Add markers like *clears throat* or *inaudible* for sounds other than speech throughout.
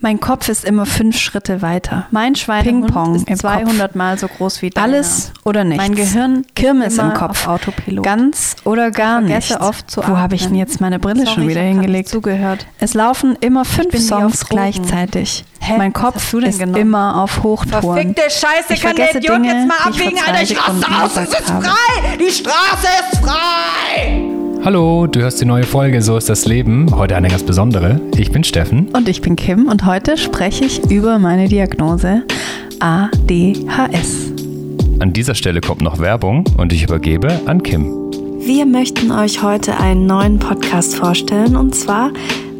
Mein Kopf ist immer fünf Schritte weiter. Mein Schweinehund Ping-Pong ist im 200 Mal so groß wie deiner. Alles oder nichts. Mein Gehirn Kirmes im Kopf. Autopilot. Ganz oder gar Ich nicht. Wo habe ich denn jetzt meine Brille Sorry, schon wieder hingelegt? zugehört. Es laufen immer fünf Songs gleichzeitig. Hä? Mein Kopf ist genommen? immer auf Hochtouren. Verfickte Scheiße, Ich kann der Idiot Dinge, jetzt mal abbiegen, Alter, ich raste aus, es ist frei! Die Straße ist frei! Hallo, du hörst die neue Folge So ist das Leben. Heute eine ganz besondere. Ich bin Steffen. Und ich bin Kim und heute spreche ich über meine Diagnose ADHS. An dieser Stelle kommt noch Werbung und ich übergebe an Kim. Wir möchten euch heute einen neuen Podcast vorstellen und zwar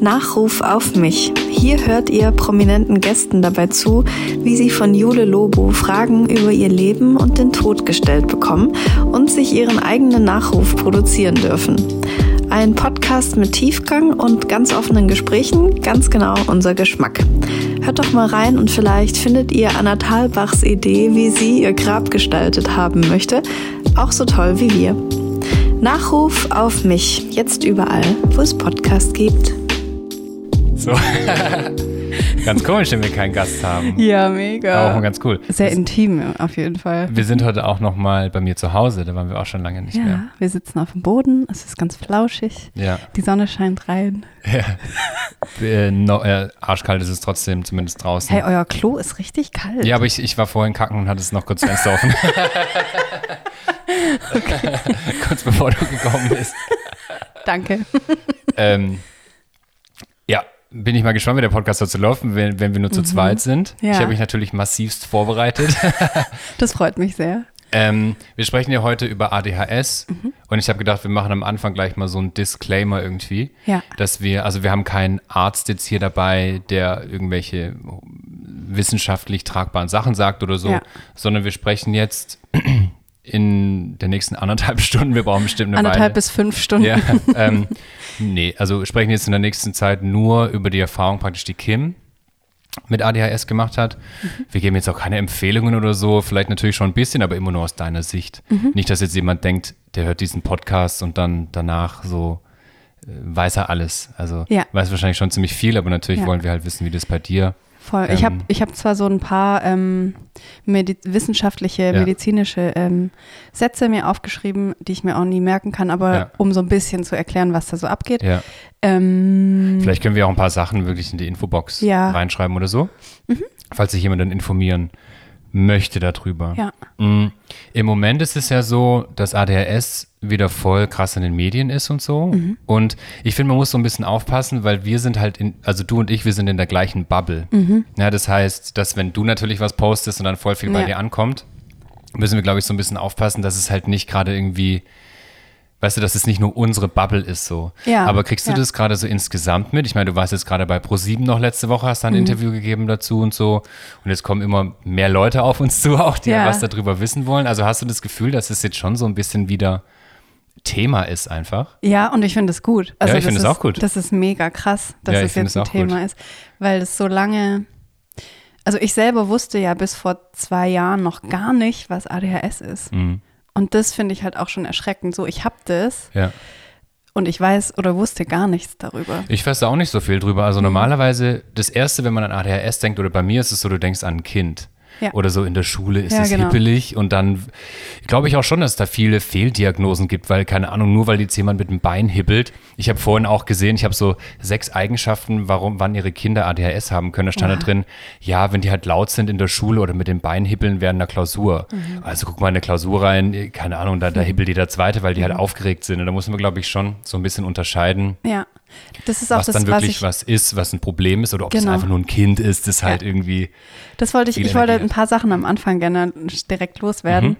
Nachruf auf mich. Hier hört ihr prominenten Gästen dabei zu, wie sie von Jule Lobo Fragen über ihr Leben und den Tod gestellt bekommen und sich ihren eigenen Nachruf produzieren dürfen. Ein Podcast mit Tiefgang und ganz offenen Gesprächen, ganz genau unser Geschmack. Hört doch mal rein und vielleicht findet ihr Anna Thalbachs Idee, wie sie ihr Grab gestaltet haben möchte, auch so toll wie wir. Nachruf auf mich, jetzt überall, wo es Podcast gibt. So. *laughs* ganz komisch, wenn wir keinen Gast haben. Ja, Aber auch mega. mal ganz cool. Sehr intim auf jeden Fall. Wir sind heute auch noch mal bei mir zu Hause. Da waren wir auch schon lange nicht Ja, mehr. wir sitzen auf dem Boden, es ist ganz flauschig. Ja. Die Sonne scheint rein. *laughs* ja. Äh, no, äh, arschkalt ist es trotzdem, zumindest draußen. Hey, euer Klo ist richtig kalt. ja, aber ich, ich war vorhin kacken und hatte es noch kurz Fenster *laughs* offen. kurz bevor du gekommen bist. Danke. Ähm, ja, bin ich mal gespannt, wie der Podcast dazu läuft, wenn, wenn wir nur zu zweit sind. Mhm. Ja. Ich habe mich natürlich massivst vorbereitet. *laughs* Das freut mich sehr. ähm, wir sprechen ja heute über ADHS Mhm. und ich habe gedacht, wir machen am Anfang gleich mal so einen Disclaimer irgendwie, Ja. dass wir, also wir haben keinen Arzt jetzt hier dabei, der irgendwelche wissenschaftlich tragbaren Sachen sagt oder so, Ja. sondern wir sprechen jetzt in der nächsten anderthalb Stunden, wir brauchen bestimmt eine Anderthalb Weile. bis fünf Stunden. Ja, ähm, nee, also wir sprechen jetzt in der nächsten Zeit nur über die Erfahrung praktisch, die Kim mit ADHS gemacht hat. Wir geben jetzt auch keine Empfehlungen oder so, vielleicht natürlich schon ein bisschen, aber immer nur aus deiner Sicht. Nicht, dass jetzt jemand denkt, der hört diesen Podcast und dann danach so äh, weiß er alles. Also Ja. weiß wahrscheinlich schon ziemlich viel, aber natürlich Ja. wollen wir halt wissen, wie das bei dir. Voll. Ich habe Ähm, ich hab zwar so ein paar ähm, medi wissenschaftliche, Ja. medizinische ähm, Sätze mir aufgeschrieben, die ich mir auch nie merken kann, aber Ja. um so ein bisschen zu erklären, was da so abgeht. Ja. Ähm, Vielleicht können wir auch ein paar Sachen wirklich in die Infobox. Mhm. reinschreiben oder so. Falls sich jemand dann informieren möchte darüber. Ja. Mm, Im Moment ist es ja so, dass ADHS wieder voll krass in den Medien ist und so. Mhm. Und ich finde, man muss so ein bisschen aufpassen, weil wir sind halt in, also du und ich, wir sind in der gleichen Bubble. Ja, das heißt, dass wenn du natürlich was postest und dann voll viel bei Ja. dir ankommt, müssen wir, glaube ich, so ein bisschen aufpassen, dass es halt nicht gerade irgendwie, weißt du, dass es nicht nur unsere Bubble ist so. Ja, Aber kriegst du ja. das gerade so insgesamt mit? Ich meine, du warst jetzt gerade bei ProSieben noch letzte Woche, hast da ein Mhm. Interview gegeben dazu und so. Und jetzt kommen immer mehr Leute auf uns zu, *laughs* auch die Ja. was darüber wissen wollen. Also hast du das Gefühl, dass es jetzt schon so ein bisschen wieder Thema ist einfach? ja, und ich finde es gut. Also Ja, ich finde es auch gut. Das ist mega krass, dass es jetzt ein Thema gut. ist, weil es so lange. Also ich selber wusste ja bis vor zwei Jahren noch gar nicht, was ADHS ist. Mhm. Und das finde ich halt auch schon erschreckend. So, ich habe das Ja. und ich weiß oder wusste gar nichts darüber. Ich weiß da auch nicht so viel drüber. Mhm. Also normalerweise, das Erste, wenn man an ADHS denkt, oder bei mir ist es so, du denkst an ein Kind. Ja. Oder so in der Schule ist Ja, es genau. hippelig und dann glaube ich auch schon, dass es da viele Fehldiagnosen gibt, weil, keine Ahnung, nur weil jetzt jemand mit dem Bein hibbelt. Ich habe vorhin auch gesehen, ich habe so sechs Eigenschaften, warum, wann ihre Kinder ADHS haben können. Da stand da drin, ja, wenn die halt laut sind in der Schule oder mit dem Bein hibbeln während der Klausur. Mhm. Also guck mal in eine Klausur rein, keine Ahnung, da, da hibbelt jeder Zweite, weil die Mhm. halt aufgeregt sind. Und da muss man, glaube ich, schon so ein bisschen unterscheiden Ja, das ist auch was das, dann was wirklich ich. was ist, was ein Problem ist oder ob es Genau. einfach nur ein Kind ist, das halt Ja. irgendwie. Das wollte ich, ich wollte ein paar Sachen am Anfang gerne direkt loswerden.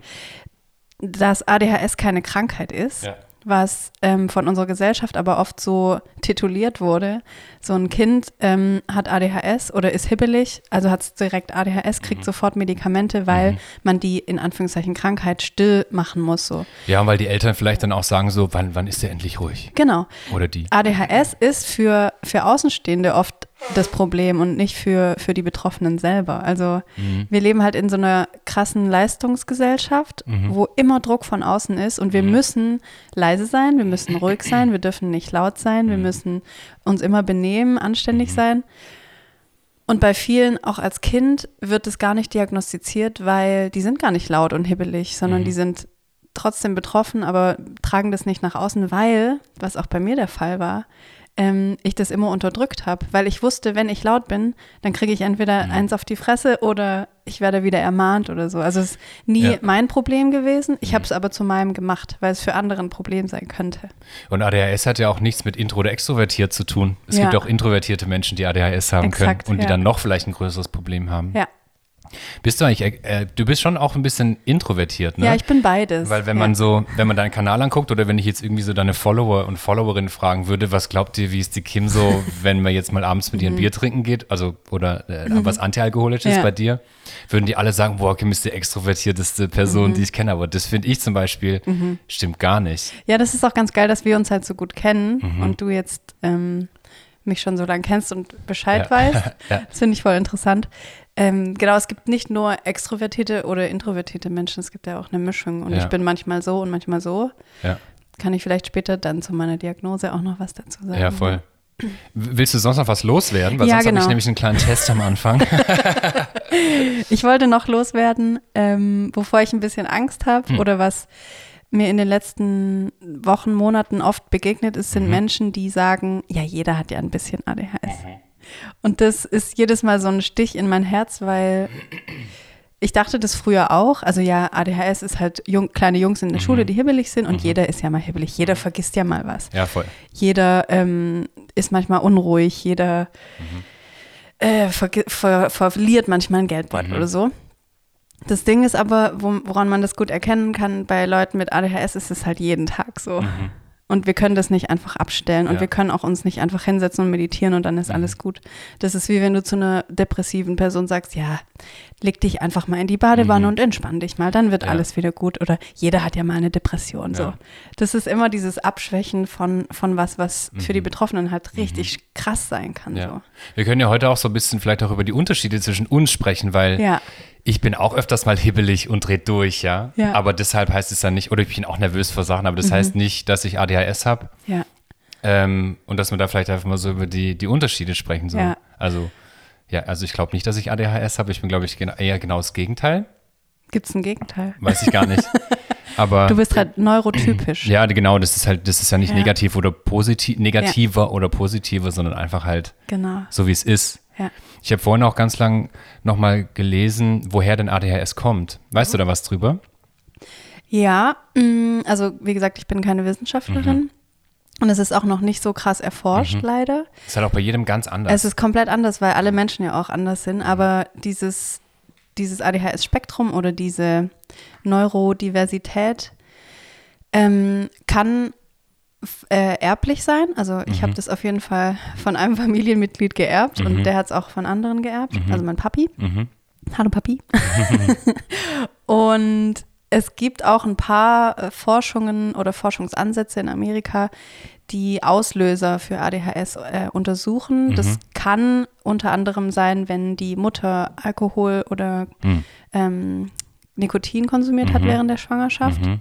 Dass ADHS keine Krankheit ist, Ja. Was ähm, von unserer Gesellschaft aber oft so tituliert wurde. So ein Kind ähm, hat ADHS oder ist hibbelig, also hat es direkt ADHS, Mhm. kriegt sofort Medikamente, weil man die in Anführungszeichen Krankheit still machen muss. So. Ja, weil die Eltern vielleicht dann auch sagen so, wann, wann ist der endlich ruhig? Genau. Oder die. ADHS ist für, für Außenstehende oft das Problem und nicht für, für die Betroffenen selber. Also wir leben halt in so einer krassen Leistungsgesellschaft, wo immer Druck von außen ist und wir müssen leise sein, wir müssen *clears throat* ruhig sein, wir dürfen nicht laut sein, wir müssen uns immer benehmen, anständig sein. Und bei vielen, auch als Kind, wird es gar nicht diagnostiziert, weil die sind gar nicht laut und hibbelig, sondern Mhm. die sind trotzdem betroffen, aber tragen das nicht nach außen, weil, was auch bei mir der Fall war, ähm, ich das immer unterdrückt habe, weil ich wusste, wenn ich laut bin, dann kriege ich entweder Mhm. eins auf die Fresse oder ich werde wieder ermahnt oder so. Also es ist nie Ja. Mhm. mein Problem gewesen. Ich habe es aber zu meinem gemacht, weil es für andere ein Problem sein könnte. Und ADHS hat ja auch nichts mit intro oder extrovertiert zu tun. Es Ja. gibt auch introvertierte Menschen, die ADHS haben Exakt, können und die ja. dann noch vielleicht ein größeres Problem haben. Ja, Bist du eigentlich, äh, du bist schon auch ein bisschen introvertiert, ne? ja ich bin beides. Weil wenn ja. man so, wenn man deinen Kanal anguckt oder wenn ich jetzt irgendwie so deine Follower und Followerinnen fragen würde, was glaubt ihr, wie ist die Kim so, *laughs* wenn man jetzt mal abends mit ihr ein Bier trinken geht, also oder äh, was antialkoholisches Mhm. Ja. bei dir, würden die alle sagen, boah, Kim ist die extrovertierteste Mhm. Person, die ich kenne. Aber das finde ich zum Beispiel stimmt gar nicht. Ja, das ist auch ganz geil, dass wir uns halt so gut kennen Mhm. und du jetzt ähm, mich schon so lange kennst und Bescheid Ja. weißt. *laughs* Ja. Das finde ich voll interessant. Ähm, genau, es gibt nicht nur extrovertierte oder introvertierte Menschen, es gibt ja auch eine Mischung. Und Ja. ich bin manchmal so und manchmal so. Ja, Kann ich vielleicht später dann zu meiner Diagnose auch noch was dazu sagen. ja voll. Willst du sonst noch was loswerden? Weil Ja, sonst habe ich genau. nämlich einen kleinen Test am Anfang. *laughs* Ich wollte noch loswerden, ähm, wovor ich ein bisschen Angst habe Hm. oder was mir in den letzten Wochen, Monaten oft begegnet ist, Mhm. sind Menschen, die sagen, ja, jeder hat ja ein bisschen ADHS. Und das ist jedes Mal so ein Stich in mein Herz, weil ich dachte das früher auch. Also ja, ADHS ist halt jung, kleine Jungs in der Mhm. Schule, die hibbelig sind und jeder ist ja mal hibbelig. Jeder vergisst ja mal was. ja, voll. Jeder ähm, ist manchmal unruhig, jeder äh, vergi- ver verliert manchmal einen Geldbeutel Mhm. oder so. Das Ding ist aber, wo, woran man das gut erkennen kann, bei Leuten mit ADHS ist es halt jeden Tag so. Und wir können das nicht einfach abstellen und Mhm. Ja. wir können auch uns nicht einfach hinsetzen und meditieren und dann Mhm. ist alles gut. Das ist wie wenn du zu einer depressiven Person sagst, ja, leg dich einfach mal in die Badewanne Mhm. und entspann dich mal, dann wird Ja. alles wieder gut. Oder jeder hat ja mal eine Depression. So. Ja. Das ist immer dieses Abschwächen von, von was, was für die Mhm. Betroffenen halt richtig krass sein kann. Ja. Wir können ja heute auch so ein bisschen vielleicht auch über die Unterschiede zwischen uns sprechen, weil So. Ja. Ich bin auch öfters mal hibbelig und dreht durch, ja? Ja. Aber deshalb heißt es dann nicht, oder ich bin auch nervös vor Sachen, aber das heißt nicht, dass ich ADHS habe. ja. Ähm, und dass wir da vielleicht einfach mal so über die, die Unterschiede sprechen. So. Ja. Also, ja, also ich glaube nicht, dass ich ADHS habe. Ich bin, glaube ich, eher genau das Gegenteil. Gibt es ein Gegenteil? Weiß ich gar nicht. *laughs* Aber Du bist halt neurotypisch. ja, genau, das ist halt, das ist ja nicht Ja. negativ oder positiv, negativer oder positiver, sondern einfach halt Genau. so, wie es ist. Ja. Ich habe vorhin auch ganz lang nochmal gelesen, woher denn ADHS kommt. Weißt du da was drüber? Ja, mh, also wie gesagt, ich bin keine Wissenschaftlerin. Mhm. Und es ist auch noch nicht so krass erforscht, leider. Ist halt auch bei jedem ganz anders. Es ist komplett anders, weil alle Menschen ja auch anders sind. Aber dieses, dieses ADHS-Spektrum oder diese Neurodiversität ähm, kann äh, erblich sein. Also ich habe das auf jeden Fall von einem *laughs* Familienmitglied geerbt und der hat es auch von anderen geerbt. Also mein Papi. Mhm. Hallo Papi. *laughs* *laughs* und es gibt auch ein paar äh, Forschungen oder Forschungsansätze in Amerika, die Auslöser für ADHS äh, untersuchen. Das kann unter anderem sein, wenn die Mutter Alkohol oder Mhm. ähm, Nikotin konsumiert hat während der Schwangerschaft. Mhm.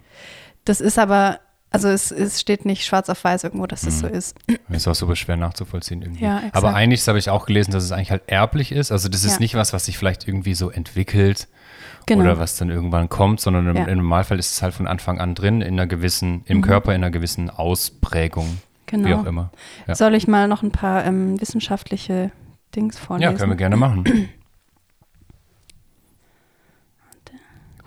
Das ist aber, also es, es steht nicht schwarz auf weiß irgendwo, dass es so ist. Ist auch super schwer nachzuvollziehen irgendwie. Ja. Aber eigentlich habe ich auch gelesen, dass es eigentlich halt erblich ist. Also das ist Ja. nicht was, was sich vielleicht irgendwie so entwickelt Genau. oder was dann irgendwann kommt, sondern im, Ja. im Normalfall ist es halt von Anfang an drin, in einer gewissen, im Körper, in einer gewissen Ausprägung. Mhm. Genau. Wie auch immer. Soll ich mal noch ein paar ähm, wissenschaftliche Dings vorlesen? ja können wir gerne machen. *clears throat*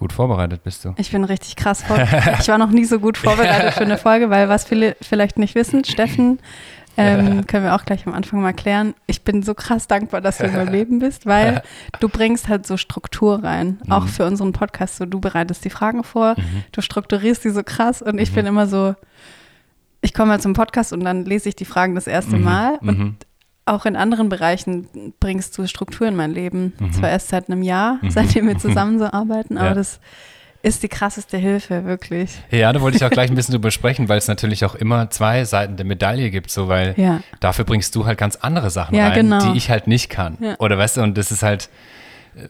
Gut vorbereitet bist du. Ich bin richtig krass vorbereitet. *laughs* Ich war noch nie so gut vorbereitet für eine Folge, weil was viele vielleicht nicht wissen, Steffen, *laughs* ähm, können wir auch gleich am Anfang mal klären. Ich bin so krass dankbar, dass du in meinem *laughs* Leben bist, weil du bringst halt so Struktur rein, Mhm. auch für unseren Podcast. So, du bereitest die Fragen vor, du strukturierst die so krass und Mhm. ich bin immer so, ich komme mal zum Podcast und dann lese ich die Fragen das erste Mal und Mhm. Auch in anderen Bereichen bringst du Struktur in mein Leben. Mhm. Zwar erst seit einem Jahr, seitdem wir *laughs* zusammen so arbeiten, aber Ja. das ist die krasseste Hilfe, wirklich. Ja, da wollte ich auch gleich ein bisschen drüber sprechen, weil es natürlich auch immer zwei Seiten der Medaille gibt, so weil Ja. dafür bringst du halt ganz andere Sachen Ja, rein, genau. die ich halt nicht kann. Oder weißt du, und das ist halt,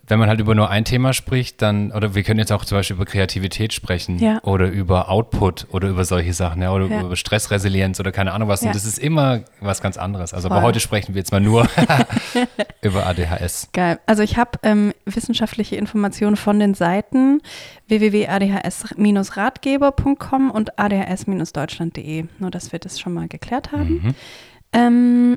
wenn man halt über nur ein Thema spricht, dann, oder wir können jetzt auch zum Beispiel über Kreativität sprechen Ja. oder über Output oder über solche Sachen, ja, oder Ja. über Stressresilienz oder keine Ahnung was. Und das ist immer was ganz anderes. Also, aber Voll. heute sprechen wir jetzt mal nur *laughs* *laughs* über ADHS. Geil. Also ich habe ähm, wissenschaftliche Informationen von den Seiten www.adhs-ratgeber.com und adhs-deutschland.de. Nur, dass wir das schon mal geklärt haben. Ähm,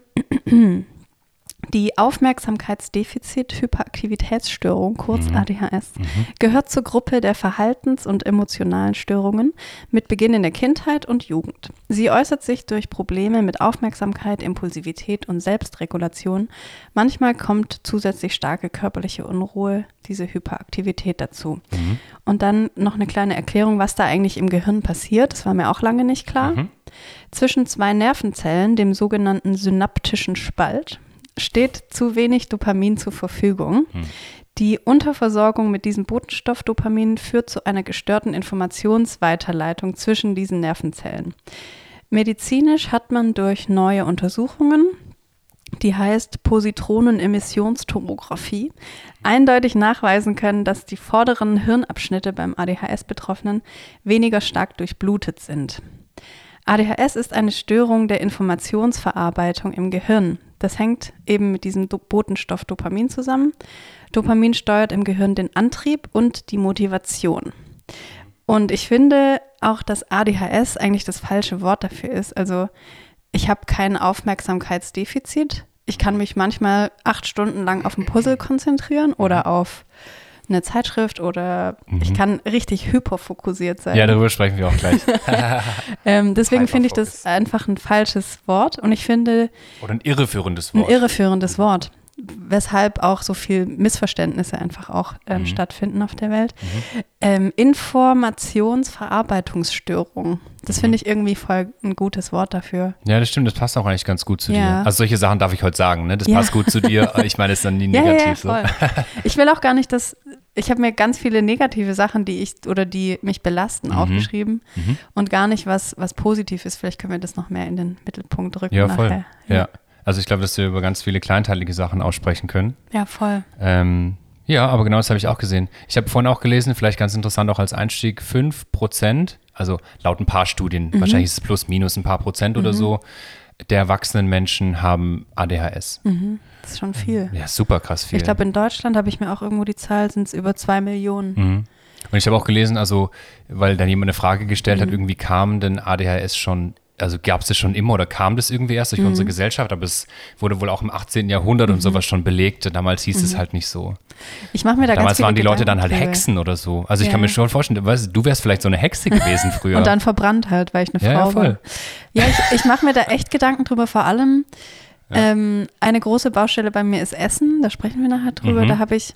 die Aufmerksamkeitsdefizit-Hyperaktivitätsstörung, kurz ADHS, gehört zur Gruppe der Verhaltens- und emotionalen Störungen mit Beginn in der Kindheit und Jugend. Sie äußert sich durch Probleme mit Aufmerksamkeit, Impulsivität und Selbstregulation. Manchmal kommt zusätzlich starke körperliche Unruhe, diese Hyperaktivität dazu. Und dann noch eine kleine Erklärung, was da eigentlich im Gehirn passiert. Das war mir auch lange nicht klar. Zwischen zwei Nervenzellen, dem sogenannten synaptischen Spalt, steht zu wenig Dopamin zur Verfügung. Die Unterversorgung mit diesem Botenstoff Dopamin führt zu einer gestörten Informationsweiterleitung zwischen diesen Nervenzellen. Medizinisch hat man durch neue Untersuchungen, die heißt Positronenemissionstomographie, eindeutig nachweisen können, dass die vorderen Hirnabschnitte beim ADHS-Betroffenen weniger stark durchblutet sind. ADHS ist eine Störung der Informationsverarbeitung im Gehirn. Das hängt eben mit diesem Botenstoff Dopamin zusammen. Dopamin steuert im Gehirn den Antrieb und die Motivation. Und ich finde auch, dass ADHS eigentlich das falsche Wort dafür ist. Also ich habe kein Aufmerksamkeitsdefizit. Ich kann mich manchmal acht Stunden lang auf ein Puzzle konzentrieren oder auf eine Zeitschrift oder ich kann richtig hyperfokussiert sein. Ja, darüber sprechen wir auch gleich. *laughs* *laughs* Ähm, deswegen finde ich das einfach ein falsches Wort und ich finde Oder ein irreführendes ein Wort. irreführendes Wort, weshalb auch so viel Missverständnisse einfach auch ähm, stattfinden auf der Welt. Ähm, Informationsverarbeitungsstörung, das finde ich irgendwie voll ein gutes Wort dafür. Ja, das stimmt, das passt auch eigentlich ganz gut zu Ja. dir. Also solche Sachen darf ich heute sagen, ne? Das Ja. passt gut zu dir. *laughs* Ich meine, es ist dann nie negativ ja, so. Ich will auch gar nicht, dass ich habe mir ganz viele negative Sachen, die ich oder die mich belasten, Mhm. aufgeschrieben und gar nicht was was positiv ist. Vielleicht können wir das noch mehr in den Mittelpunkt rücken Ja, voll. nachher. Ja. Also ich glaube, dass wir über ganz viele kleinteilige Sachen aussprechen können. ja, voll. Ähm, ja, aber genau das habe ich auch gesehen. Ich habe vorhin auch gelesen, vielleicht ganz interessant auch als Einstieg, 5 Prozent, also laut ein paar Studien, Mhm. wahrscheinlich ist es plus minus ein paar Prozent oder so, der erwachsenen Menschen haben ADHS. Das ist schon viel. Ja, super krass viel. Ich glaube, in Deutschland habe ich mir auch irgendwo die Zahl, sind es über zwei Millionen. Mhm. Und ich habe auch gelesen, also, weil dann jemand eine Frage gestellt Mhm. hat, irgendwie kam denn ADHS schon, also gab es das schon immer oder kam das irgendwie erst durch Mhm. unsere Gesellschaft, aber es wurde wohl auch im 18. Jahrhundert und sowas schon belegt. Damals hieß Mhm. es halt nicht so. Ich mache mir da ganz Damals viele waren die Leute dann halt Gedanken drüber. Hexen oder so. Also ich Ja. kann mir schon vorstellen, weißt, du, wärst vielleicht so eine Hexe *laughs* gewesen früher. Und dann verbrannt halt, weil ich eine Ja, Frau ja, voll. war. Ja, ich, ich mache mir da echt Gedanken drüber. Vor allem ähm, eine große Baustelle bei mir ist Essen. Da sprechen wir nachher drüber. Mhm. Da habe ich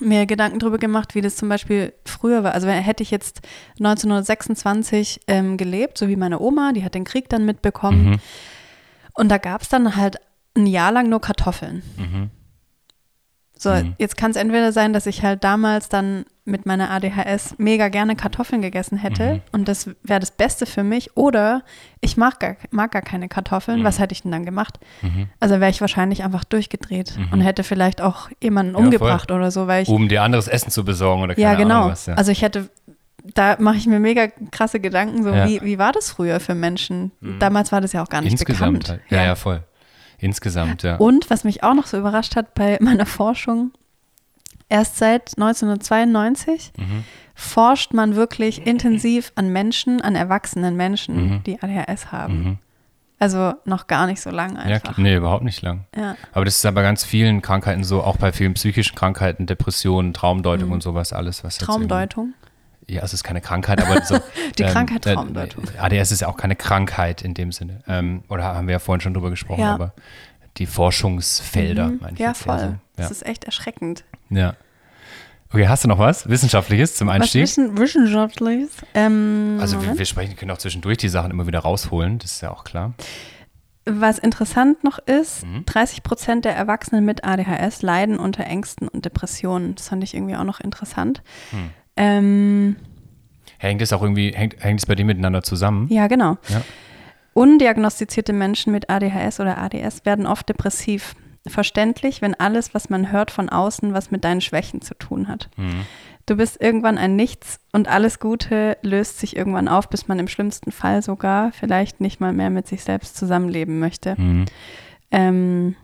mir Gedanken drüber gemacht, wie das zum Beispiel früher war. Also wenn- hätte ich jetzt 1926 ähm, gelebt, so wie meine Oma, die hat den Krieg dann mitbekommen. Mhm. Und da gab es dann halt ein Jahr lang nur Kartoffeln. Mhm. So, jetzt kann es entweder sein, dass ich halt damals dann mit meiner ADHS mega gerne Kartoffeln gegessen hätte Mhm. und das wäre das Beste für mich. Oder ich mag gar, mag gar keine Kartoffeln. Mhm. Was hätte ich denn dann gemacht? Also wäre ich wahrscheinlich einfach durchgedreht und hätte vielleicht auch jemanden umgebracht oder so, weil ich. um dir anderes Essen zu besorgen oder keine ja, genau. Ahnung was. Ja. Also ich hätte. Da mache ich mir mega krasse Gedanken, so Ja. wie, wie war das früher für Menschen? Damals war das ja auch gar nicht Insgesamt bekannt. halt. Ja, ja, voll. Insgesamt, ja. Und was mich auch noch so überrascht hat bei meiner Forschung, erst seit 1992 Mhm. forscht man wirklich intensiv an Menschen, an erwachsenen Menschen, Mhm. die ADHS haben. Also noch gar nicht so lange Ja, einfach. nee, überhaupt nicht lang. Ja. Aber das ist ja bei ganz vielen Krankheiten so, auch bei vielen psychischen Krankheiten, Depressionen, Traumdeutung und sowas, alles, was Mhm. Traumdeutung. Ja, es ist keine Krankheit, aber so. *laughs* Die Krankheit Traumdeutung. Äh, ADS ist ja auch keine Krankheit in dem Sinne. Ähm, oder haben wir ja vorhin schon drüber gesprochen, Ja. aber die Forschungsfelder, meine ich Ja, voll. so. Ja. Das ist echt erschreckend. ja. Okay, hast du noch was Wissenschaftliches zum Was Einstieg? wissen Wissenschaftliches? Ähm, Also wir, wir sprechen, können auch zwischendurch die Sachen immer wieder rausholen, das ist ja auch klar. Was interessant noch ist, Mhm. 30 Prozent der Erwachsenen mit ADHS leiden unter Ängsten und Depressionen. Das fand ich irgendwie auch noch interessant. Hm. Ähm, Hängt es auch irgendwie, hängt, hängt es bei dir miteinander zusammen? ja, genau. Ja. Undiagnostizierte Menschen mit ADHS oder ADS werden oft depressiv. verständlich, wenn alles, was man hört von außen, was mit deinen Schwächen zu tun hat. Mhm. Du bist irgendwann ein Nichts und alles Gute löst sich irgendwann auf, bis man im schlimmsten Fall sogar vielleicht nicht mal mehr mit sich selbst zusammenleben möchte. Mhm. Ähm,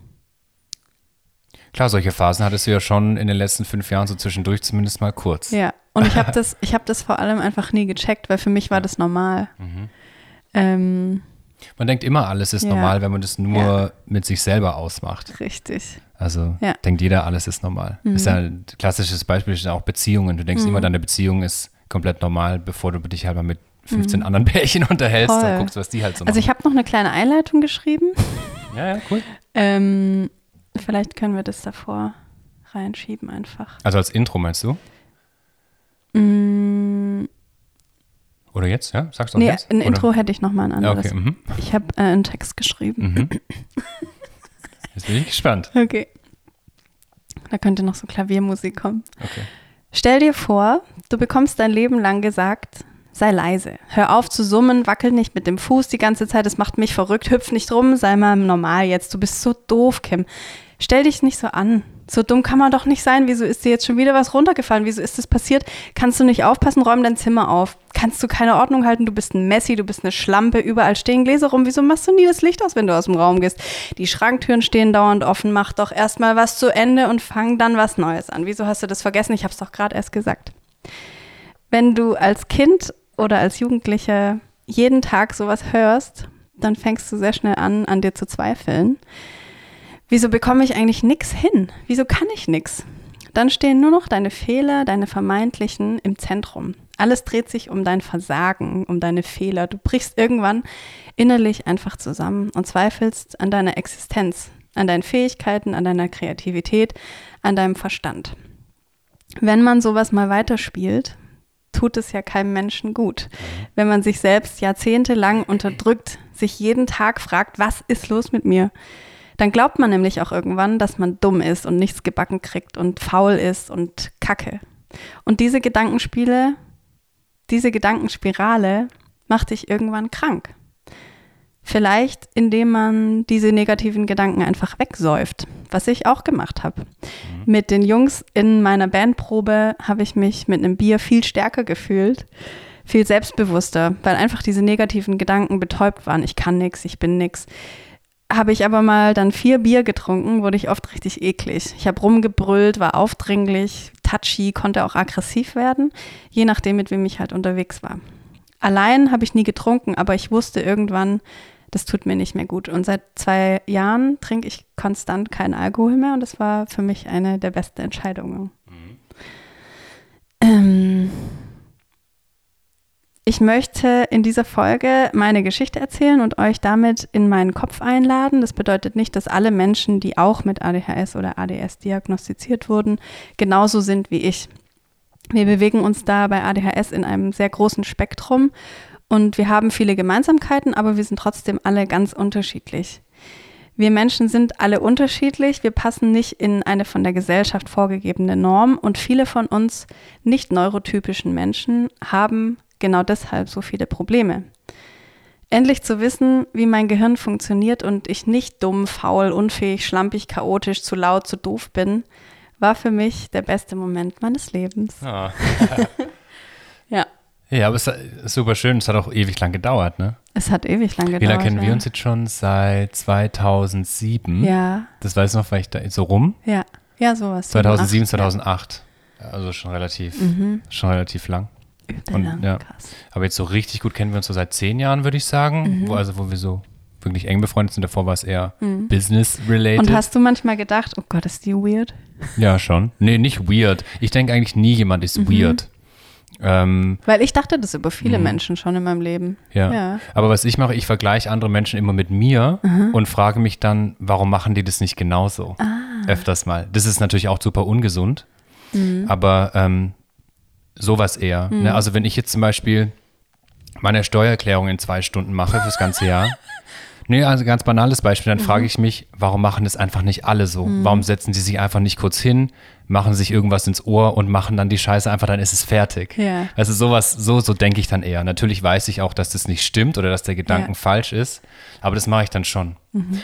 Klar, solche Phasen hattest du ja schon in den letzten fünf Jahren so zwischendurch zumindest mal kurz. ja, und ich habe das, ich habe das vor allem einfach nie gecheckt, weil für mich war das normal. Mhm. Ähm, Man denkt immer, alles ist Ja. normal, wenn man das nur Ja. mit sich selber ausmacht. richtig. Also Ja. denkt jeder, alles ist normal. Ist ja ein klassisches Beispiel sind auch Beziehungen. Du Mhm. denkst immer, deine Beziehung ist komplett normal, bevor du dich halt mal mit 15 anderen Pärchen unterhältst Mhm. Voll. und guckst, was die halt so Also ich machen. habe noch eine kleine Einleitung geschrieben. *laughs* ja, ja, cool. Ähm, vielleicht können wir das davor reinschieben einfach. Also als Intro meinst du? Mm, Oder jetzt, ja? Sagst du nee, jetzt? ein Oder? Intro hätte ich noch mal ein anderes. okay. Mhm. Ich habe äh, einen Text geschrieben. Mhm. *laughs* Jetzt bin ich gespannt. Okay. Da könnte noch so Klaviermusik kommen. Okay. Stell dir vor, du bekommst dein Leben lang gesagt, sei leise. Hör auf zu summen, wackel nicht mit dem Fuß die ganze Zeit, das macht mich verrückt, hüpf nicht rum, sei mal normal jetzt. Du bist so doof, Kim. Stell dich nicht so an. So dumm kann man doch nicht sein. Wieso ist dir jetzt schon wieder was runtergefallen? Wieso ist das passiert? Kannst du nicht aufpassen? Räum dein Zimmer auf. Kannst du keine Ordnung halten? Du bist ein Messi, du bist eine Schlampe. Überall stehen Gläser rum. Wieso machst du nie das Licht aus, wenn du aus dem Raum gehst? Die Schranktüren stehen dauernd offen. Mach doch erstmal was zu Ende und fang dann was Neues an. Wieso hast du das vergessen? Ich hab's doch gerade erst gesagt. Wenn du als Kind oder als Jugendliche jeden Tag sowas hörst, dann fängst du sehr schnell an, an dir zu zweifeln. Wieso bekomme ich eigentlich nichts hin? Wieso kann ich nichts? Dann stehen nur noch deine Fehler, deine vermeintlichen im Zentrum. Alles dreht sich um dein Versagen, um deine Fehler. Du brichst irgendwann innerlich einfach zusammen und zweifelst an deiner Existenz, an deinen Fähigkeiten, an deiner Kreativität, an deinem Verstand. Wenn man sowas mal weiterspielt, tut es ja keinem Menschen gut. Wenn man sich selbst jahrzehntelang unterdrückt, sich jeden Tag fragt, was ist los mit mir? Dann glaubt man nämlich auch irgendwann, dass man dumm ist und nichts gebacken kriegt und faul ist und kacke. Und diese Gedankenspiele, diese Gedankenspirale macht dich irgendwann krank. Vielleicht, indem man diese negativen Gedanken einfach wegsäuft, was ich auch gemacht habe. Mit den Jungs in meiner Bandprobe habe ich mich mit einem Bier viel stärker gefühlt, viel selbstbewusster, weil einfach diese negativen Gedanken betäubt waren. Ich kann nix, ich bin nix. Habe ich aber mal dann vier Bier getrunken, wurde ich oft richtig eklig. Ich habe rumgebrüllt, war aufdringlich, touchy, konnte auch aggressiv werden, je nachdem, mit wem ich halt unterwegs war. Allein habe ich nie getrunken, aber ich wusste irgendwann, das tut mir nicht mehr gut. Und seit zwei Jahren trinke ich konstant keinen Alkohol mehr und das war für mich eine der besten Entscheidungen. Ähm, ich möchte in dieser Folge meine Geschichte erzählen und euch damit in meinen Kopf einladen. Das bedeutet nicht, dass alle Menschen, die auch mit ADHS oder ADS diagnostiziert wurden, genauso sind wie ich. Wir bewegen uns da bei ADHS in einem sehr großen Spektrum und wir haben viele Gemeinsamkeiten, aber wir sind trotzdem alle ganz unterschiedlich. Wir Menschen sind alle unterschiedlich, wir passen nicht in eine von der Gesellschaft vorgegebene Norm und viele von uns nicht neurotypischen Menschen haben genau deshalb so viele Probleme. Endlich zu wissen, wie mein Gehirn funktioniert und ich nicht dumm, faul, unfähig, schlampig, chaotisch, zu laut, zu doof bin, war für mich der beste Moment meines Lebens. Ah. *laughs* Ja, Ja, aber es ist super schön. Es hat auch ewig lang gedauert, ne? es hat ewig lang gedauert. Wie lange kennen wir ja. uns jetzt schon? Seit 2007. Ja, Das weiß ich noch, weil ich da so rum. ja, ja, sowas. 2007, Sieben, acht, 2008. Also schon relativ, Mhm. schon relativ lang. Übel Und, lang, ja. krass. Aber jetzt so richtig gut kennen wir uns so seit zehn Jahren, würde ich sagen. Mhm. Wo, also wo wir so wirklich eng befreundet sind. Davor war es eher business-related. Und hast du manchmal gedacht, oh Gott, ist die weird? ja, schon. Nee, nicht weird. Ich denke eigentlich nie, jemand ist Mhm. weird. Ähm, Weil ich dachte das über viele Mhm. Menschen schon in meinem Leben. ja. Ja. Aber was ich mache, ich vergleiche andere Menschen immer mit mir und frage mich dann, warum machen die das nicht genauso? Ah. Öfters mal. Das ist natürlich auch super ungesund. Mhm. Aber ähm, sowas eher. Ne? Also wenn ich jetzt zum Beispiel meine Steuererklärung in zwei Stunden mache fürs ganze Jahr, *laughs* Nee, also ganz banales Beispiel. Dann frage ich mich, warum machen das einfach nicht alle so? Warum setzen sie sich einfach nicht kurz hin, machen sich irgendwas ins Ohr und machen dann die Scheiße einfach, dann ist es fertig. Ja. Also sowas, so, so denke ich dann eher. Natürlich weiß ich auch, dass das nicht stimmt oder dass der Gedanken Ja. falsch ist, aber das mache ich dann schon.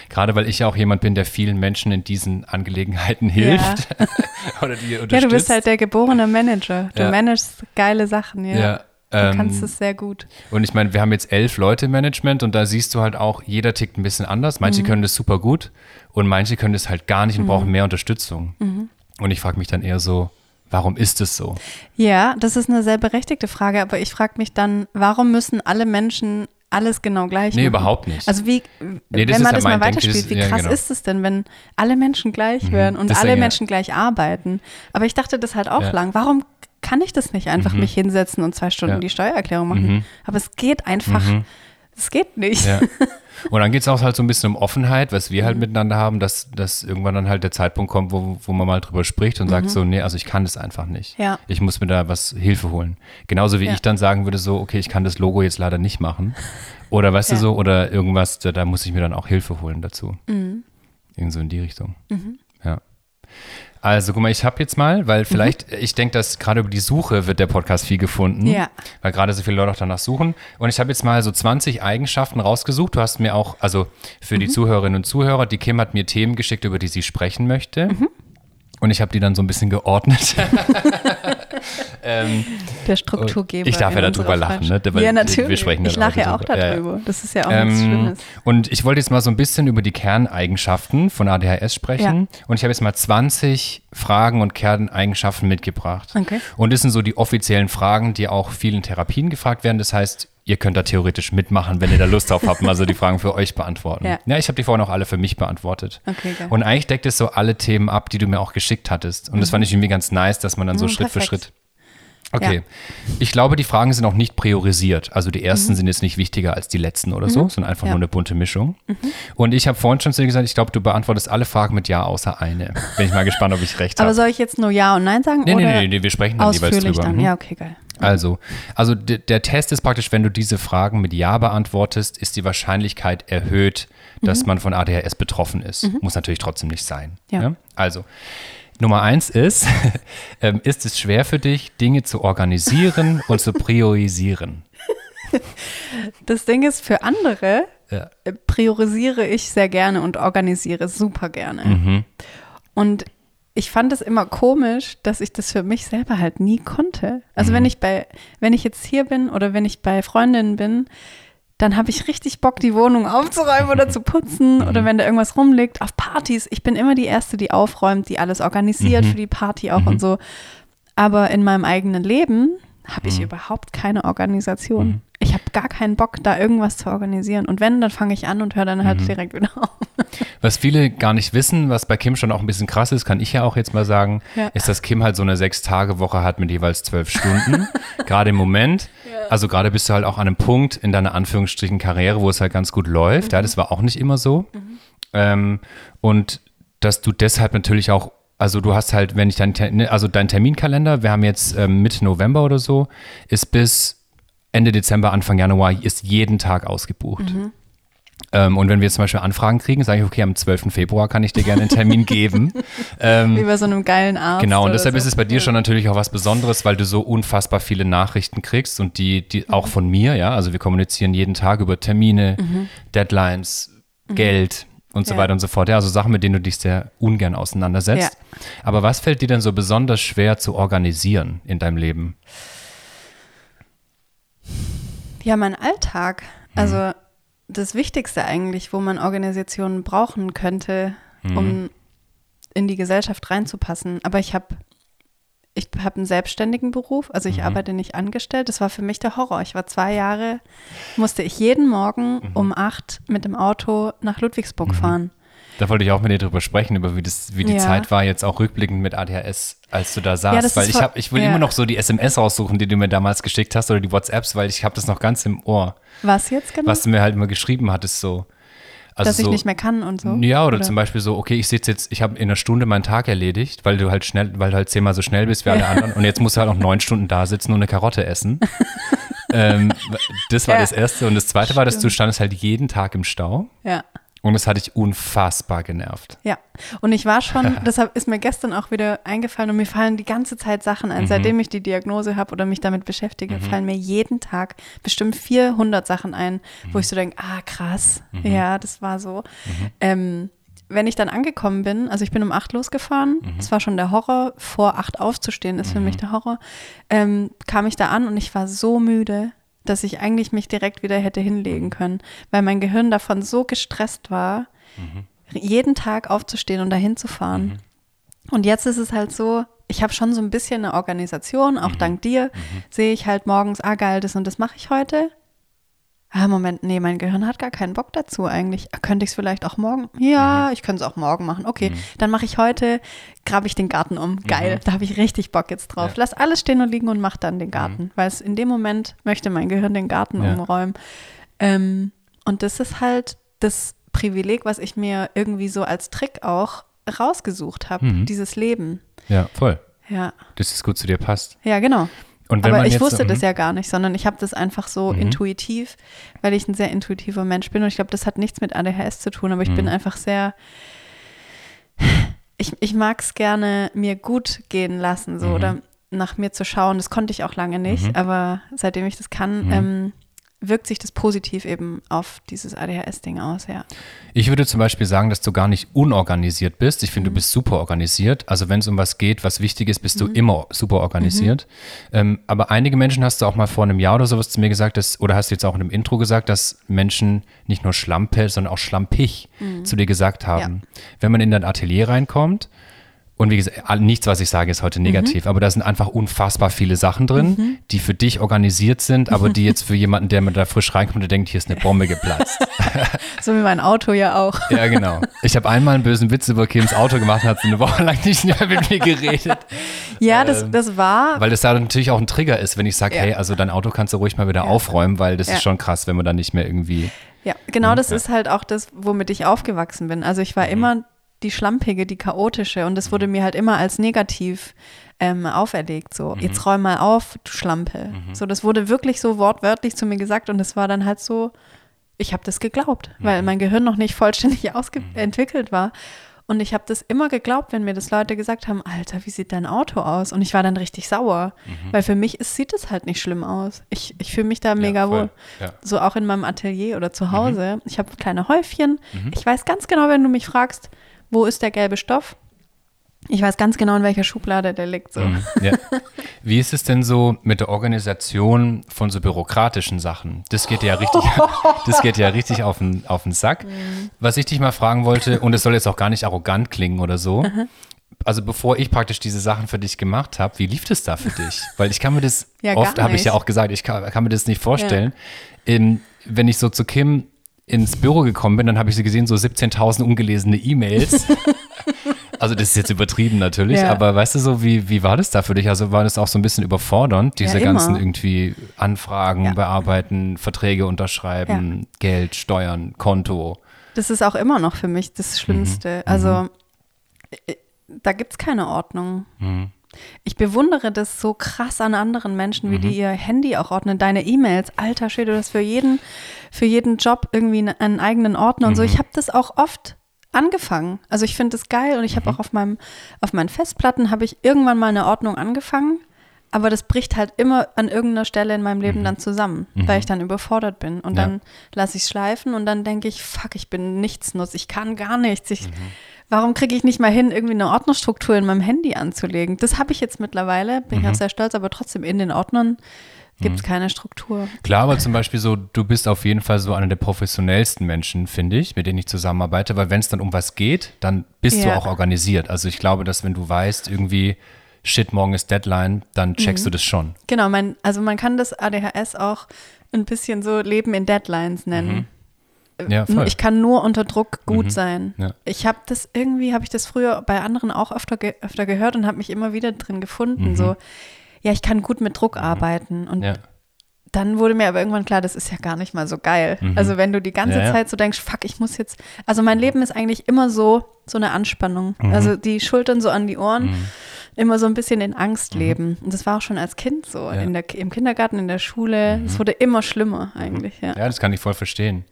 Gerade weil ich ja auch jemand bin, der vielen Menschen in diesen Angelegenheiten hilft. *laughs* oder die Ja, unterstützt. du bist halt der geborene Manager. Du Ja. managst geile Sachen, ja. Ja, du ähm, kannst es sehr gut. Und ich meine, wir haben jetzt elf Leute im Management und da siehst du halt auch, jeder tickt ein bisschen anders. Manche Mhm. können das super gut und manche können das halt gar nicht und brauchen mehr Unterstützung. Mhm. Und ich frage mich dann eher so, warum ist es so? Ja, das ist eine sehr berechtigte Frage, aber ich frage mich dann, warum müssen alle Menschen alles genau gleich Nee, machen? überhaupt nicht. Also wie, Nee, wenn ist man ja das mal weiterspielt, das- wie ja, krass genau. Mhm. ist es denn, wenn alle Menschen gleich wären und Deswegen, alle ja. Menschen gleich arbeiten? Aber ich dachte das halt auch Ja. lang. Warum kann ich das nicht einfach mich hinsetzen und zwei Stunden Ja. die Steuererklärung machen? Aber es geht einfach, es geht nicht. Ja. *laughs* Und dann geht es auch halt so ein bisschen um Offenheit, was wir Mhm. halt miteinander haben, dass, dass irgendwann dann halt der Zeitpunkt kommt, wo, wo man mal drüber spricht und sagt so, nee, also ich kann das einfach nicht. Mhm. Ja. Ich muss mir da was Hilfe holen. Genauso wie ich dann sagen würde, so, okay, ich kann das Logo jetzt leider nicht machen. Oder weißt du so, oder irgendwas, da, da muss ich mir dann auch Hilfe holen dazu. Mhm. Irgend so in die Richtung. Ja. Also, guck mal, ich habe jetzt mal, weil vielleicht, ich denke, dass gerade über die Suche wird der Podcast viel gefunden. Ja. Weil gerade so viele Leute auch danach suchen. Und ich habe jetzt mal so 20 Eigenschaften rausgesucht. Du hast mir auch, also für Mhm. die Zuhörerinnen und Zuhörer, die Kim hat mir Themen geschickt, über die sie sprechen möchte. Mhm. Und ich habe die dann so ein bisschen geordnet. *laughs* Der Strukturgeber. Ich darf ja darüber lachen, ne? Weil ja, wir natürlich. sprechen ich lache ja auch darüber. Ja, ja. darüber. Das ist ja auch nichts Ähm, Schlimmes. und ich wollte jetzt mal so ein bisschen über die Kerneigenschaften von ADHS sprechen. Und ich habe jetzt mal 20 Fragen und Kerneigenschaften mitgebracht. Okay. Und das sind so die offiziellen Fragen, die auch vielen Therapien gefragt werden. Das heißt, ihr könnt da theoretisch mitmachen, wenn ihr da Lust drauf habt, mal so die Fragen für euch beantworten. *laughs* Ja. ich habe die vorhin auch alle für mich beantwortet. Okay, geil. Und eigentlich deckt es so alle Themen ab, die du mir auch geschickt hattest. Und das fand ich irgendwie ganz nice, dass man dann so Mhm, Schritt für perfekt. Schritt Okay. Ich glaube, die Fragen sind auch nicht priorisiert. Also die ersten sind jetzt nicht wichtiger als die letzten oder so, sondern einfach Mhm. Ja. nur eine bunte Mischung. Und ich habe vorhin schon zu dir gesagt, ich glaube, du beantwortest alle Fragen mit Ja, außer eine. Bin ich mal gespannt, ob ich recht *laughs* Aber habe. soll ich jetzt nur Ja und Nein sagen? Nee, nee, oder nee, nee, wir sprechen dann jeweils ausführlich drüber. dann? Mhm. Ja, okay, geil. Also, also der Test ist praktisch, wenn du diese Fragen mit Ja beantwortest, ist die Wahrscheinlichkeit erhöht, dass man von ADHS betroffen ist. Muss natürlich trotzdem nicht sein. Ja. Also, Nummer eins ist, *laughs* ähm, ist es schwer für dich, Dinge zu organisieren *laughs* und zu priorisieren? Das Ding ist, für andere Ja. äh, priorisiere ich sehr gerne und organisiere super gerne. Mhm. Und ich fand es immer komisch, dass ich das für mich selber halt nie konnte. Also Mhm. wenn ich bei, wenn ich jetzt hier bin oder wenn ich bei Freundinnen bin, dann habe ich richtig Bock, die Wohnung aufzuräumen oder zu putzen Mhm. oder wenn da irgendwas rumliegt. Auf Partys, ich bin immer die Erste, die aufräumt, die alles organisiert Mhm. für die Party auch und so. Aber in meinem eigenen Leben habe Mhm. ich überhaupt keine Organisation. Ich habe gar keinen Bock, da irgendwas zu organisieren. Und wenn, dann fange ich an und höre dann Mhm. halt direkt wieder auf. *laughs* Was viele gar nicht wissen, was bei Kim schon auch ein bisschen krass ist, kann ich ja auch jetzt mal sagen, Ja. ist, dass Kim halt so eine Sechs-Tage-Woche hat mit jeweils zwölf Stunden. *laughs* gerade im Moment. Also gerade bist du halt auch an einem Punkt in deiner Anführungsstrichen Karriere, wo es halt ganz gut läuft. Ja, das war auch nicht immer so. Ähm, und dass du deshalb natürlich auch, also du hast halt, wenn ich dein, Ter- ne, also dein Terminkalender, wir haben jetzt ähm, Mitte November oder so, ist bis Ende Dezember, Anfang Januar, ist jeden Tag ausgebucht. Ähm, und wenn wir jetzt zum Beispiel Anfragen kriegen, sage ich, okay, am 12. Februar kann ich dir gerne einen Termin *laughs* geben. Ähm, Wie bei so einem geilen Arzt. Genau, und deshalb so. ist es bei dir schon natürlich auch was Besonderes, weil du so unfassbar viele Nachrichten kriegst und die, die auch von mir, ja, also wir kommunizieren jeden Tag über Termine, Deadlines, Geld und so Ja. weiter und so fort. Ja, also Sachen, mit denen du dich sehr ungern auseinandersetzt. Aber was fällt dir denn so besonders schwer zu organisieren in deinem Leben? Ja, mein Alltag. Also das Wichtigste eigentlich, wo man Organisationen brauchen könnte, um in die Gesellschaft reinzupassen. Aber ich habe ich habe einen selbstständigen Beruf, also ich arbeite nicht angestellt. Das war für mich der Horror. Ich war zwei Jahre, musste ich jeden Morgen um acht mit dem Auto nach Ludwigsburg fahren. Da wollte ich auch mit dir drüber sprechen, über wie, das, wie die Ja. Zeit war, jetzt auch rückblickend mit ADHS, als du da saßt. das weil ich, hab, ich will ja. immer noch so die SMS raussuchen, die du mir damals geschickt hast oder die WhatsApps, weil ich habe das noch ganz im Ohr, Was jetzt genau? was du mir halt immer geschrieben hattest so. Also Dass ich so, nicht mehr kann und so. Ja, oder, zum Beispiel so, okay, ich sitze jetzt, ich habe in einer Stunde meinen Tag erledigt, weil du halt schnell, weil du halt zehnmal so schnell bist wie alle anderen und jetzt musst du halt noch neun Stunden da sitzen und eine Karotte essen. *laughs* ähm, das war Ja. das Erste. Und das Zweite war, dass du standest halt jeden Tag im Stau. Ja. Und das hat dich unfassbar genervt. Ja, und ich war schon, *laughs* deshalb ist mir gestern auch wieder eingefallen und mir fallen die ganze Zeit Sachen ein. Seitdem ich die Diagnose habe oder mich damit beschäftige, fallen mir jeden Tag bestimmt 400 Sachen ein, wo ich so denke, ah krass, ja, das war so. Ähm, wenn ich dann angekommen bin, also ich bin um acht losgefahren, das war schon der Horror, vor acht aufzustehen ist für mich der Horror, ähm, kam ich da an und ich war so müde, dass ich eigentlich mich direkt wieder hätte hinlegen können, weil mein Gehirn davon so gestresst war, jeden Tag aufzustehen und dahin zu fahren. Und jetzt ist es halt so, ich habe schon so ein bisschen eine Organisation, auch dank dir, sehe ich halt morgens, ah geil, das und das mache ich heute. Ah, Moment, nee, mein Gehirn hat gar keinen Bock dazu eigentlich. Ah, Könnte ich es vielleicht auch morgen? Ja, ich könnte es auch morgen machen. Okay, dann mache ich heute, grabe ich den Garten um. Geil, da habe ich richtig Bock jetzt drauf. Ja. Lass alles stehen und liegen und mach dann den Garten, weil es in dem Moment möchte mein Gehirn den Garten Ja. umräumen. Ähm, und das ist halt das Privileg, was ich mir irgendwie so als Trick auch rausgesucht habe, Mhm. dieses Leben. Ja, voll. Ja, Dass es gut zu dir passt. ja, genau. Aber ich wusste mhm. das ja gar nicht, sondern ich habe das einfach so intuitiv, weil ich ein sehr intuitiver Mensch bin. Und ich glaube, das hat nichts mit ADHS zu tun, aber ich Mhm. bin einfach sehr. Ich, ich mag es gerne, mir gut gehen lassen, so Mhm. oder nach mir zu schauen. Das konnte ich auch lange nicht, aber seitdem ich das kann, Mhm. ähm, wirkt sich das positiv eben auf dieses ADHS-Ding aus, ja. Ich würde zum Beispiel sagen, dass du gar nicht unorganisiert bist. Ich Mhm. finde, du bist super organisiert. Also wenn es um was geht, was wichtig ist, Mhm. bist du immer super organisiert. Ähm, aber einige Menschen hast du auch mal vor einem Jahr oder sowas zu mir gesagt, dass, oder hast du jetzt auch in einem Intro gesagt, dass Menschen nicht nur Schlampe, sondern auch schlampig zu dir gesagt haben. Wenn man in dein Atelier reinkommt, und wie gesagt, nichts, was ich sage, ist heute negativ, aber da sind einfach unfassbar viele Sachen drin, die für dich organisiert sind, aber die jetzt für jemanden, der da frisch reinkommt und denkt, hier ist eine Bombe geplatzt. *laughs* So wie mein Auto ja auch. Ja, genau. Ich habe einmal einen bösen Witz über Kims Auto gemacht und hat eine Woche lang nicht mehr mit mir geredet. Ja, das, das war. Ähm, Weil das da natürlich auch ein Trigger ist, wenn ich sage, Ja. hey, also dein Auto kannst du ruhig mal wieder aufräumen, weil das Ja. ist schon krass, wenn man dann nicht mehr irgendwie. Ja, genau das Ja. ist halt auch das, womit ich aufgewachsen bin. Also ich war immer die schlampige, die chaotische und das wurde mir halt immer als negativ ähm, auferlegt. So, jetzt räum mal auf, du Schlampe. So, das wurde wirklich so wortwörtlich zu mir gesagt und es war dann halt so, ich habe das geglaubt, weil mein Gehirn noch nicht vollständig *laughs* ausentwickelt war. Und ich habe das immer geglaubt, wenn mir das Leute gesagt haben, Alter, wie sieht dein Auto aus? Und ich war dann richtig sauer, weil für mich ist, sieht es halt nicht schlimm aus. Ich, ich fühle mich da mega voll. wohl. Ja. So auch in meinem Atelier oder zu Hause. Ich habe kleine Häufchen. Ich weiß ganz genau, wenn du mich fragst, wo ist der gelbe Stoff? Ich weiß ganz genau, in welcher Schublade der liegt. So. Mhm, ja. Wie ist es denn so mit der Organisation von so bürokratischen Sachen? Das geht ja richtig, *laughs* das geht ja richtig auf den, auf den Sack. Mhm. Was ich dich mal fragen wollte, und es soll jetzt auch gar nicht arrogant klingen oder so. Also bevor ich praktisch diese Sachen für dich gemacht habe, wie lief das da für dich? Weil ich kann mir das, Ja, oft habe ich ja auch gesagt, ich kann, kann mir das nicht vorstellen. Ähm, wenn ich so zu Kim ins Büro gekommen bin, dann habe ich sie gesehen, so 17.000 ungelesene E-Mails. *laughs* Also das ist jetzt übertrieben natürlich, Ja. aber weißt du so, wie, wie war das da für dich? Also war das auch so ein bisschen überfordernd, diese Ja, ganzen irgendwie Anfragen Ja. bearbeiten, Verträge unterschreiben, Geld, Steuern, Konto. Das ist auch immer noch für mich das Schlimmste. Also äh, da gibt es keine Ordnung. Ich bewundere das so krass an anderen Menschen, wie die ihr Handy auch ordnen, deine E-Mails. Alter Schwede, du hast für jeden, für jeden Job irgendwie einen, eigenen Ordner und so. Ich habe das auch oft angefangen. Also ich finde das geil und ich habe auch auf meinem, auf meinen Festplatten habe ich irgendwann mal eine Ordnung angefangen. Aber das bricht halt immer an irgendeiner Stelle in meinem Leben dann zusammen, weil ich dann überfordert bin. Und Ja. dann lasse ich es schleifen und dann denke ich, fuck, ich bin nichtsnutz, ich kann gar nichts. Ich, Warum kriege ich nicht mal hin, irgendwie eine Ordnerstruktur in meinem Handy anzulegen? Das habe ich jetzt mittlerweile, bin ich auch sehr stolz, aber trotzdem in den Ordnern gibt es keine Struktur. Klar, aber zum Beispiel so, du bist auf jeden Fall so einer der professionellsten Menschen, finde ich, mit denen ich zusammenarbeite, weil wenn es dann um was geht, dann bist du Ja. auch organisiert. Also ich glaube, dass wenn du weißt, irgendwie, shit, morgen ist Deadline, dann checkst Mhm. du das schon. Genau, mein, also man kann das ADHS auch ein bisschen so Leben in Deadlines nennen. Ja, voll. Ich kann nur unter Druck gut sein. Ja. Ich habe das irgendwie, habe ich das früher bei anderen auch öfter, ge öfter gehört und habe mich immer wieder drin gefunden. So, ja, ich kann gut mit Druck arbeiten. Und ja. dann wurde mir aber irgendwann klar, das ist ja gar nicht mal so geil. Also wenn du die ganze Mhm. Ja, ja. Zeit so denkst, fuck, ich muss jetzt, also mein Leben ist eigentlich immer so, so eine Anspannung. Mhm. Also die Schultern so an die Ohren, immer so ein bisschen in Angst leben. Und das war auch schon als Kind so. Ja. In der, Im Kindergarten, in der Schule. Es wurde immer schlimmer eigentlich, ja. Ja, das kann ich voll verstehen.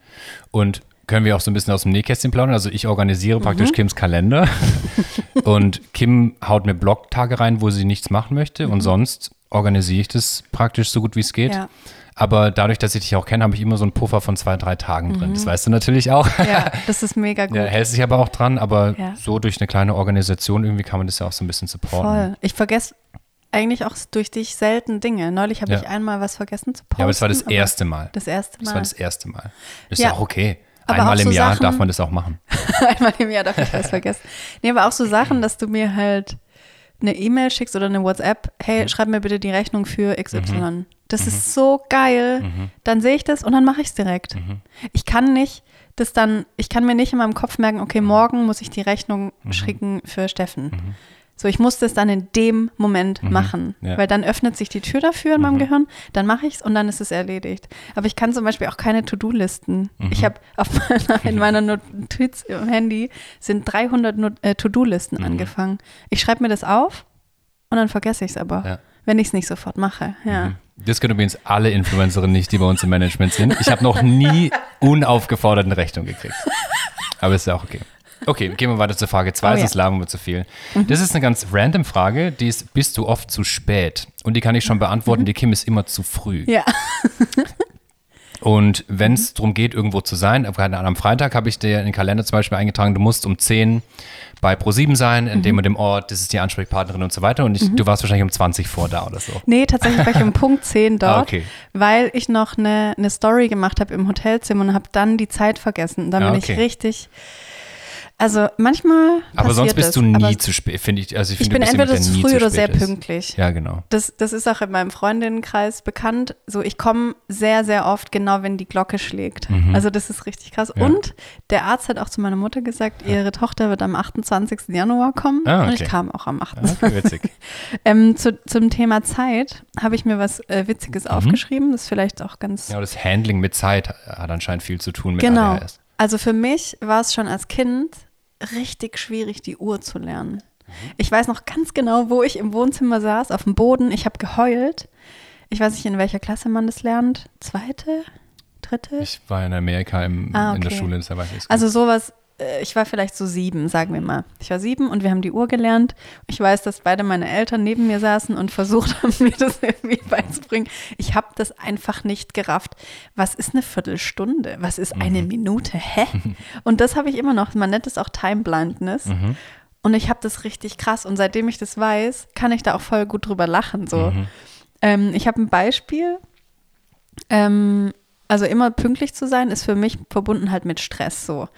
Und können wir auch so ein bisschen aus dem Nähkästchen plaudern? Also ich organisiere praktisch Mhm. Kims Kalender *laughs* und Kim haut mir Blogtage rein, wo sie nichts machen möchte und sonst organisiere ich das praktisch so gut wie es geht. Mhm. Ja. Aber dadurch, dass ich dich auch kenne, habe ich immer so einen Puffer von zwei, drei Tagen drin. Das weißt du natürlich auch. Mhm. Ja, *laughs* das ist mega gut. Ja, hält sich aber auch dran, aber Ja. so durch eine kleine Organisation irgendwie kann man das ja auch so ein bisschen supporten. Voll. Ich vergesse eigentlich auch durch dich selten Dinge. Neulich habe Ja. ich einmal was vergessen zu posten. Ja, aber es war das erste Mal. Das erste Mal. Das war das erste Mal. Das ist Ja. auch okay. Aber Einmal im so Jahr Sachen- darf man das auch machen. *laughs* Einmal im Jahr darf ich was vergessen. Nee, aber auch so *clears throat* Sachen, dass du mir halt eine E-Mail schickst oder eine WhatsApp, hey, schreib mir bitte die Rechnung für XY. Das ist so geil. Dann sehe ich das und dann mache ich es direkt. Ich kann nicht das dann, ich kann mir nicht in meinem Kopf merken, okay, morgen muss ich die Rechnung schicken für Steffen. So, ich muss das dann in dem Moment machen, ja. weil dann öffnet sich die Tür dafür in meinem Gehirn, dann mache ich es und dann ist es erledigt. Aber ich kann zum Beispiel auch keine To-Do-Listen. Ich habe auf meiner, in meiner Notiz im Handy sind 300 Not äh, To-Do-Listen angefangen. Ich schreibe mir das auf und dann vergesse ich es aber, Ja. wenn ich es nicht sofort mache. Ja. Das können übrigens alle Influencerinnen nicht, die bei uns im Management sind. Ich habe noch nie *laughs* unaufgefordert eine Rechnung gekriegt. Aber ist ja auch okay. Okay, gehen wir weiter zur Frage 2, Oh ja. sonst labern wir zu viel. Das ist eine ganz random Frage, die ist, bist du oft zu spät? Und die kann ich schon beantworten, die Kim ist immer zu früh. Ja. *laughs* Und wenn es darum geht, irgendwo zu sein, am Freitag habe ich dir in den Kalender zum Beispiel eingetragen, du musst um 10 bei Pro7 sein, in dem und dem Ort, das ist die Ansprechpartnerin und so weiter. Und ich, du warst wahrscheinlich um 20 vor da oder so. Nee, tatsächlich war ich um Punkt 10 *laughs* dort, Ah, okay. weil ich noch eine, eine Story gemacht habe im Hotelzimmer und habe dann die Zeit vergessen. Und dann Ah, bin okay. ich richtig. Also manchmal. Aber sonst bist es, du nie zu spät, finde ich. Also ich, Ich finde, bin entweder zu früh oder sehr ist. pünktlich. Ja, genau. Das, das ist auch in meinem Freundinnenkreis bekannt. So, ich komme sehr, sehr oft genau, wenn die Glocke schlägt. Also das ist richtig krass. Mhm. Ja. Und der Arzt hat auch zu meiner Mutter gesagt, ihre Tochter wird am 28. Januar kommen. Ah, Und okay. ich kam auch am 28. Okay, witzig. *laughs* Ähm, zu, zum Thema Zeit habe ich mir was äh, Witziges aufgeschrieben. Das ist vielleicht auch ganz. Mhm. Ja, das Handling mit Zeit hat anscheinend viel zu tun mit genau. ADHS. Also für mich war es schon als Kind richtig schwierig, die Uhr zu lernen. Ich weiß noch ganz genau, wo ich im Wohnzimmer saß, auf dem Boden. Ich habe geheult. Ich weiß nicht, in welcher Klasse man das lernt. Zweite? Dritte? Ich war in Amerika im, Ah, in der okay. Schule, deshalb weiß ich es Also sowas, ich war vielleicht so sieben, sagen wir mal. Ich war sieben und wir haben die Uhr gelernt. Ich weiß, dass beide meine Eltern neben mir saßen und versucht *laughs* haben, mir das irgendwie beizubringen. Ich habe das einfach nicht gerafft. Was ist eine Viertelstunde? Was ist eine Minute? Hä? *laughs* Und das habe ich immer noch. Man nennt es auch Time Blindness. Und ich habe das richtig krass. Und seitdem ich das weiß, kann ich da auch voll gut drüber lachen. So. Ähm, ich habe ein Beispiel. Ähm, also immer pünktlich zu sein, ist für mich verbunden halt mit Stress so.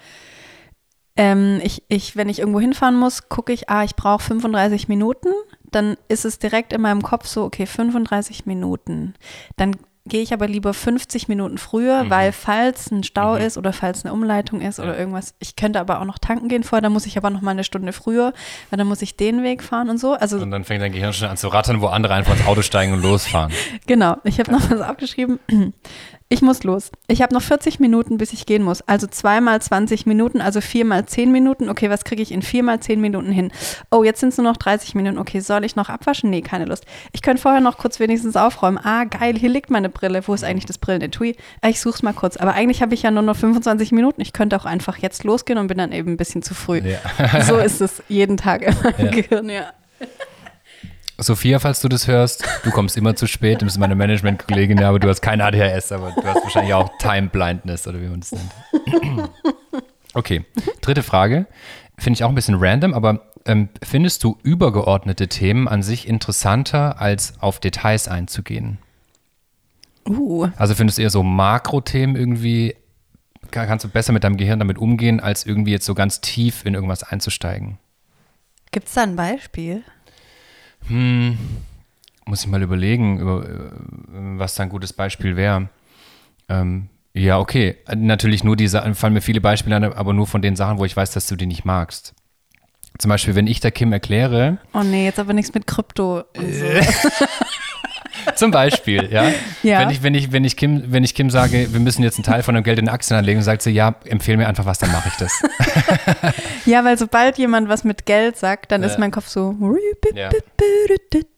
Ähm, ich, ich, wenn ich irgendwo hinfahren muss, gucke ich, ah, ich brauche 35 Minuten. Dann ist es direkt in meinem Kopf so, okay, 35 Minuten. Dann gehe ich aber lieber 50 Minuten früher, weil falls ein Stau ist oder falls eine Umleitung ist oder irgendwas, ich könnte aber auch noch tanken gehen vorher, dann muss ich aber noch mal eine Stunde früher, weil dann muss ich den Weg fahren und so. Also Und dann fängt dein Gehirn schon an zu rattern, wo andere einfach ins Auto steigen und losfahren. *laughs* Genau, ich habe noch was aufgeschrieben. Ich muss los. Ich habe noch 40 Minuten, bis ich gehen muss. Also zweimal 20 Minuten, also viermal 10 Minuten. Okay, was kriege ich in viermal 10 Minuten hin? Oh, jetzt sind es nur noch 30 Minuten. Okay, soll ich noch abwaschen? Nee, keine Lust. Ich könnte vorher noch kurz wenigstens aufräumen. Ah, geil, hier liegt meine Brille. Wo ist eigentlich das Brillenetui? Ah, ich suche es mal kurz. Aber eigentlich habe ich ja nur noch 25 Minuten. Ich könnte auch einfach jetzt losgehen und bin dann eben ein bisschen zu früh. Ja. So ist es jeden Tag in meinem *laughs* Ja. Gehirn, ja. Sophia, falls du das hörst, du kommst immer zu spät, du bist meine Management-Kollegin, aber du hast kein ADHS, aber du hast wahrscheinlich auch Time Blindness oder wie man das nennt. *clears throat* Okay, dritte Frage. Finde ich auch ein bisschen random, aber ähm, findest du übergeordnete Themen an sich interessanter, als auf Details einzugehen? Uh, Also findest du eher so Makrothemen irgendwie, ka- kannst du besser mit deinem Gehirn damit umgehen, als irgendwie jetzt so ganz tief in irgendwas einzusteigen? gibt es da ein Beispiel? Muss ich mal überlegen, über, äh, was da ein gutes Beispiel wäre. Ähm, ja, okay. Natürlich nur die Sachen, fallen mir viele Beispiele an, aber nur von den Sachen, wo ich weiß, dass du die nicht magst. Zum Beispiel, wenn ich der Kim erkläre, Oh nee, jetzt aber nichts mit Krypto. so. *laughs* *laughs* Zum Beispiel, ja. Ja. Wenn, ich, wenn, ich, wenn, ich Kim, wenn ich Kim sage, wir müssen jetzt einen Teil von dem Geld in Aktien anlegen, sagt sie, ja, empfehle mir einfach was, dann mache ich das. *laughs* Ja, weil sobald jemand was mit Geld sagt, dann Ja. ist mein Kopf so. Ja.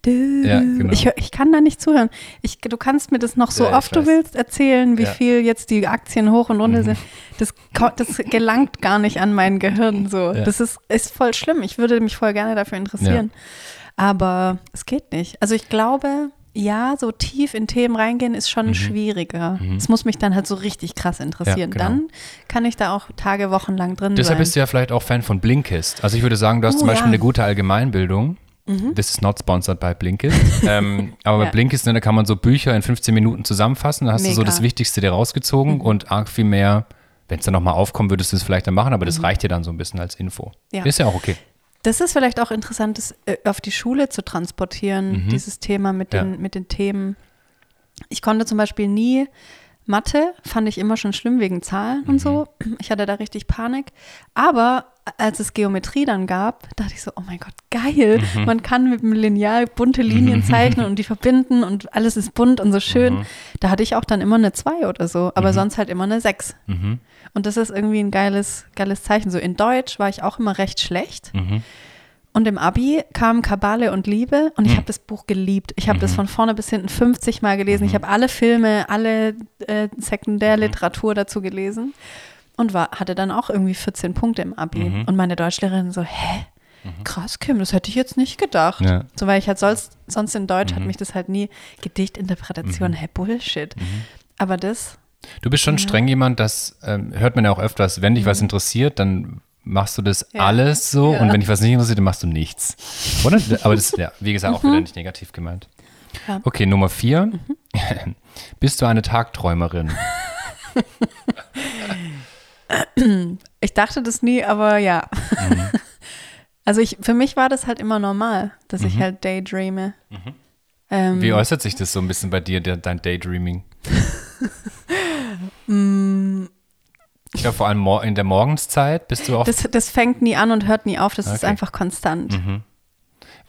Genau. ich, ich kann da nicht zuhören. Ich, du kannst mir das noch so oft du willst erzählen, wie. Mhm. viel jetzt die Aktien hoch und runter sind. Das, das gelangt gar nicht an mein Gehirn. So. Das ist, ist voll schlimm. Ich würde mich voll gerne dafür interessieren. Aber es geht nicht. Also ich glaube, ja, so tief in Themen reingehen ist schon schwieriger. Es muss mich dann halt so richtig krass interessieren. Mhm. genau. Dann kann ich da auch Tage, Wochen lang drin Deshalb sein. bist du ja vielleicht auch Fan von Blinkist. Also ich würde sagen, du hast Oh, zum Beispiel ja. Mhm. eine gute Allgemeinbildung. This is not sponsored by Blinkist. *laughs* ähm, aber Ja. bei Blinkist, ne, da kann man so Bücher in 15 Minuten zusammenfassen. Da hast du so Mega. Mhm. das Wichtigste dir rausgezogen und arg viel mehr, wenn es dann nochmal aufkommt, würdest du es vielleicht dann machen, aber das reicht dir dann so ein bisschen als Info. Mhm. Ja. Ist ja auch okay. Das ist vielleicht auch interessant, das äh, auf die Schule zu transportieren, dieses Thema mit den, Mhm. Ja. mit den Themen. Ich konnte zum Beispiel nie Mathe, fand ich immer schon schlimm wegen Zahlen und so. Mhm. Ich hatte da richtig Panik. Aber als es Geometrie dann gab, dachte ich so, oh mein Gott, geil. Mhm. Man kann mit dem Lineal bunte Linien *laughs* zeichnen und die verbinden und alles ist bunt und so schön. Mhm. Da hatte ich auch dann immer eine 2 oder so, aber sonst halt immer eine 6. Mhm. Und das ist irgendwie ein geiles, geiles Zeichen. So in Deutsch war ich auch immer recht schlecht. Mhm. Und im Abi kam Kabale und Liebe und ich habe das Buch geliebt. Ich habe das von vorne bis hinten 50 Mal gelesen. Ich habe alle Filme, alle äh, Sekundärliteratur dazu gelesen und war, hatte dann auch irgendwie 14 Punkte im Abi. Und meine Deutschlehrerin so, hä? Krass, Kim, das hätte ich jetzt nicht gedacht. Ja. So, weil ich halt sonst, sonst in Deutsch hat mich das halt nie Gedichtinterpretation, hä, Bullshit. Aber das, Du bist schon streng jemand, das ähm, hört man ja auch öfters, wenn dich was interessiert, dann machst du das Mhm. Ja. alles so Ja. und wenn dich was nicht interessiert, dann machst du nichts. Oder? Aber das ist, ja, wie gesagt, auch wieder nicht negativ gemeint. Mhm. Ja. Okay, Nummer vier. *laughs* Bist du eine Tagträumerin? *laughs* Ich dachte das nie, aber ja. *laughs* Also ich, für mich war das halt immer normal, dass ich halt daydreame. Ähm, Wie äußert sich das so ein bisschen bei dir, dein Daydreaming? *laughs* ich glaube, vor allem in der Morgenszeit bist du auch, das, das fängt nie an und hört nie auf, das ist Okay. Mhm. einfach konstant.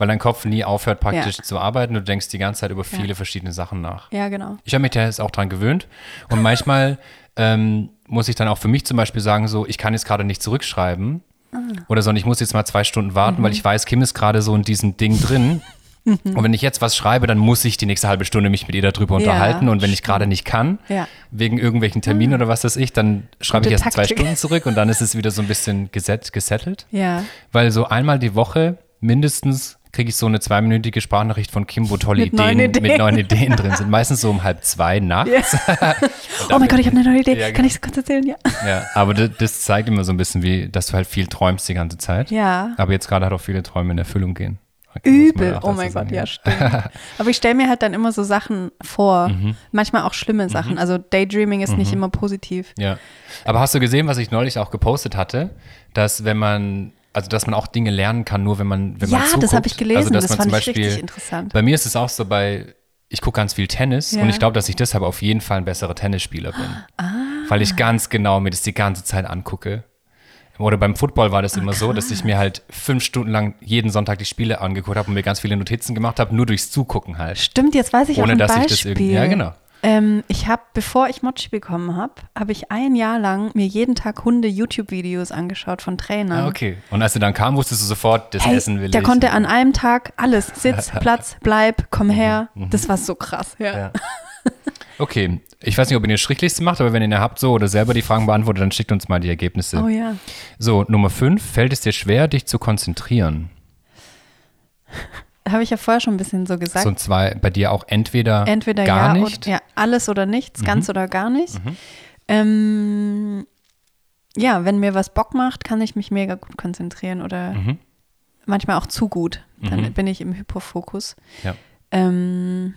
Weil dein Kopf nie aufhört, praktisch zu arbeiten. Du denkst die ganze Zeit über viele verschiedene Sachen nach. Ja, genau. Ich habe mich da jetzt auch dran gewöhnt. Und manchmal ähm, muss ich dann auch für mich zum Beispiel sagen, so, ich kann jetzt gerade nicht zurückschreiben. Ah. Oder so, und ich muss jetzt mal zwei Stunden warten, Mhm. weil ich weiß, Kim ist gerade so in diesem Ding drin. *laughs* Und wenn ich jetzt was schreibe, dann muss ich die nächste halbe Stunde mich mit ihr darüber Ja, unterhalten. Und wenn ich gerade nicht kann, Ja. wegen irgendwelchen Terminen oder was weiß ich, dann schreibe ich erst zwei Taktik. Stunden zurück und dann ist es wieder so ein bisschen geset, gesettelt. Ja. Weil so einmal die Woche mindestens kriege ich so eine zweiminütige Sprachnachricht von Kim, wo tolle Mit neuen Ideen, mit Ideen. neuen Ideen drin sind. Meistens so um halb zwei nachts. *laughs* Oh mein Gott, ich habe eine neue Idee. Ja, Kann genau. ich es kurz erzählen? Ja. Ja, aber das, das zeigt immer so ein bisschen, wie, dass du halt viel träumst die ganze Zeit. Ja. Aber jetzt gerade hat auch viele Träume in Erfüllung gehen. Übel. Oh mein sagen, Gott, ja, stimmt. *laughs* Aber ich stelle mir halt dann immer so Sachen vor. Mhm. Manchmal auch schlimme Sachen. Also Daydreaming ist nicht immer positiv. Ja. Aber hast du gesehen, was ich neulich auch gepostet hatte, dass wenn man, also dass man auch Dinge lernen kann, nur wenn man, wenn Ja, man das zuguckt. habe ich gelesen. Also, dass das man fand zum ich Beispiel, richtig interessant. Bei mir ist es auch so bei, ich gucke ganz viel Tennis Ja. und ich glaube, dass ich deshalb auf jeden Fall ein besserer Tennisspieler bin. Ah. Weil ich ganz genau mir das die ganze Zeit angucke. Oder beim Football war Ah, das immer so, dass ich mir halt fünf Stunden lang jeden Sonntag die Spiele angeguckt habe und mir ganz viele Notizen gemacht habe, nur durchs Zugucken halt. Stimmt, jetzt weiß ich Ohne auch ein dass ich Beispiel. das irgendwie- ja, genau. Ähm, ich habe, bevor ich Mochi bekommen habe, habe ich ein Jahr lang mir jeden Tag Hunde-YouTube-Videos angeschaut von Trainern. Ah, okay. Und als er dann kam, wusstest du sofort, das Hey, Essen will der ich. konnte an einem Tag alles. Sitz, *laughs* Platz, bleib, komm her. Das war so krass. Ja. Mhm, Ja. *laughs* Okay, ich weiß nicht, ob ihr eine Schriftlichste macht, aber wenn ihr eine habt so oder selber die Fragen beantwortet, dann schickt uns mal die Ergebnisse. Oh ja. So, Nummer 5. Fällt es dir schwer, dich zu konzentrieren? *laughs* Habe ich ja vorher schon ein bisschen so gesagt. So zwei, bei dir auch entweder, Entweder gar ja, nicht. Oder, ja, alles oder nichts, ganz Mhm. oder gar nicht. Ähm, ja, wenn mir was Bock macht, kann ich mich mega gut konzentrieren oder Mhm. manchmal auch zu gut. Dann Mhm. bin ich im Hyperfokus. Ja. Ähm,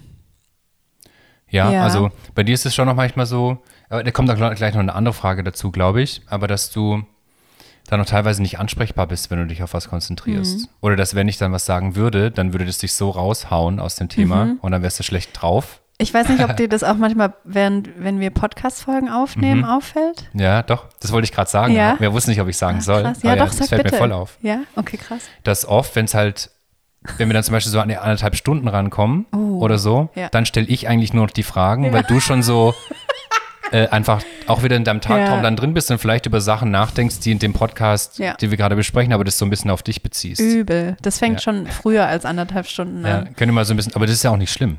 Ja, Ja. also bei dir ist es schon noch manchmal so, aber da kommt gl- gleich noch eine andere Frage dazu, glaube ich, aber dass du dann noch teilweise nicht ansprechbar bist, wenn du dich auf was konzentrierst. Mhm. Oder dass wenn ich dann was sagen würde, dann würde das dich so raushauen aus dem Thema Mhm. und dann wärst du schlecht drauf. ich weiß nicht, ob *laughs* dir das auch manchmal, während, wenn wir Podcast-Folgen aufnehmen, Mhm. auffällt. Ja, doch, das wollte ich gerade sagen. Ja? Wir wussten nicht, ob ich sagen Ah, soll. krass. Aber Ja, doch, das fällt bitte. mir voll auf. Ja, okay, krass. Dass oft, wenn es halt wenn wir dann zum Beispiel so an die anderthalb Stunden rankommen oder so, ja. dann stelle ich eigentlich nur noch die Fragen, weil du schon so *laughs* äh, einfach auch wieder in deinem Tagtraum Ja. dann drin bist und vielleicht über Sachen nachdenkst, die in dem Podcast, Ja. die wir gerade besprechen, aber das so ein bisschen auf dich beziehst. Übel. Das fängt Ja. schon früher als anderthalb Stunden Ja, an. können wir mal so ein bisschen, aber das ist ja auch nicht schlimm.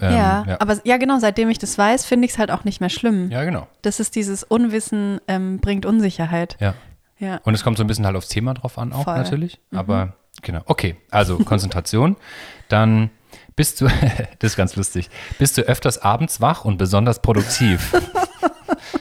Ähm, ja, ja. aber ja, genau, seitdem ich das weiß, finde ich es halt auch nicht mehr schlimm. ja, genau. Das ist dieses Unwissen ähm, bringt Unsicherheit. Ja. Ja. Und es kommt so ein bisschen halt aufs Thema drauf an auch Voll. Mhm. natürlich. Aber genau. Okay, also *laughs* Konzentration. Dann bist du, *laughs* das ist ganz lustig, bist du öfters abends wach und besonders produktiv. *laughs*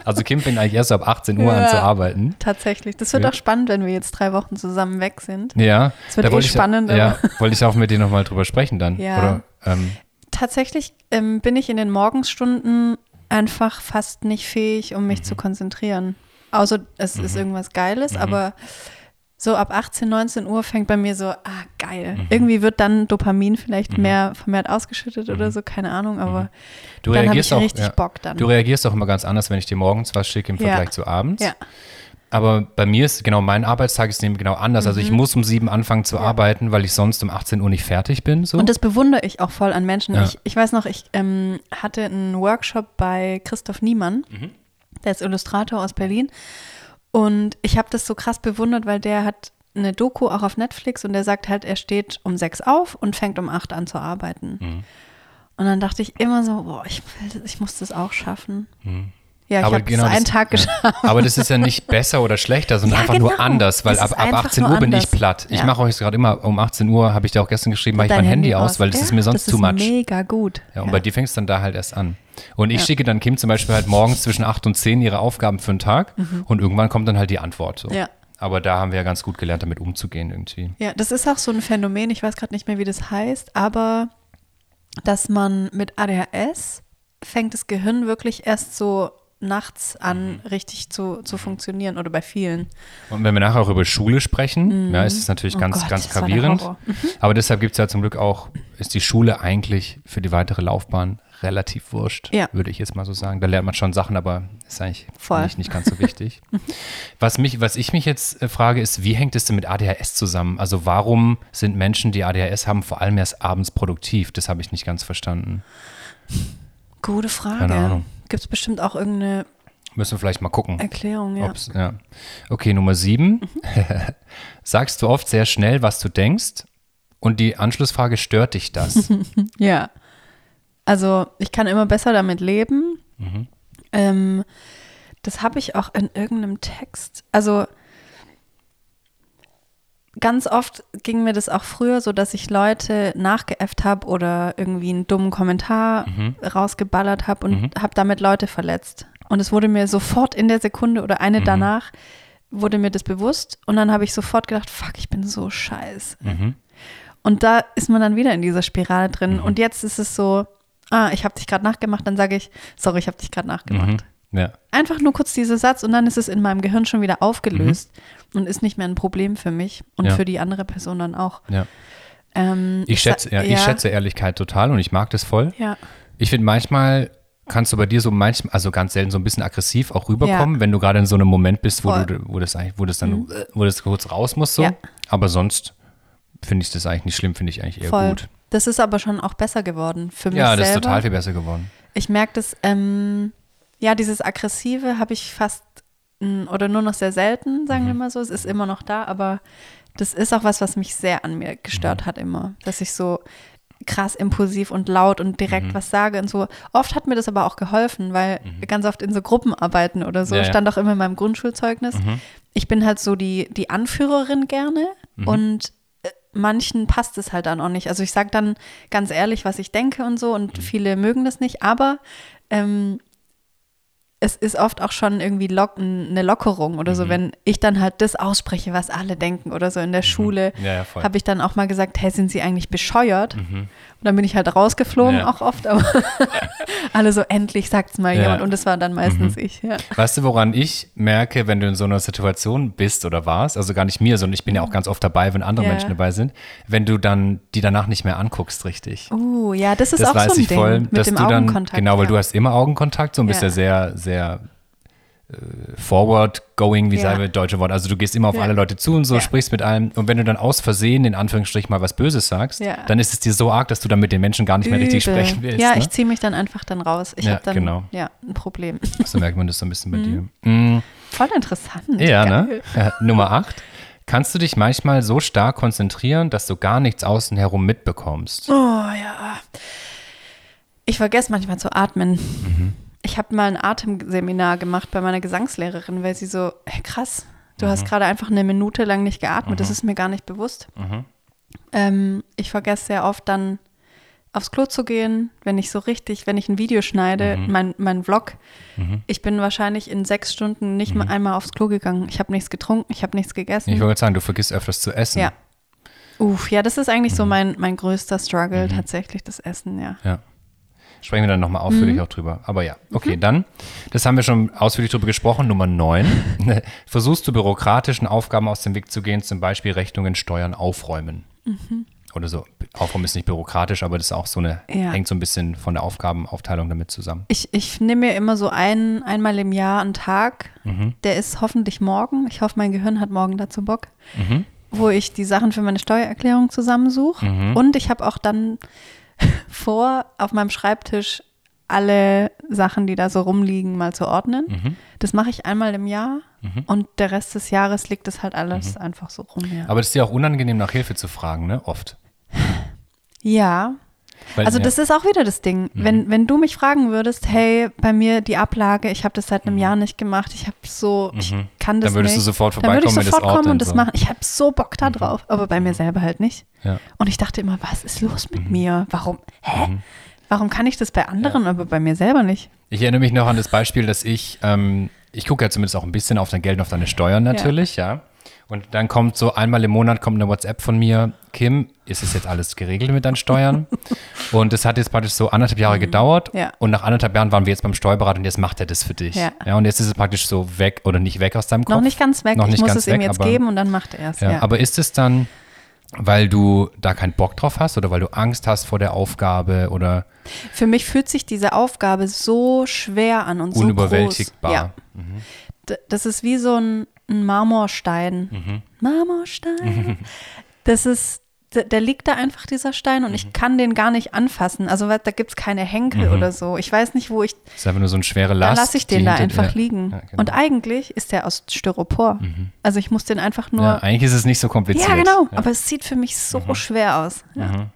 also Kim fängt eigentlich erst ab 18 Uhr an Ja. zu arbeiten. Tatsächlich. Das wird Ja. auch spannend, wenn wir jetzt drei Wochen zusammen weg sind. Ja. Es wird da eh wollte ich, spannend, Ja, *laughs* wollte ich auch mit dir nochmal drüber sprechen dann. Ja. Oder, ähm, Tatsächlich ähm, bin ich in den Morgenstunden einfach fast nicht fähig, um mich Mhm. zu konzentrieren. Außer es ist irgendwas Geiles, Mhm. aber so ab 18, 19 Uhr fängt bei mir so, ah, geil. Mhm. Irgendwie wird dann Dopamin vielleicht mehr vermehrt ausgeschüttet oder so, keine Ahnung, aber Mhm. du dann habe reagierst ich auch, richtig ja. Bock dann. Du reagierst auch immer ganz anders, wenn ich dir morgens was schicke im Ja. Vergleich zu abends. ja, Aber bei mir ist genau mein Arbeitstag ist nämlich genau anders. Also Mhm. ich muss um sieben anfangen zu arbeiten, weil ich sonst um 18 Uhr nicht fertig bin. So. Und das bewundere ich auch voll an Menschen. Ja. Ich, ich weiß noch, ich ähm, hatte einen Workshop bei Christoph Niemann, Mhm. der ist Illustrator aus Berlin. Und ich habe das so krass bewundert, weil der hat eine Doku auch auf Netflix und der sagt halt, er steht um sechs auf und fängt um acht an zu arbeiten. Mhm. Und dann dachte ich immer so, boah, ich, will, ich muss das auch schaffen. Ja, ich Mhm. Aber habe genau das einen das- Tag geschafft. Aber das ist ja nicht besser oder schlechter, sondern Ja, einfach genau. nur anders, weil ab, ab einfach 18 nur Uhr bin ich platt. Ich Ja. mache euch gerade immer um 18 Uhr, habe ich dir auch gestern geschrieben, mache ich mein Dein Handy aus, weil das Ja, ist mir sonst das too much. ist mega gut. Ja, und bei dir fängst dann da halt erst an. Und ich schicke dann Kim zum Beispiel halt morgens zwischen 8 und 10 ihre Aufgaben für den Tag und irgendwann kommt dann halt die Antwort. So. Mhm. Ja. Aber da haben wir ja ganz gut gelernt, damit umzugehen irgendwie. Ja, das ist auch so ein Phänomen, ich weiß gerade nicht mehr, wie das heißt, aber dass man mit ADHS fängt das Gehirn wirklich erst so nachts an, richtig zu, zu funktionieren oder bei vielen. Und wenn wir nachher auch über Schule sprechen, ja, ist es natürlich Oh ganz, Gott, ganz gravierend. Horror. Aber deshalb gibt es ja zum Glück auch, ist die Schule eigentlich für die weitere Laufbahn relativ wurscht, Ja. würde ich jetzt mal so sagen. Da lernt man schon Sachen, aber ist eigentlich nicht, nicht ganz so wichtig. *laughs* was, mich, was ich mich jetzt äh, frage, ist, wie hängt es denn mit ADHS zusammen? Also warum sind Menschen, die ADHS haben, vor allem erst abends produktiv? Das habe ich nicht ganz verstanden. Gute Frage. Keine Ahnung. Gibt es bestimmt auch irgendeine Müssen wir vielleicht mal gucken. Erklärung, ja. Ja. Okay, Nummer sieben. *laughs* Sagst du oft sehr schnell, was du denkst? Und die Anschlussfrage, stört dich das? *laughs* Ja. Also ich kann immer besser damit leben. Mhm. Ähm, das habe ich auch in irgendeinem Text. Also ganz oft ging mir das auch früher so, dass ich Leute nachgeäfft habe oder irgendwie einen dummen Kommentar Mhm. rausgeballert habe und habe damit Leute verletzt. Und es wurde mir sofort in der Sekunde oder eine Mhm. danach wurde mir das bewusst und dann habe ich sofort gedacht, fuck, ich bin so scheiße. Mhm. Und da ist man dann wieder in dieser Spirale drin. Und jetzt ist es so, ah, ich habe dich gerade nachgemacht, dann sage ich, sorry, ich habe dich gerade nachgemacht. Mhm. Ja. Einfach nur kurz dieser Satz und dann ist es in meinem Gehirn schon wieder aufgelöst und ist nicht mehr ein Problem für mich und Mhm. Ja. für die andere Person dann auch. ja. Ähm, Ich schätze, ja, ich schätze Ehrlichkeit total und ich mag das voll. Ja, Ich finde manchmal kannst du bei dir so manchmal, also ganz selten so ein bisschen aggressiv auch rüberkommen, wenn du gerade in so einem Moment bist, wo Voll. du, wo das eigentlich, wo das dann, wo das kurz raus muss so. Aber sonst finde ich das eigentlich nicht schlimm, finde ich eigentlich eher voll. gut. Das ist aber schon auch besser geworden für mich Ja, das ist selber. total viel besser geworden. Ich merke das, ähm, ja, dieses Aggressive habe ich fast mm, oder nur noch sehr selten, sagen Mhm. wir mal so. Es ist immer noch da, aber das ist auch was, was mich sehr an mir Mhm. gestört hat immer, dass ich so krass impulsiv und laut und direkt Mhm. was sage und so. Oft hat mir das aber auch geholfen, weil ganz oft in so Gruppenarbeiten oder so Mhm. Ja, stand auch immer in meinem Grundschulzeugnis. Ich bin halt so die, die Anführerin gerne Mhm. und äh, manchen passt es halt dann auch nicht. Also ich sage dann ganz ehrlich, was ich denke und so und Mhm. viele mögen das nicht, aber ähm, es ist oft auch schon irgendwie lock, eine Lockerung oder Mhm. so, wenn ich dann halt das ausspreche, was alle denken oder so in der Schule, Ja, ja, habe ich dann auch mal gesagt, hey, sind Sie eigentlich bescheuert? Und dann bin ich halt rausgeflogen, Mhm. Ja. auch oft, aber *laughs* alle so, endlich sagt's mal Ja. Mhm. jemand und das war dann meistens ich, ja. Weißt du, woran ich merke, wenn du in so einer Situation bist oder warst, also gar nicht mir, sondern ich bin ja auch ganz oft dabei, wenn andere. Menschen dabei sind, wenn du dann die danach nicht mehr anguckst, richtig. Uh, ja, das ist das auch weiß so ein ich Ding voll, mit dass dem du dann, Augenkontakt. genau, weil du hast immer Augenkontakt, so und bist Ja. sehr, sehr forward going, wie Ja. sagen wir deutsche Wort. Also du gehst immer auf Ja. alle Leute zu und so, Ja. sprichst mit allem. Und wenn du dann aus Versehen in Anführungsstrichen mal was Böses sagst, Ja. dann ist es dir so arg, dass du dann mit den Menschen gar nicht mehr richtig Übel. sprechen willst. Ja, ne? ich ziehe mich dann einfach dann raus. Ich Ja, habe dann genau. ja, ein Problem. *laughs* So merkt man das so ein bisschen bei dir. Mm, Voll interessant. ja, Geil. ne? Nummer 8. Kannst du dich manchmal so stark konzentrieren, dass du gar nichts außen herum mitbekommst? Oh ja. Ich vergesse manchmal zu atmen. Mhm. Ich habe mal ein Atemseminar gemacht bei meiner Gesangslehrerin, weil sie so, hey, krass, du Mhm. hast gerade einfach eine Minute lang nicht geatmet, das ist mir gar nicht bewusst. Mhm. Ähm, ich vergesse sehr oft dann aufs Klo zu gehen, wenn ich so richtig, wenn ich ein Video schneide, Mhm. mein, mein Vlog. Ich bin wahrscheinlich in sechs Stunden nicht mal einmal aufs Klo gegangen. Ich habe nichts getrunken, ich habe nichts gegessen. Ich wollte sagen, du vergisst öfters zu essen. Ja. Uff, ja, das ist eigentlich Mhm. so mein, mein größter Struggle, tatsächlich das Essen, ja. Ja. Sprechen wir dann nochmal ausführlich Mhm. auch drüber. Aber ja, okay, dann, das haben wir schon ausführlich drüber gesprochen. Nummer 9. *laughs* Versuchst du bürokratischen Aufgaben aus dem Weg zu gehen, zum Beispiel Rechnungen, Steuern, Aufräumen. Mhm. Oder so. Aufräumen ist nicht bürokratisch, aber das ist auch so eine, Ja. hängt so ein bisschen von der Aufgabenaufteilung damit zusammen. Ich, ich nehme mir immer so ein, einmal im Jahr einen Tag, Mhm. der ist hoffentlich morgen. Ich hoffe, mein Gehirn hat morgen dazu Bock, Mhm. wo ich die Sachen für meine Steuererklärung zusammensuche. Mhm. Und ich habe auch dann *laughs* vor, auf meinem Schreibtisch alle Sachen, die da so rumliegen, mal zu ordnen. Mhm. Das mache ich einmal im Jahr und der Rest des Jahres liegt das halt alles Mhm. einfach so rum. Ja, Aber es ist dir auch unangenehm, nach Hilfe zu fragen, ne? Oft. ja. Weil, Also ja, das ist auch wieder das Ding. Mhm. Wenn, wenn du mich fragen würdest, hey, bei mir die Ablage, ich habe das seit einem Jahr nicht gemacht, ich habe so, ich Mhm. kann das Dann würdest nicht. du sofort Dann würde ich vorbeikommen, sofort kommen und das so. Mhm. machen. Ich habe so Bock da drauf, aber bei mir selber halt nicht. Ja. Und ich dachte immer, was ist los mit Mhm. mir? Warum, hä? Warum kann ich das bei anderen, aber bei mir selber nicht? Ich erinnere mich noch an das Beispiel, dass ich, ähm, ich gucke ja zumindest auch ein bisschen auf dein Geld und auf deine Steuern natürlich, ja. Und dann kommt so einmal im Monat kommt eine WhatsApp von mir, Kim, ist es jetzt alles geregelt mit deinen Steuern? *laughs* und das hat jetzt praktisch so anderthalb Jahre gedauert Mhm. Ja. und nach anderthalb Jahren waren wir jetzt beim Steuerberater und jetzt macht er das für dich. Ja. und jetzt ist es praktisch so weg oder nicht weg aus deinem Kopf. Noch nicht ganz weg. Noch ich nicht muss ganz es ihm weg, jetzt aber- geben und dann macht er es. Ja, Ja, Aber ist es dann, weil du da keinen Bock drauf hast oder weil du Angst hast vor der Aufgabe oder Für mich fühlt sich diese Aufgabe so schwer an und so unüberwältigbar? groß. Ja. D- Das ist wie so ein, ein Marmorstein. Mhm. Marmorstein. *laughs* Das ist, d- der liegt da einfach, dieser Stein, und Mhm. ich kann den gar nicht anfassen. Also da gibt es keine Henkel oder so. Ich weiß nicht, wo ich, Das ist einfach nur so eine schwere da Last. lasse ich den da einfach ja. liegen. Ja, genau. Mhm. Und eigentlich ist der aus Styropor. Also ich muss den einfach nur. ja, eigentlich ist es nicht so kompliziert. Ja, genau. Mhm. Aber es sieht für mich so schwer aus. Ja.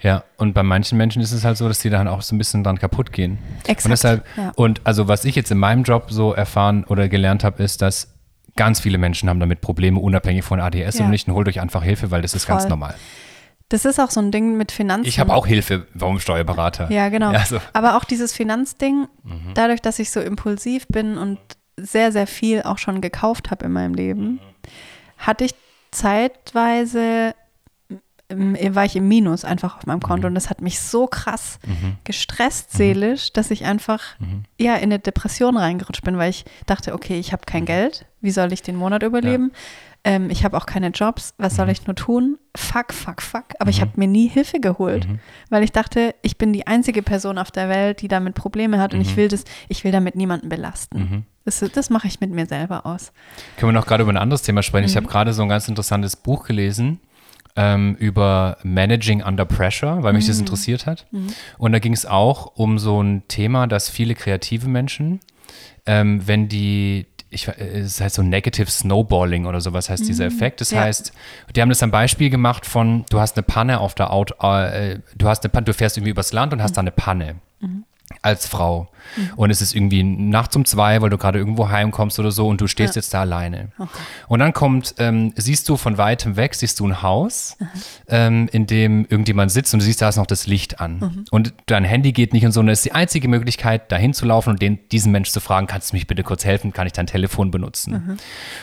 Ja, und bei manchen Menschen ist es halt so, dass die dann auch so ein bisschen dran kaputt gehen. Exakt, Und deshalb, ja. und also was ich jetzt in meinem Job so erfahren oder gelernt habe, ist, dass ganz viele Menschen haben damit Probleme, unabhängig von ADS Ja. und nicht, und holt euch einfach Hilfe, weil das ist ganz Voll. normal. Das ist auch so ein Ding mit Finanzen. Ich habe auch Hilfe vom Steuerberater. Ja, genau. Ja, so. Aber auch dieses Finanzding, Mhm. dadurch, dass ich so impulsiv bin und sehr, sehr viel auch schon gekauft habe in meinem Leben, Mhm. hatte ich zeitweise, war ich im Minus einfach auf meinem Mhm. Konto und das hat mich so krass gestresst seelisch, dass ich einfach Mhm. ja in eine Depression reingerutscht bin, weil ich dachte, okay, ich habe kein Geld, wie soll ich den Monat überleben? Ähm, ich habe auch keine Jobs, was Mhm. soll ich nur tun? Fuck, fuck, fuck. Aber ich habe mir nie Hilfe geholt, weil ich dachte, ich bin die einzige Person auf der Welt, die damit Probleme hat und ich will das, ich will damit niemanden belasten. Das, das mache ich mit mir selber aus. Können wir noch gerade über ein anderes Thema sprechen? Ich Mhm. habe gerade so ein ganz interessantes Buch gelesen ähm, über Managing Under Pressure, weil mich Mhm. das interessiert hat. Und da ging es auch um so ein Thema, dass viele kreative Menschen, ähm, wenn die ich, äh, es heißt so Negative Snowballing oder sowas heißt dieser Effekt. Das Mhm. Ja. heißt, die haben das am Beispiel gemacht von, du hast eine Panne auf der Auto, äh, du hast eine Panne, du fährst irgendwie übers Land und hast da eine Panne als Frau. Und es ist irgendwie nachts um zwei, weil du gerade irgendwo heimkommst oder so und du stehst jetzt da alleine. Und dann kommt, ähm, siehst du von weitem weg, siehst du ein Haus, ähm, in dem irgendjemand sitzt und du siehst, da ist noch das Licht an. Und dein Handy geht nicht und so. Und das ist die einzige Möglichkeit, da hinzulaufen und den, diesen Menschen zu fragen, kannst du mich bitte kurz helfen, kann ich dein Telefon benutzen?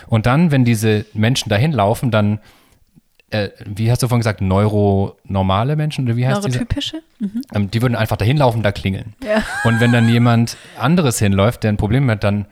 Und dann, wenn diese Menschen dahin laufen, dann äh, wie hast du vorhin gesagt, neuronormale Menschen oder wie heißt? Neurotypische? Ähm, die würden einfach dahin laufen, da klingeln. Ja. Und wenn dann jemand anderes hinläuft, der ein Problem hat, dann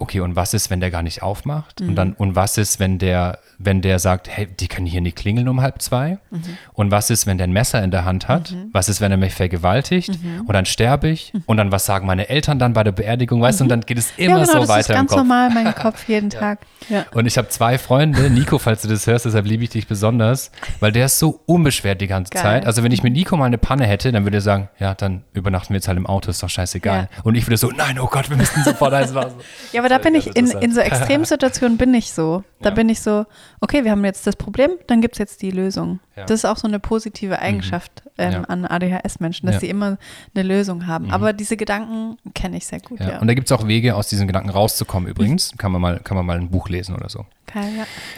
okay, und was ist, wenn der gar nicht aufmacht? Mhm. Und dann, und was ist, wenn der, wenn der sagt, hey, die können hier nicht klingeln um halb zwei? Mhm. Und was ist, wenn der ein Messer in der Hand hat? Was ist, wenn er mich vergewaltigt? Mhm. Und dann sterbe ich? Und dann, was sagen meine Eltern dann bei der Beerdigung? Weißt du, und dann geht es immer Mhm. ja, genau, so das weiter ist im ganz Kopf. normal, mein Kopf jeden *laughs* Tag. Ja. Und ich habe zwei Freunde, Nico, falls du das hörst, deshalb liebe ich dich besonders, weil der ist so unbeschwert die ganze Geil. Zeit. Also wenn ich mit Nico mal eine Panne hätte, dann würde er sagen, ja, dann übernachten wir jetzt halt im Auto, ist doch scheißegal. Und ich würde so, nein, oh Gott, wir müssen sofort *laughs* eins machen. Ja, aber da bin ich, in, in so Extremsituationen bin ich so. Da Ja. bin ich so, okay, wir haben jetzt das Problem, dann gibt es jetzt die Lösung. Ja. Das ist auch so eine positive Eigenschaft ähm, Ja. an ADHS-Menschen, dass. Mhm. sie immer eine Lösung haben. Aber diese Gedanken kenne ich sehr gut. Und da gibt es auch Wege, aus diesen Gedanken rauszukommen übrigens. *laughs* Kann man mal, kann man mal ein Buch lesen oder so. Okay.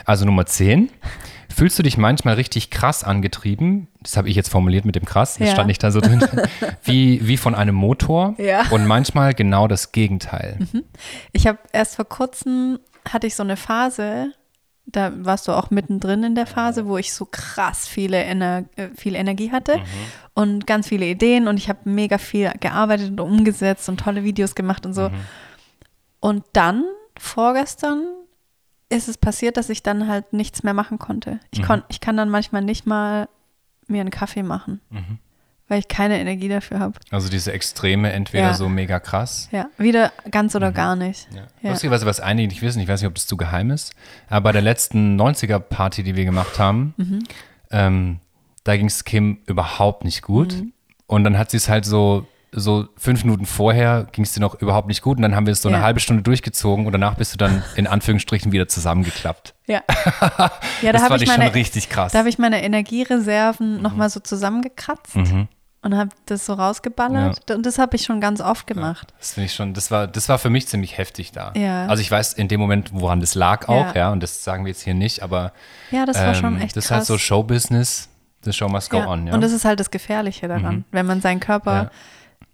Also Nummer 10. Fühlst du dich manchmal richtig krass angetrieben? Das habe ich jetzt formuliert mit dem krass, das Ja. stand nicht da so drin. *laughs* wie, wie von einem Motor. Ja. Und manchmal genau das Gegenteil. Ich habe erst vor kurzem, hatte ich so eine Phase, da warst du auch mittendrin in der Phase, wo ich so krass viele Ener äh, viel Energie hatte und ganz viele Ideen und ich habe mega viel gearbeitet und umgesetzt und tolle Videos gemacht und so. Und dann, vorgestern, ist es passiert, dass ich dann halt nichts mehr machen konnte. Ich, kon ich kann dann manchmal nicht mal mir einen Kaffee machen, weil ich keine Energie dafür habe. Also diese Extreme, entweder Ja. so mega krass. Ja, wieder ganz oder gar nicht. Ja. Ja. Lustigerweise, was einige nicht wissen, ich weiß nicht, ob das zu geheim ist, aber bei der letzten 90er-Party, die wir gemacht haben, Mhm. ähm, da ging es Kim überhaupt nicht gut. Mhm. Und dann hat sie es halt so, so fünf Minuten vorher ging es dir noch überhaupt nicht gut. Und dann haben wir es so eine Ja. halbe Stunde durchgezogen und danach bist du dann in Anführungsstrichen wieder zusammengeklappt. Ja. *laughs* Ja, da das habe fand ich ich schon meine, richtig krass. da habe ich meine Energiereserven noch nochmal so zusammengekratzt Mhm. und habe das so rausgeballert. Und das habe ich schon ganz oft gemacht. Das finde ich schon, das war, das war für mich ziemlich heftig da. Ja. Also ich weiß in dem Moment, woran das lag auch, ja, Ja. und das sagen wir jetzt hier nicht, aber Ja, das war schon ähm, echt das ist krass. halt so Showbusiness, the show must go ja. on, ja. Und das ist halt das Gefährliche daran, wenn man seinen Körper Ja. Mhm.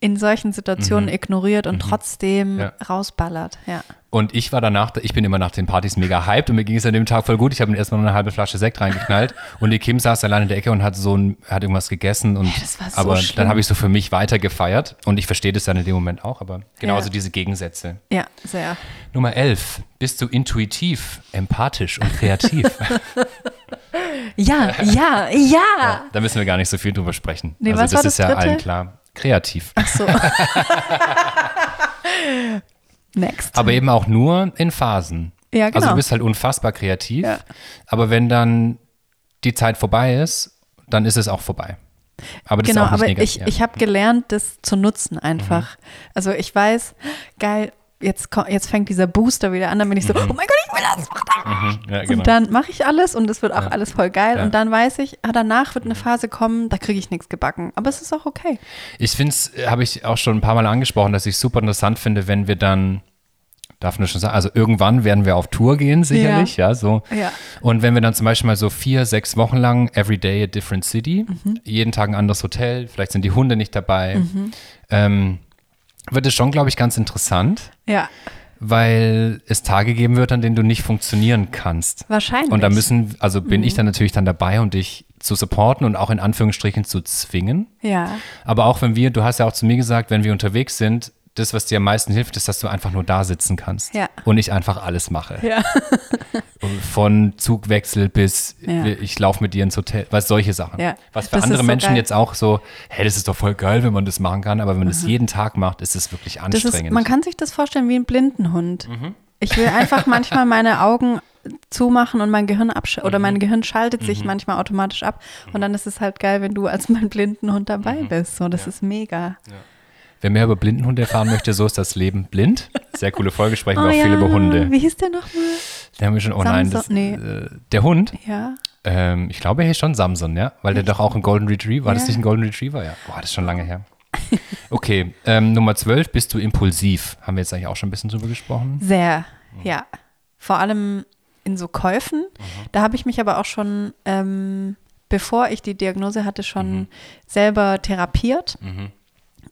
In solchen Situationen ignoriert und trotzdem Ja. rausballert. Ja. Und ich war danach, ich bin immer nach den Partys mega hyped und mir ging es an dem Tag voll gut. Ich habe mir erstmal eine halbe Flasche Sekt reingeknallt *laughs* und die Kim saß allein in der Ecke und hat so ein, hat irgendwas gegessen und das war so aber schlimm. dann habe ich so für mich weiter gefeiert und ich verstehe das dann in dem Moment auch, aber genauso Ja. diese Gegensätze. ja, sehr. Nummer 11. Bist du intuitiv, empathisch und kreativ? *laughs* Ja, ja, *laughs* ja. da müssen wir gar nicht so viel drüber sprechen. Nee, also was das war ist das ja dritte? allen klar. Kreativ. So. *laughs* Next. Aber eben auch nur in Phasen. Ja, Also genau. du bist halt unfassbar kreativ. Ja. Aber wenn dann die Zeit vorbei ist, dann ist es auch vorbei. Aber das genau, ist auch nicht aber negativ. ich, ich habe gelernt, das zu nutzen einfach. Mhm. Also ich weiß, geil, jetzt, jetzt fängt dieser Booster wieder an, dann bin ich so, oh mein Gott, ich will das. Mhm, ja, genau. Und dann mache ich alles und es wird auch Ja. alles voll geil. Ja. Mhm. Und dann weiß ich, ah, danach wird eine Phase kommen, da kriege ich nichts gebacken. Aber es ist auch okay. Ich finde es, habe ich auch schon ein paar Mal angesprochen, dass ich super interessant finde, wenn wir dann, darf man schon sagen, also irgendwann werden wir auf Tour gehen, sicherlich, ja, so. Ja. Und wenn wir dann zum Beispiel mal so vier, sechs Wochen lang, every day a different city, Mhm. jeden Tag ein anderes Hotel, vielleicht sind die Hunde nicht dabei, ähm, wird es schon, glaube ich, ganz interessant, Ja, weil es Tage geben wird, an denen du nicht funktionieren kannst. wahrscheinlich. Und da müssen, also bin Mhm. ich dann natürlich dann dabei und dich zu supporten und auch in Anführungsstrichen zu zwingen. Ja, Aber auch wenn wir, du hast ja auch zu mir gesagt, wenn wir unterwegs sind, das, was dir am meisten hilft, ist, dass du einfach nur da sitzen kannst. Ja. Und ich einfach alles mache. ja. *laughs* Von Zugwechsel bis Ja. ich laufe mit dir ins Hotel, was solche Sachen. Ja. Was für Das andere so Menschen geil. jetzt auch so, hey, das ist doch voll geil, wenn man das machen kann, aber wenn man das jeden Tag macht, ist es wirklich Mhm. Anstrengend. ist, man kann sich das vorstellen wie ein Blindenhund. Mhm. Ich will einfach manchmal meine Augen zumachen und mein Gehirn absch oder Mhm. mein Gehirn schaltet sich manchmal automatisch ab und dann ist es halt geil, wenn du als mein Blindenhund dabei Mhm. bist. So, das ist mega. Wer mehr über Blindenhunde erfahren möchte, so ist das Leben blind. Sehr coole Folge, sprechen wir Oh auch viel ja, über Hunde. Wie hieß der nochmal? Da haben wir schon, oh nein, das, Samson- nee. äh, der Hund, Ja. ähm, ich glaube, er ist schon Samson, ja, weil der doch auch ein Golden Retriever, war das Ja. nicht ein Golden Retriever? Ja, boah, das ist schon lange her. Okay, ähm, Nummer 12, bist du impulsiv? Haben wir jetzt eigentlich auch schon ein bisschen drüber gesprochen? Sehr, ja. Vor allem in so Käufen. Da habe ich mich aber auch schon, ähm, bevor ich die Diagnose hatte, schon selber therapiert.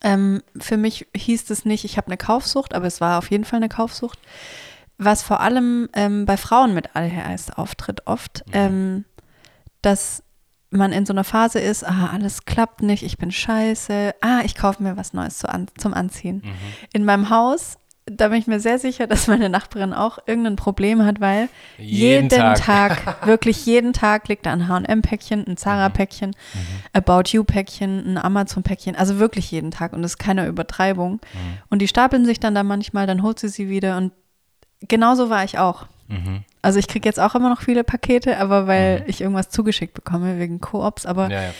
Ähm, für mich hieß es nicht, ich habe eine Kaufsucht, aber es war auf jeden Fall eine Kaufsucht. Was vor allem ähm, bei Frauen mit ADHS auftritt oft, ähm, dass man in so einer Phase ist, ah, alles klappt nicht, ich bin scheiße, ah, ich kaufe mir was Neues zu an, zum Anziehen. In meinem Haus da bin ich mir sehr sicher, dass meine Nachbarin auch irgendein Problem hat, weil Jeden jeden, Tag. Tag. *laughs* wirklich jeden Tag liegt da ein H&M-Päckchen, ein Zara-Päckchen, About You-Päckchen, ein Amazon-Päckchen, also wirklich jeden Tag und das ist keine Übertreibung. Und die stapeln sich dann da manchmal, dann holt sie sie wieder und genauso war ich auch. Mhm. Also ich kriege jetzt auch immer noch viele Pakete, aber weil ich irgendwas zugeschickt bekomme wegen Koops, aber Ja, ja,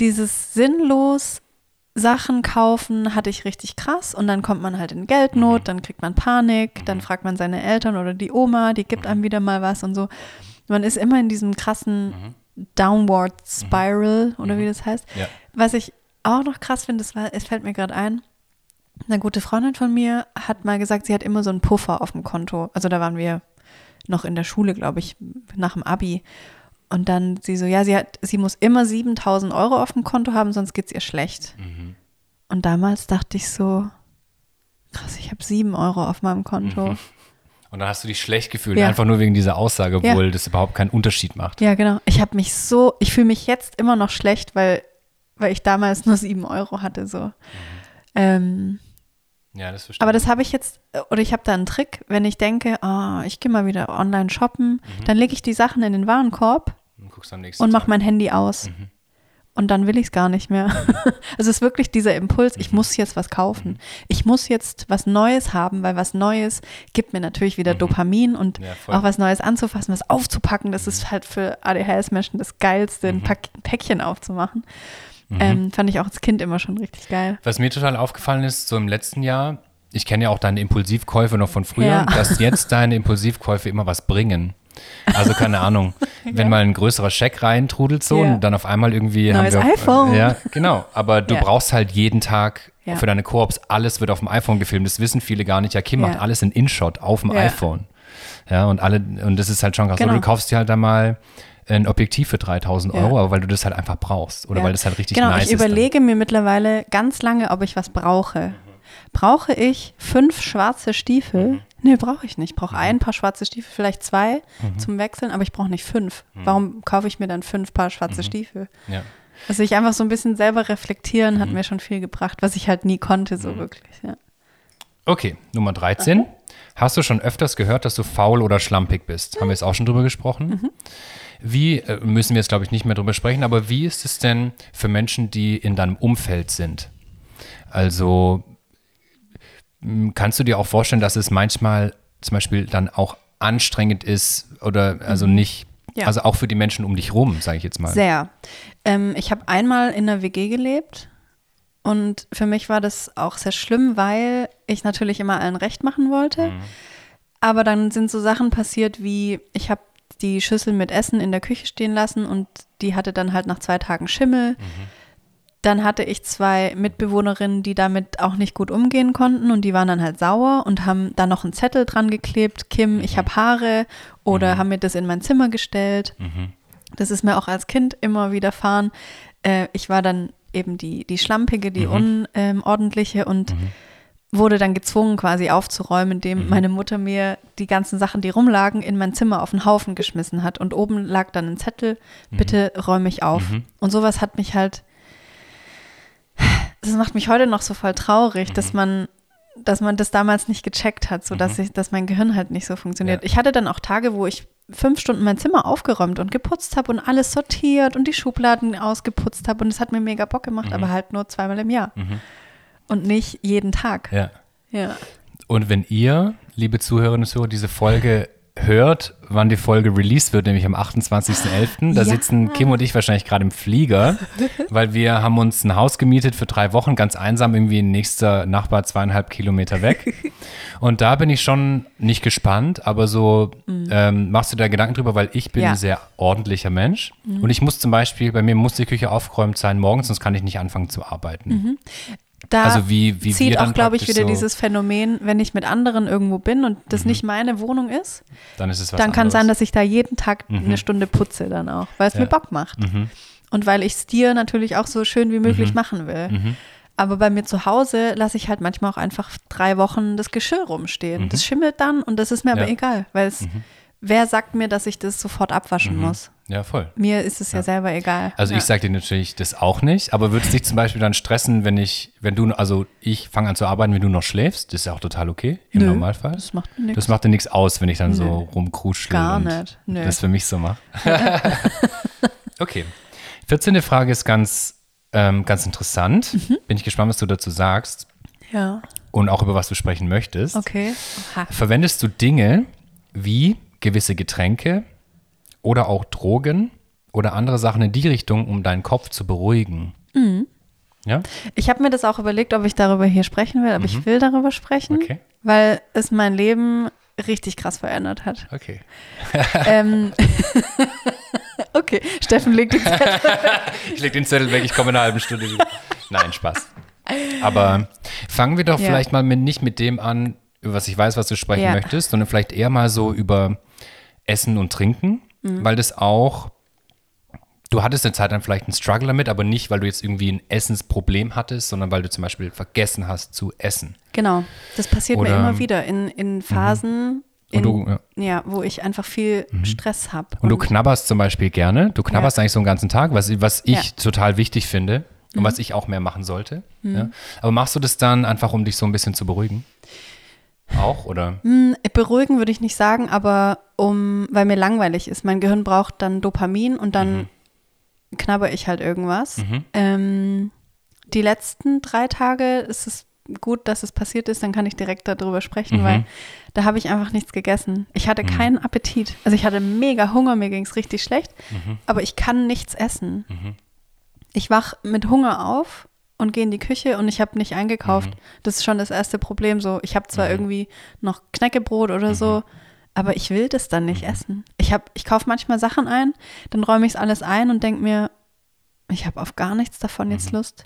dieses sinnlos Sachen kaufen hatte ich richtig krass und dann kommt man halt in Geldnot, dann kriegt man Panik, dann fragt man seine Eltern oder die Oma, die gibt einem wieder mal was und so. Man ist immer in diesem krassen Downward Spiral oder wie das heißt. Ja. Was ich auch noch krass finde, das war, es fällt mir gerade ein, eine gute Freundin von mir hat mal gesagt, sie hat immer so einen Puffer auf dem Konto. Also da waren wir noch in der Schule, glaube ich, nach dem Abi. Und dann sie so, ja, sie hat, sie muss immer 7000 Euro auf dem Konto haben, sonst geht's ihr schlecht. Und damals dachte ich so, krass, ich habe 7 Euro auf meinem Konto. Und dann hast du dich schlecht gefühlt, Ja. einfach nur wegen dieser Aussage, Ja. obwohl das überhaupt keinen Unterschied macht. Ja, genau. Ich habe mich so, ich fühle mich jetzt immer noch schlecht, weil, weil ich damals nur 7 Euro hatte. So. Ähm, Ja, das verstehe Aber das habe ich jetzt, oder ich habe da einen Trick, wenn ich denke, ah, ich gehe mal wieder online shoppen, dann lege ich die Sachen in den Warenkorb und Tag. mache mein Handy aus. Und dann will ich es gar nicht mehr. *laughs* es ist wirklich dieser Impuls, ich muss jetzt was kaufen. Ich muss jetzt was Neues haben, weil was Neues gibt mir natürlich wieder Dopamin und Ja, auch was Neues anzufassen, was aufzupacken. Das ist halt für ADHS-Menschen das Geilste, ein Päckchen aufzumachen. Ähm, fand ich auch als Kind immer schon richtig geil. Was mir total aufgefallen ist, so im letzten Jahr, ich kenne ja auch deine Impulsivkäufe noch von früher, Ja. dass jetzt deine Impulsivkäufe immer was bringen. Also keine Ahnung, *laughs* wenn mal ein größerer Scheck reintrudelt so Ja. und dann auf einmal irgendwie Neues haben wir, iPhone. Ja, genau. Aber du Ja. brauchst halt jeden Tag Ja. für deine Koops, alles wird auf dem iPhone gefilmt. Das wissen viele gar nicht. Ja, Kim Ja. macht alles in InShot auf dem Ja. iPhone. Ja, und alle, und das ist halt schon krass. Genau. Du kaufst dir halt da mal ein Objektiv für 3000 Ja. Euro, aber weil du das halt einfach brauchst. Oder Ja. weil das halt richtig genau, nice ich ist. dann. überlege mir mittlerweile ganz lange, ob ich was brauche. Brauche ich fünf schwarze Stiefel? Nee, brauche ich nicht. Ich brauche ein paar schwarze Stiefel, vielleicht zwei zum Wechseln, aber ich brauche nicht fünf. Warum kaufe ich mir dann fünf Paar schwarze Stiefel? Ja. Also ich einfach so ein bisschen selber reflektieren hat mir schon viel gebracht, was ich halt nie konnte, so wirklich. Ja. Okay, Nummer 13. Hast du schon öfters gehört, dass du faul oder schlampig bist? Haben wir jetzt auch schon drüber gesprochen? Wie, äh, müssen wir jetzt glaube ich nicht mehr drüber sprechen, aber wie ist es denn für Menschen, die in deinem Umfeld sind? Also kannst du dir auch vorstellen, dass es manchmal zum Beispiel dann auch anstrengend ist oder also nicht, Ja. also auch für die Menschen um dich rum, sage ich jetzt mal. Sehr. Ähm, ich habe einmal in einer WG gelebt und für mich war das auch sehr schlimm, weil ich natürlich immer allen recht machen wollte. Aber dann sind so Sachen passiert wie, ich habe die Schüssel mit Essen in der Küche stehen lassen und die hatte dann halt nach zwei Tagen Schimmel. Dann hatte ich zwei Mitbewohnerinnen, die damit auch nicht gut umgehen konnten und die waren dann halt sauer und haben da noch einen Zettel dran geklebt, Kim, ich habe Haare oder haben mir das in mein Zimmer gestellt. Das ist mir auch als Kind immer widerfahren. Äh, ich war dann eben die, die Schlampige, die Unordentliche und wurde dann gezwungen, quasi aufzuräumen, indem meine Mutter mir die ganzen Sachen, die rumlagen, in mein Zimmer auf den Haufen geschmissen hat. Und oben lag dann ein Zettel, bitte räume ich auf. Und sowas hat mich halt, das macht mich heute noch so voll traurig, dass man dass man das damals nicht gecheckt hat, so dass ich, dass mein Gehirn halt nicht so funktioniert. Ja. Ich hatte dann auch Tage, wo ich fünf Stunden mein Zimmer aufgeräumt und geputzt habe und alles sortiert und die Schubladen ausgeputzt habe und es hat mir mega Bock gemacht, aber halt nur zweimal im Jahr und nicht jeden Tag. Ja. Ja. Und wenn ihr, liebe Zuhörerinnen und Zuhörer, diese Folge hört, wann die Folge released wird, nämlich am 28.11., da Ja. sitzen Kim und ich wahrscheinlich gerade im Flieger, *laughs* weil wir haben uns ein Haus gemietet für drei Wochen, ganz einsam, irgendwie nächster Nachbar zweieinhalb Kilometer weg. *laughs* Und da bin ich schon nicht gespannt, aber so ähm, machst du da Gedanken drüber, weil ich bin Mhm. Ja. Mhm. ein sehr ordentlicher Mensch. Und ich muss zum Beispiel, bei mir muss die Küche aufgeräumt sein morgens, sonst kann ich nicht anfangen zu arbeiten. Da Also wie- wie zieht auch, glaube ich, wieder so- dieses Phänomen, wenn ich mit anderen irgendwo bin und das nicht meine Wohnung ist, Dann ist dann kann es sein, dass ich da jeden Tag eine Stunde putze dann auch, weil es Ja. mir Bock macht. Und weil ich es dir natürlich auch so schön wie möglich machen will. Aber bei mir zu Hause lasse ich halt manchmal auch einfach drei Wochen das Geschirr rumstehen. Das schimmelt dann und das ist mir aber Ja. egal, weil es wer sagt mir, dass ich das sofort abwaschen muss? Ja, voll. Mir ist es ja, selber egal. Also ja. ich sage dir natürlich das auch nicht, aber würde es dich zum Beispiel dann stressen, wenn ich, wenn du, also ich fange an zu arbeiten, wenn du noch schläfst, das ist ja auch total okay im Nö, Normalfall. das macht nichts. Das macht dir nichts aus, wenn ich dann so rumkruschle Gar und nicht. Nö. das für mich so mache. *laughs* *laughs* okay. 14. Frage ist ganz, ähm, ganz interessant. Mhm. Bin ich gespannt, was du dazu sagst Ja, und auch über was du sprechen möchtest. okay. Aha. Verwendest du Dinge wie gewisse Getränke oder auch Drogen oder andere Sachen in die Richtung, um deinen Kopf zu beruhigen? Mhm. Ja? Ich habe mir das auch überlegt, ob ich darüber hier sprechen will, aber ich will darüber sprechen, Mhm. Okay. weil es mein Leben richtig krass verändert hat. Okay. ähm, *laughs* okay, Steffen legt die Zettel. *laughs* Ich leg den Zettel weg, ich komme in einer halben Stunde wieder. Nein, Spaß. Aber fangen wir doch Ja. vielleicht mal mit, nicht mit dem an, über was ich weiß, was du sprechen Ja. möchtest, sondern vielleicht eher mal so über Essen und Trinken, Mhm. weil das auch, du hattest eine Zeit dann vielleicht einen Struggle damit, aber nicht, weil du jetzt irgendwie ein Essensproblem hattest, sondern weil du zum Beispiel vergessen hast zu essen. Genau, das passiert Oder- mir immer wieder in, in Phasen, in, Und du, ja. ja, wo ich einfach viel Stress habe. Und du knabberst zum Beispiel gerne. Du knabberst Ja. eigentlich so einen ganzen Tag, was, was ich Ja. Mhm. total wichtig finde und was ich auch mehr machen sollte. Ja. Aber machst du das dann einfach, um dich so ein bisschen zu beruhigen? Auch, oder? Hm, Beruhigen würde ich nicht sagen, aber um, weil mir langweilig ist. Mein Gehirn braucht dann Dopamin und dann Mhm. knabber ich halt irgendwas. Ähm, die letzten drei Tage ist es gut, dass es passiert ist, dann kann ich direkt darüber sprechen, Mhm. weil da habe ich einfach nichts gegessen. Ich hatte keinen Appetit. Also ich hatte mega Hunger, mir ging es richtig schlecht, Mhm. aber ich kann nichts essen. Ich wach mit Hunger auf und gehe in die Küche und ich habe nicht eingekauft. Mhm. Das ist schon das erste Problem. So, ich habe zwar irgendwie noch Knäckebrot oder Mhm. so, aber ich will das dann nicht essen. Ich habe, ich kaufe manchmal Sachen ein, dann räume ich es alles ein und denke mir, ich habe auf gar nichts davon Mhm. jetzt Lust.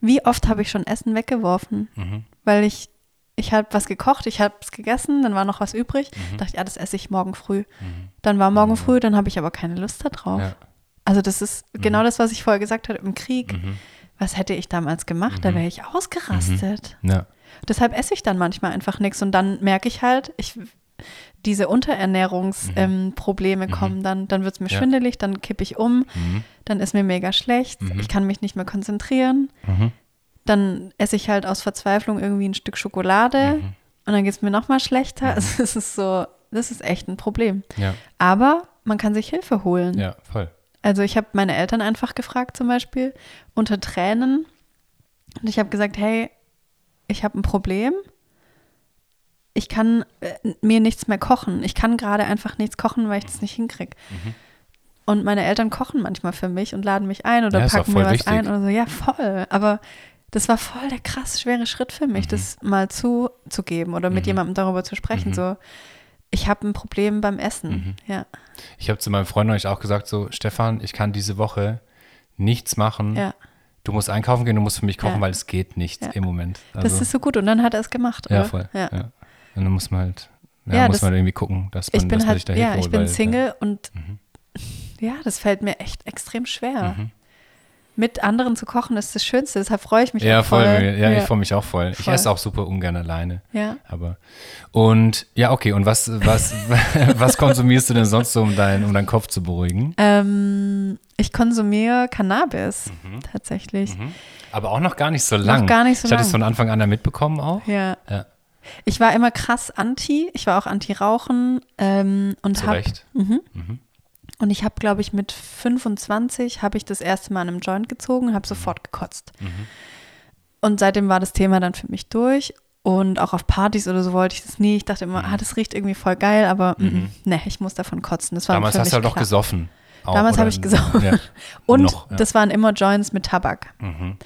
Wie oft habe ich schon Essen weggeworfen, Mhm. weil ich ich habe was gekocht, ich habe es gegessen, dann war noch was übrig. Dachte, ja, das esse ich morgen früh. Dann war morgen früh, dann habe ich aber keine Lust darauf. Ja. Also das ist genau das, was ich vorher gesagt habe im Krieg. Was hätte ich damals gemacht? Da wäre ich ausgerastet. Ja. Deshalb esse ich dann manchmal einfach nichts und dann merke ich halt, ich, diese Unterernährungsprobleme ähm, Probleme kommen dann, dann wird es mir Ja. schwindelig, dann kippe ich um, Mhm. dann ist mir mega schlecht, ich kann mich nicht mehr konzentrieren. Mhm. Dann esse ich halt aus Verzweiflung irgendwie ein Stück Schokolade Mhm. und dann geht es mir nochmal schlechter. *laughs* Also es ist so, das ist echt ein Problem. Ja. Aber man kann sich Hilfe holen. ja, voll. Also ich habe meine Eltern einfach gefragt zum Beispiel unter Tränen und ich habe gesagt, hey, ich habe ein Problem. Ich kann äh, mir nichts mehr kochen. Ich kann gerade einfach nichts kochen, weil ich das nicht hinkriege. Mhm. Und meine Eltern kochen manchmal für mich und laden mich ein oder Ja, packen mir was wichtig. ein oder so. Ja, voll. Aber das war voll der krass schwere Schritt für Mhm. mich, das mal zuzugeben oder mit jemandem darüber zu sprechen. Mhm. So, ich habe ein Problem beim Essen. Ja, Ich habe zu meinem Freund neulich auch gesagt, so, Stefan, ich kann diese Woche nichts machen. ja. Du musst einkaufen gehen, du musst für mich kochen, Ja. weil es geht nicht Ja. im Moment. Also, Das ist so gut. Und dann hat er es gemacht. ja, oder? voll. Ja. Ja. Und dann muss man halt, ja, Ja, muss das- man irgendwie gucken, dass man, ich bin dass man sich halt, da ja, ich holt, bin weil, Single und Mhm. *laughs* ja, das fällt mir echt extrem schwer. Mit anderen zu kochen ist das Schönste, deshalb freue ich mich Ja, auch voll. voll. Ja, ich freue mich auch voll. Ich Voll. esse auch super ungern alleine. Ja. Aber und ja, okay. Und was, was, *laughs* was konsumierst du denn sonst so, um, dein, um deinen Kopf zu beruhigen? Ähm, ich konsumiere Cannabis tatsächlich. Aber auch noch gar nicht so lang. gar nicht so ich hatte es von Anfang an ja mitbekommen auch. Ja. Ja, Ich war immer krass anti. Ich war auch anti-Rauchen ähm, und zu Recht. Und ich habe, glaube ich, mit 25 habe ich das erste Mal an einem Joint gezogen, habe sofort gekotzt. Und seitdem war das Thema dann für mich durch. Und auch auf Partys oder so wollte ich das nie. Ich dachte immer, ah, das riecht irgendwie voll geil, aber mm, ne, ich muss davon kotzen. Das war Damals hast du halt noch gesoffen. Auch, Damals habe ich gesoffen. Ja. *laughs* Und noch, ja. das waren immer Joints mit Tabak. Mhm.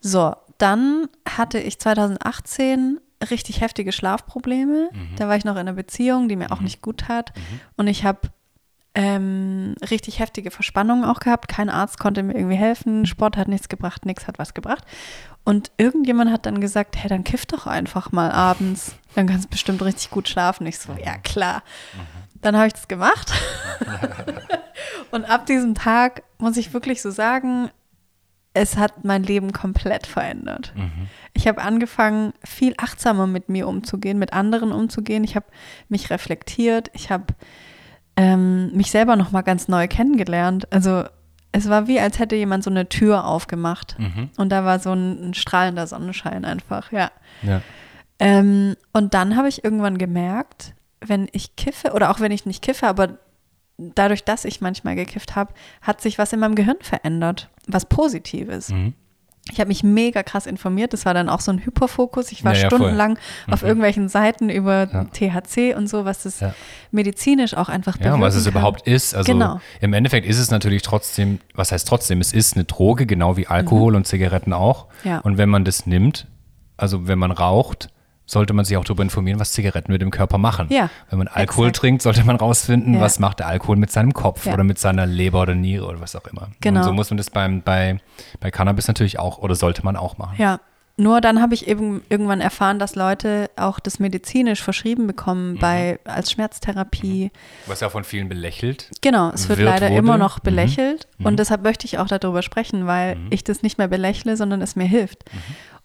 So, dann hatte ich 2018 richtig heftige Schlafprobleme. Mhm. Da war ich noch in einer Beziehung, die mir auch nicht gut tat. Und ich habe ähm, richtig heftige Verspannungen auch gehabt. Kein Arzt konnte mir irgendwie helfen. Sport hat nichts gebracht, nichts hat was gebracht. Und irgendjemand hat dann gesagt, hey, dann kiff doch einfach mal abends. Dann kannst du bestimmt richtig gut schlafen. Ich so, ja klar. Dann habe ich das gemacht. *laughs* Und ab diesem Tag muss ich wirklich so sagen, es hat mein Leben komplett verändert. Mhm. Ich habe angefangen, viel achtsamer mit mir umzugehen, mit anderen umzugehen. Ich habe mich reflektiert. Ich habe ähm, mich selber noch mal ganz neu kennengelernt. Also es war wie, als hätte jemand so eine Tür aufgemacht. Mhm. Und da war so ein, ein strahlender Sonnenschein einfach, ja. Ja. Ähm, und dann habe ich irgendwann gemerkt, wenn ich kiffe, oder auch wenn ich nicht kiffe, aber dadurch, dass ich manchmal gekifft habe, hat sich was in meinem Gehirn verändert, was Positives. Mhm. Ich habe mich mega krass informiert. Das war dann auch so ein Hyperfokus. Ich war Ja, ja, voll. stundenlang auf Mhm. irgendwelchen Seiten über Ja. THC und so, was das medizinisch auch einfach Ja, und was es kann. überhaupt ist. Also Genau. im Endeffekt ist es natürlich trotzdem, was heißt trotzdem, es ist eine Droge, genau wie Alkohol und Zigaretten auch. Mhm. Und wenn man das nimmt, also wenn man raucht, sollte man sich auch darüber informieren, was Zigaretten mit dem Körper machen. Ja, Wenn man Alkohol exakt. trinkt, sollte man rausfinden, Ja. was macht der Alkohol mit seinem Kopf Ja. oder mit seiner Leber oder Niere oder was auch immer. Genau. Und so muss man das beim, bei, bei Cannabis natürlich auch oder sollte man auch machen. Ja, nur dann habe ich eben irgendwann erfahren, dass Leute auch das medizinisch verschrieben bekommen Mhm. bei als Schmerztherapie. Was ja von vielen belächelt. Genau, es wird, Wird, leider wurde. immer noch Mhm. belächelt Mhm. und deshalb möchte ich auch darüber sprechen, weil ich das nicht mehr belächle, sondern es mir hilft.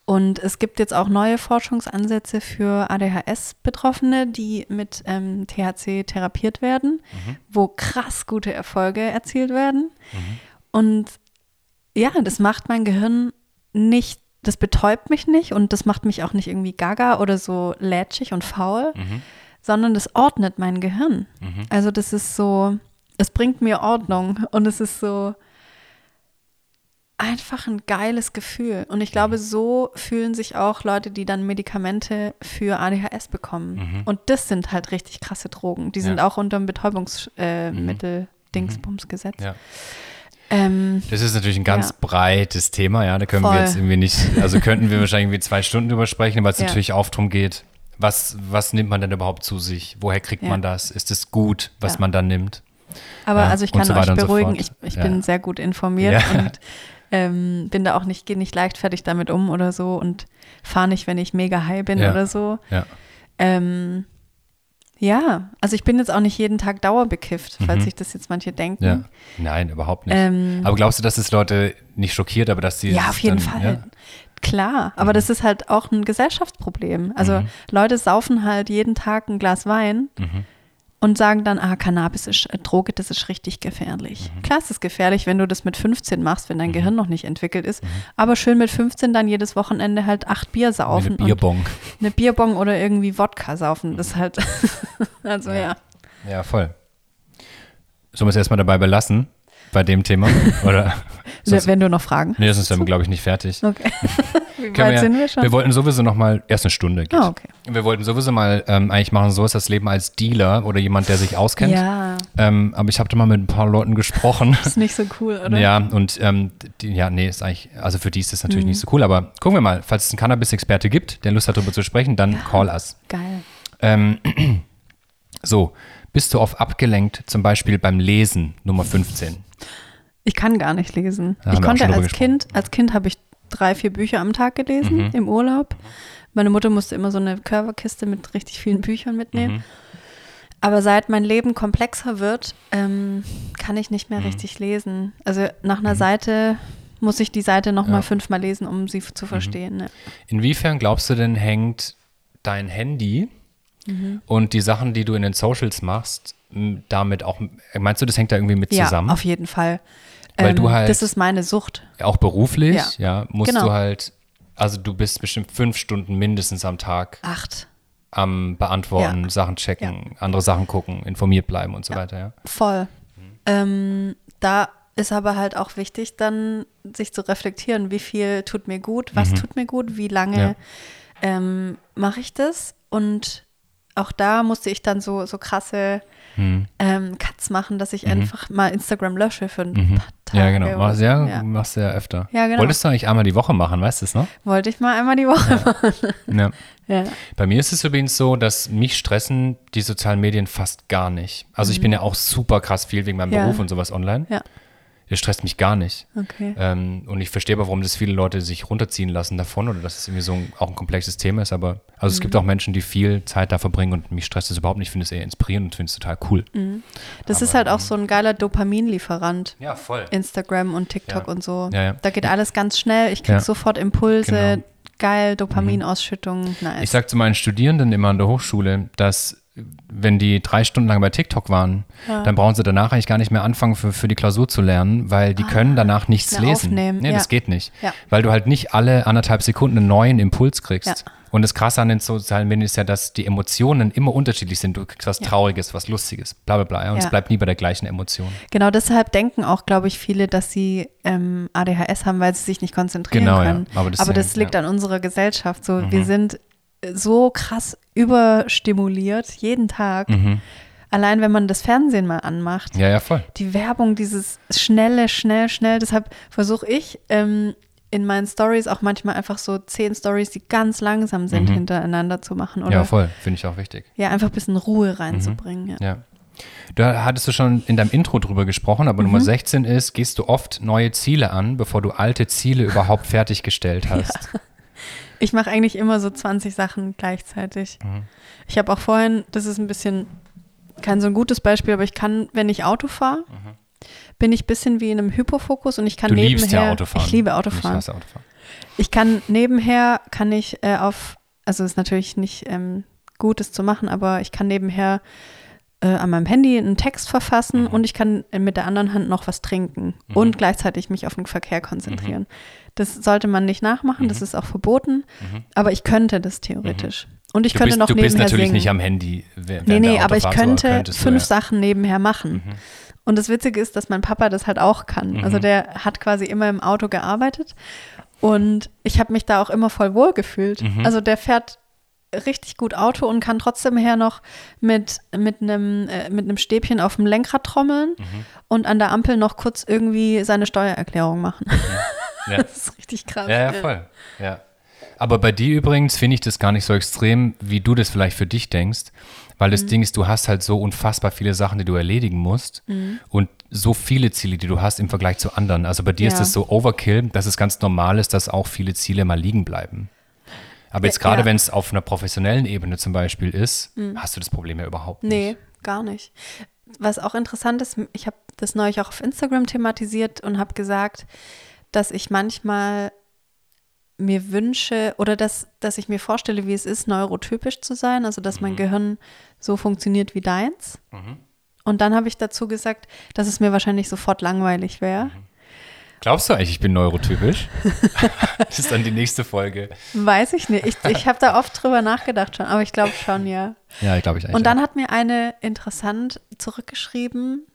Mhm. Und es gibt jetzt auch neue Forschungsansätze für ADHS-Betroffene, die mit ähm, THC therapiert werden, Mhm. wo krass gute Erfolge erzielt werden. Und ja, das macht mein Gehirn nicht, das betäubt mich nicht und das macht mich auch nicht irgendwie gaga oder so lätschig und faul, Mhm. sondern das ordnet mein Gehirn. Mhm. Also das ist so, es bringt mir Ordnung und es ist so einfach ein geiles Gefühl. Und ich glaube, so fühlen sich auch Leute, die dann Medikamente für ADHS bekommen. Mhm. Und das sind halt richtig krasse Drogen. Die sind Ja. auch unter dem Betäubungsmittel äh, Dingsbumsgesetz. Ja. Ähm, Das ist natürlich ein ganz Ja. breites Thema, ja. Da können Voll. wir jetzt irgendwie nicht, also könnten wir wahrscheinlich irgendwie zwei Stunden drüber sprechen, weil es natürlich auch darum geht, was, was nimmt man denn überhaupt zu sich? Woher kriegt man das? Ist es gut, was man dann nimmt? Aber also ich kann so euch so beruhigen, fort. ich, ich bin sehr gut informiert Ja. und ähm, bin da auch nicht, gehe nicht leichtfertig damit um oder so und fahre nicht, wenn ich mega high bin Ja. oder so. Ja. Ähm, ja, also ich bin jetzt auch nicht jeden Tag dauerbekifft, falls Mhm. sich das jetzt manche denken. Ja. Nein, überhaupt nicht. Ähm, aber glaubst du, dass es Leute nicht schockiert, aber dass sie. ja, auf jeden dann, Fall. Ja? Klar, aber das ist halt auch ein Gesellschaftsproblem. Also Mhm. Leute saufen halt jeden Tag ein Glas Wein Mhm. Und sagen dann, ah, Cannabis ist äh, Droge, das ist richtig gefährlich. Mhm. Klar, es ist gefährlich, wenn du das mit 15 machst, wenn dein Gehirn noch nicht entwickelt ist. Aber schön mit 15 dann jedes Wochenende halt acht Bier saufen. eine Bierbong. Eine Bierbong oder irgendwie Wodka saufen. Das ist halt, *laughs* also ja. Ja, voll. Sollen wir es erstmal dabei belassen, bei dem Thema? Oder? *laughs* Sonst, wenn du noch Fragen nee, sonst sind wir, glaube ich, nicht fertig. Okay. *laughs* Wie weit sind wir schon? Wir wollten sowieso noch mal, erst eine Stunde geht. Ah, okay. Wir wollten sowieso mal ähm, eigentlich machen, so ist das Leben als Dealer oder jemand, der sich auskennt. ja, Ähm, aber ich habe da mal mit ein paar Leuten gesprochen. *laughs* ist nicht so cool, oder? Ja, und ähm, die, ja, nee, ist eigentlich, also für die ist das natürlich Mhm. nicht so cool, aber gucken wir mal, falls es einen Cannabis-Experte gibt, der Lust hat, darüber zu sprechen, dann call us. Geil. Ähm, *clears throat* so, bist du oft abgelenkt, zum Beispiel beim Lesen, Nummer 15? Ich kann gar nicht lesen. Da ich wir konnte als Kind, als Kind habe ich drei, vier Bücher am Tag gelesen Mhm. im Urlaub. Meine Mutter musste immer so eine Körperkiste mit richtig vielen Büchern mitnehmen. Mhm. Aber seit mein Leben komplexer wird, ähm, kann ich nicht mehr Mhm. richtig lesen. Also nach einer Seite muss ich die Seite noch Ja. mal fünfmal lesen, um sie zu verstehen. Ne? Inwiefern glaubst du denn, hängt dein Handy Mhm. und die Sachen, die du in den Socials machst, damit auch, meinst du, das hängt da irgendwie mit Ja, zusammen? auf jeden Fall. Weil du halt- das ist meine Sucht. auch beruflich, ja, Ja, musst genau. du halt, also du bist bestimmt fünf Stunden mindestens am Tag Acht. am Beantworten, Ja. Sachen checken, andere Sachen gucken, informiert bleiben und so weiter, ja. Voll. Ähm, da ist aber halt auch wichtig, dann sich zu reflektieren, wie viel tut mir gut, was tut mir gut, wie lange Ja. ähm, mache ich das. Und auch da musste ich dann so, so krasse Hm. ähm, Cuts machen, dass ich einfach mal Instagram lösche für ein Mhm. paar Tage. Ja, genau. Machst, ja, ja. machst du ja öfter. Ja, genau. Wolltest du eigentlich einmal die Woche machen, weißt du es noch? Wollte ich mal einmal die Woche machen. *laughs* Ja. Bei mir ist es übrigens so, dass mich stressen die sozialen Medien fast gar nicht. Also ich bin ja auch super krass viel wegen meinem Mhm. Beruf und sowas online. Ja. Es stresst mich gar nicht. Okay. Ähm, und ich verstehe aber, warum das viele Leute sich runterziehen lassen davon oder dass es irgendwie so ein, auch ein komplexes Thema ist. Aber also es Mhm. gibt auch Menschen, die viel Zeit da verbringen und mich stresst es überhaupt nicht. Ich finde es eher inspirierend und finde es total cool. Das ist halt auch so ein geiler Dopaminlieferant. Ja, voll. Instagram und TikTok Ja. und so. Ja, ja. Da geht alles ganz schnell. Ich krieg Ja. sofort Impulse. Genau. Geil, Dopaminausschüttung. Nice. Ich sage zu meinen Studierenden immer an der Hochschule, dass wenn die drei Stunden lang bei TikTok waren, dann brauchen sie danach eigentlich gar nicht mehr anfangen, für, für die Klausur zu lernen, weil die können danach nichts Ah, lesen. aufnehmen, Nee, ja. das geht nicht. Ja. Weil du halt nicht alle anderthalb Sekunden einen neuen Impuls kriegst. Ja. Und das Krasse an den sozialen Medien ist ja, dass die Emotionen immer unterschiedlich sind. Du kriegst was Trauriges, was Lustiges, bla bla bla. Und es Ja. bleibt nie bei der gleichen Emotion. Genau deshalb denken auch, glaube ich, viele, dass sie ähm, ADHS haben, weil sie sich nicht konzentrieren Genau, ja. können. Aber das ist ja- liegt ja. Mhm. an unserer Gesellschaft. So, wir sind so krass überstimuliert jeden Tag. Mhm. Allein wenn man das Fernsehen mal anmacht. Ja, ja, voll. Die Werbung, dieses schnelle, schnell, schnell. Deshalb versuche ich ähm, in meinen Stories auch manchmal einfach so zehn Stories, die ganz langsam sind, hintereinander zu machen. Oder Mhm. Ja, voll. Finde ich auch wichtig. ja, einfach ein bisschen Ruhe reinzubringen. Ja. Ja. Da hattest du schon in deinem Intro drüber gesprochen, aber Mhm. Nummer 16 ist, gehst du oft neue Ziele an, bevor du alte Ziele überhaupt *laughs* fertiggestellt hast. Ich mache eigentlich immer so 20 Sachen gleichzeitig. Mhm. Ich habe auch vorhin, das ist ein bisschen kein so ein gutes Beispiel, aber ich kann, wenn ich Auto fahre, bin ich ein bisschen wie in einem Hyperfokus und ich kann Mhm. Du nebenher. liebst ja Autofahren. Ich liebe Ich Autofahren. hasse Autofahren. Ich kann nebenher, kann ich äh, auf, also ist natürlich nicht ähm, gut, das zu machen, aber ich kann nebenher äh, an meinem Handy einen Text verfassen Mhm. und ich kann mit der anderen Hand noch was trinken und gleichzeitig mich auf den Verkehr konzentrieren. Mhm. Das sollte man nicht nachmachen, das ist auch verboten, aber ich könnte das theoretisch. Und ich Mhm. Du könnte bist, noch du nebenher bist natürlich singen. nicht am Handy. Nee, nee, aber ich könnte du, fünf ja. Mhm. Sachen nebenher machen. Und das Witzige ist, dass mein Papa das halt auch kann. Also der hat quasi immer im Auto gearbeitet und ich habe mich da auch immer voll wohl gefühlt. Mhm. Also der fährt richtig gut Auto und kann trotzdem her noch mit, mit, einem, äh, mit einem Stäbchen auf dem Lenkrad trommeln Mhm. und an der Ampel noch kurz irgendwie seine Steuererklärung machen. *laughs* Ja. Das ist richtig krass. Ja, ja, voll. Ja. Aber bei dir übrigens finde ich das gar nicht so extrem, wie du das vielleicht für dich denkst, weil Mhm. das Ding ist, du hast halt so unfassbar viele Sachen, die du erledigen musst Mhm. und so viele Ziele, die du hast im Vergleich zu anderen. Also bei dir ist Ja. das so Overkill, dass es ganz normal ist, dass auch viele Ziele mal liegen bleiben. Aber jetzt gerade, ja. wenn es auf einer professionellen Ebene zum Beispiel ist, hast du das Problem ja überhaupt nicht. Mhm. Nee, gar nicht. Was auch interessant ist, ich habe das neulich auch auf Instagram thematisiert und habe gesagt, dass ich manchmal mir wünsche oder dass, dass ich mir vorstelle, wie es ist, neurotypisch zu sein, also dass mein Gehirn so funktioniert wie deins. Und dann habe ich dazu gesagt, dass es mir wahrscheinlich sofort langweilig wäre. Glaubst du eigentlich, ich bin neurotypisch? *laughs* das ist dann die nächste Folge. Weiß ich nicht. Ich, ich habe da oft drüber nachgedacht schon, aber ich glaube schon, ja. Ja, glaube ich eigentlich. Und dann auch. hat mir eine interessant zurückgeschrieben,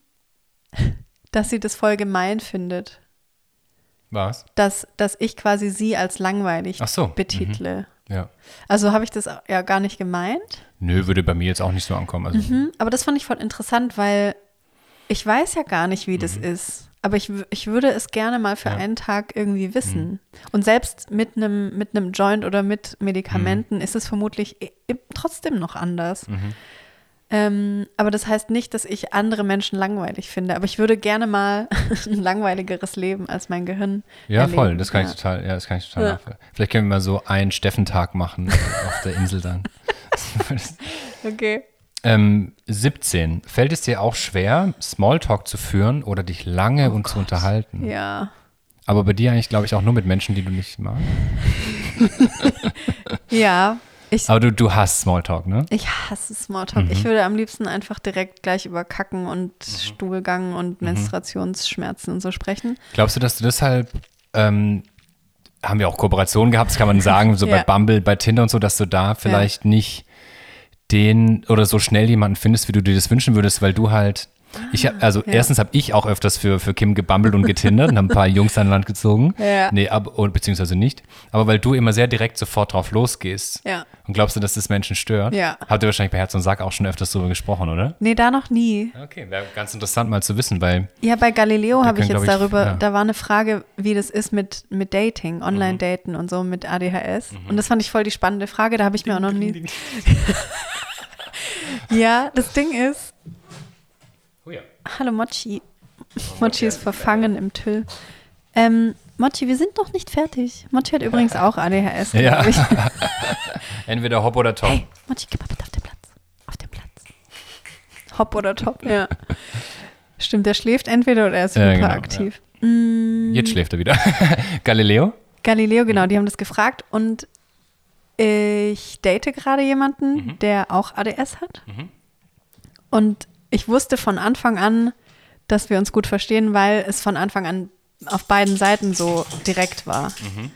dass sie das voll gemein findet, Was? dass, dass ich quasi sie als langweilig Ach so, mhm. betitle. Ja. Also habe ich das ja gar nicht gemeint. Nö, würde bei mir jetzt auch nicht so ankommen. Also, Mhm, aber das fand ich voll interessant, weil ich weiß ja gar nicht, wie das ist. Aber ich, ich würde es gerne mal für Mhm. Ja. einen Tag irgendwie wissen. Und selbst mit einem mit einem Joint oder mit Medikamenten Mhm. ist es vermutlich trotzdem noch anders. Ähm, aber das heißt nicht, dass ich andere Menschen langweilig finde. Aber ich würde gerne mal *laughs* ein langweiligeres Leben als mein Gehirn. Ja, erleben. voll, das kann ja. ich total, ja, das kann ich total Ja. nachvollziehen. Vielleicht können wir mal so einen Steffentag machen auf der Insel dann. *laughs* *laughs* Okay. Ähm, 17. Fällt es dir auch schwer, Smalltalk zu führen oder dich lange und zu unterhalten? Oh Ja. Aber bei dir eigentlich, glaube ich, auch nur mit Menschen, die du nicht magst. *laughs* Ja. Ich, Aber du, du hast Smalltalk, ne? Ich hasse Smalltalk. Mhm. Ich würde am liebsten einfach direkt gleich über Kacken und Stuhlgang Mhm. und Menstruationsschmerzen und so sprechen. Glaubst du, dass du deshalb, ähm, haben wir auch Kooperationen gehabt, das kann man sagen, so bei Ja. Bumble, bei Tinder und so, dass du da vielleicht nicht den oder so schnell jemanden findest, wie du dir das wünschen würdest, weil du halt, ich hab, also Ah, ja. erstens habe ich auch öfters für, für Kim gebummelt und getindert und habe ein paar *laughs* Jungs an Land gezogen. Ja. Nee, ab, und, beziehungsweise nicht. Aber weil du immer sehr direkt sofort drauf losgehst. Ja. Und glaubst du, dass das Menschen stört? Ja. Habt ihr wahrscheinlich bei Herz und Sack auch schon öfters drüber gesprochen, oder? Nee, da noch nie. Okay, wäre ganz interessant mal zu wissen, weil Ja, bei Galileo habe ich jetzt ich, darüber, ja. da war eine Frage, wie das ist mit, mit Dating, Online-Daten und so mit ADHS. Und das fand ich voll die spannende Frage, da habe ich mir auch noch nie. *laughs* Ja, das Ding ist, Oh ja. hallo Mochi. Mochi ist verfangen im Tüll. Ähm, Mochi, wir sind noch nicht fertig. Mochi hat übrigens auch ADHS. Ja. Ich. *laughs* Entweder hopp oder top. Hey, Mochi, geh mal bitte auf den Platz. Auf den Platz. Hopp oder top, ja. Stimmt, der schläft entweder oder er ist Ja, genau, hyperaktiv. Mm, Jetzt schläft er wieder. *laughs* Galileo? Galileo, genau, die haben das gefragt und ich date gerade jemanden, Mhm. der auch ADS hat. Und ich wusste von Anfang an, dass wir uns gut verstehen, weil es von Anfang an auf beiden Seiten so direkt war. Mhm.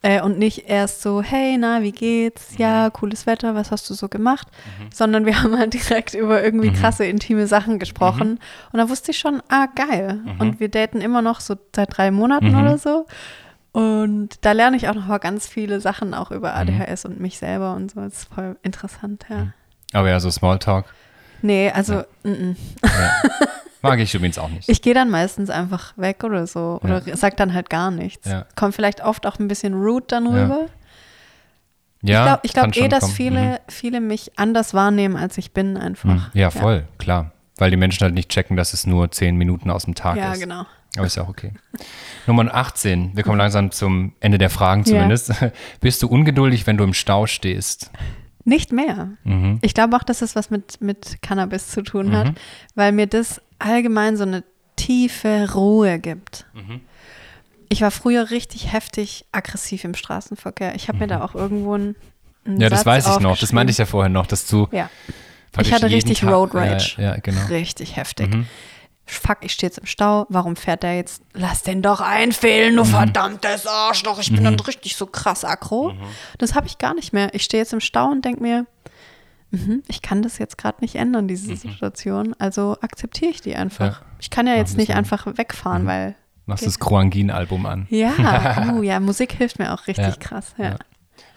Äh, und nicht erst so, hey, na, wie geht's? Mhm. Ja, cooles Wetter, was hast du so gemacht? Sondern wir *laughs* haben halt direkt über irgendwie Mhm. krasse, intime Sachen gesprochen. Und da wusste ich schon, ah, geil. Mhm. Und wir daten immer noch so seit drei Monaten oder so. Und da lerne ich auch noch mal ganz viele Sachen auch über Mhm. ADHS und mich selber und so. Das ist voll interessant, ja. Aber ja, so Smalltalk. Nee, also mm, mm. *laughs* Mag ich übrigens auch nicht. ich gehe dann meistens einfach weg oder so. Oder sag dann halt gar nichts. Ja. Kommt vielleicht oft auch ein bisschen rude dann rüber. ja, ich glaube glaub eh, dass kommen. viele, Mhm. viele mich anders wahrnehmen, als ich bin einfach. Mhm. Ja, voll, klar. Weil die Menschen halt nicht checken, dass es nur zehn Minuten aus dem Tag Ja, ist. genau. Aber ist ja auch okay. Nummer 18. Wir kommen langsam zum Ende der Fragen Ja. zumindest. *laughs* Bist du ungeduldig, wenn du im Stau stehst? Nicht mehr. Mhm. Ich glaube auch, dass es was mit, mit Cannabis zu tun hat, weil mir das allgemein so eine tiefe Ruhe gibt. Mhm. Ich war früher richtig heftig aggressiv im Straßenverkehr. Ich habe mir da auch irgendwo einen, einen Mhm. Ja, das Satz weiß ich noch. Das meinte ich ja vorher noch, dass du Ja, ich hatte richtig Tag- Road Rage. Ja, ja genau. richtig heftig. Mhm. Fuck, ich stehe jetzt im Stau. Warum fährt der jetzt? Lass den doch einfehlen, Mhm. du verdammtes Arschloch. Ich bin dann richtig so krass aggro. Mhm. Das habe ich gar nicht mehr. Ich stehe jetzt im Stau und denke mir, mhm, ich kann das jetzt gerade nicht ändern, diese Situation. Also akzeptiere ich die einfach. Mhm. Ja. Ich kann ja jetzt nicht einfach wegfahren, weil Machst das Kroangin-Album an. ja, uh, *laughs* ja, Musik hilft mir auch richtig Ja. krass. Ja. Ja.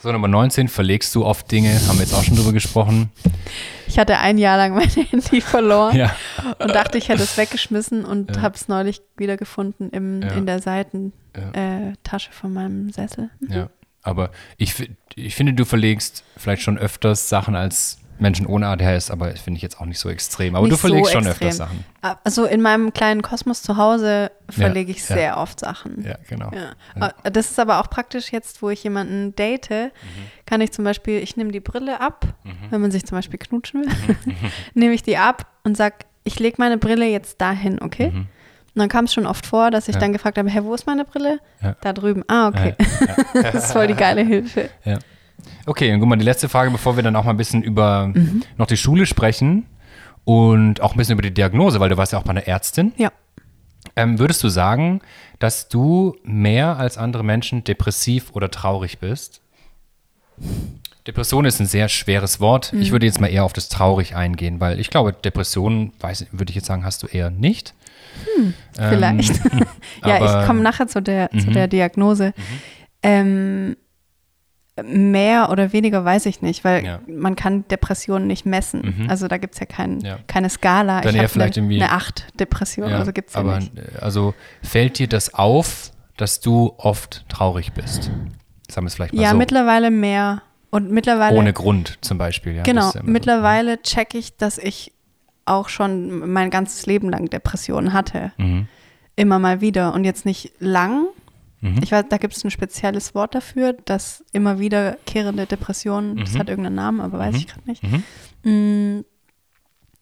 So, Nummer 19. Verlegst du oft Dinge? Haben wir jetzt auch schon drüber gesprochen. Ich hatte ein Jahr lang mein *laughs* Handy verloren Ja. und dachte, ich hätte es weggeschmissen und Ja. habe es neulich wiedergefunden im, Ja. in der Seitentasche äh, von meinem Sessel. Ja, aber ich, ich finde, du verlegst vielleicht schon öfters Sachen als Menschen ohne ADHS, aber das finde ich jetzt auch nicht so extrem. Aber Nicht du verlegst so schon extrem. öfters Sachen. Also in meinem kleinen Kosmos zu Hause verlege ich ja. sehr oft Sachen. Ja, genau. Ja. Aber Das ist aber auch praktisch jetzt, wo ich jemanden date, Mhm. kann ich zum Beispiel, ich nehme die Brille ab, wenn man sich zum Beispiel knutschen will, Mhm. *laughs* nehme ich die ab und sag, ich lege meine Brille jetzt dahin, okay? Und dann kam es schon oft vor, dass ich Mhm. Dann gefragt habe, hä, wo ist meine Brille? Da drüben. Ah, okay. *laughs* das ist voll die geile Hilfe. Ja. Okay, und guck mal, die letzte Frage, bevor wir dann auch mal ein bisschen über Mhm. noch die Schule sprechen und auch ein bisschen über die Diagnose, weil du warst ja auch bei einer Ärztin. Ja. Ähm, würdest du sagen, dass du mehr als andere Menschen depressiv oder traurig bist? Depression ist ein sehr schweres Wort. Mhm. Ich würde jetzt mal eher auf das traurig eingehen, weil ich glaube, Depression, weiß, würde ich jetzt sagen, hast du eher nicht. Ähm, Vielleicht. *laughs* ja, aber- Mhm. ich komme nachher zu der, zu der Diagnose. Ähm, mehr oder weniger weiß ich nicht, weil Ja. man kann Depressionen nicht messen. Also da gibt es ja, kein, Ja. keine Skala. Dann ich eher vielleicht eine, irgendwie- eine 8 Depression, Ja, also gibt es ja aber nicht. äh, also fällt dir das auf, dass du oft traurig bist? Sagen wir es vielleicht mal Ja, so. mittlerweile mehr. Und mittlerweile, Ohne Grund zum Beispiel. Ja, genau, immer so. mittlerweile checke ich, dass ich auch schon mein ganzes Leben lang Depressionen hatte. Mhm. Immer mal wieder. Und jetzt nicht lang. Mhm. Ich weiß, da gibt es ein spezielles Wort dafür, dass immer wiederkehrende Depressionen, das Mhm. hat irgendeinen Namen, aber weiß ich gerade nicht. Mhm. Mm,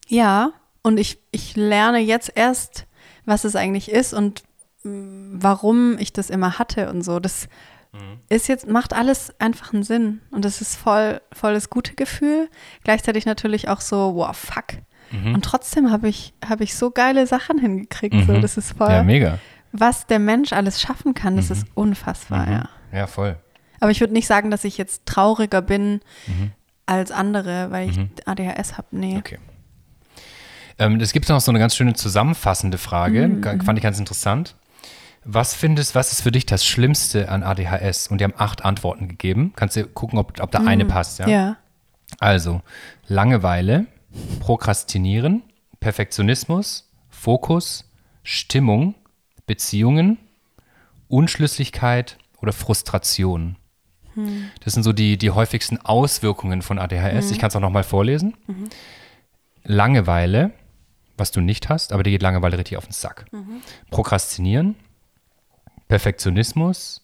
ja, und ich, ich lerne jetzt erst, was es eigentlich ist und mm, warum ich das immer hatte und so. Das ist jetzt, macht alles einfach einen Sinn. Und das ist voll, voll das gute Gefühl. Gleichzeitig natürlich auch so, wow, fuck. Und trotzdem habe ich, habe ich so geile Sachen hingekriegt. So, Mhm. das ist voll, Ja, mega. Was der Mensch alles schaffen kann, das ist unfassbar, Mhm. ja. Ja, voll. Aber ich würde nicht sagen, dass ich jetzt trauriger bin Mhm. als andere, weil ich ADHS habe. Nee. Okay. Ähm, es gibt noch so eine ganz schöne zusammenfassende Frage, Mhm. Fand ich ganz interessant. Was findest, was ist für dich das Schlimmste an ADHS? Und die haben acht Antworten gegeben. Kannst du gucken, ob, ob da eine passt, ja? Mhm. Ja. Also, Langeweile, Prokrastinieren, Perfektionismus, Fokus, Stimmung, Beziehungen, Unschlüssigkeit oder Frustration. Das sind so die, die häufigsten Auswirkungen von ADHS. Ich kann es auch nochmal vorlesen. Langeweile, was du nicht hast, aber dir geht Langeweile richtig auf den Sack. Prokrastinieren, Perfektionismus,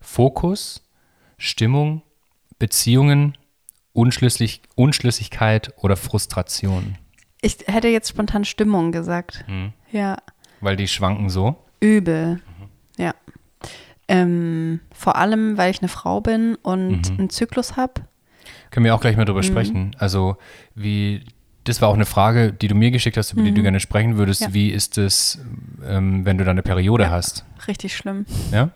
Fokus, Stimmung, Beziehungen, Unschlüssig, Unschlüssigkeit oder Frustration. Ich hätte jetzt spontan Stimmung gesagt. Mhm. Ja, Weil die schwanken so. Übel. Ja. Ähm, vor allem, weil ich eine Frau bin und einen Zyklus habe. Können wir auch gleich mal Mhm. drüber sprechen. Also, wie, das war auch eine Frage, die du mir geschickt hast, über die du gerne sprechen würdest. Mhm. Ja. Wie ist es, ähm, wenn du da eine Periode hast? Richtig schlimm. Ja?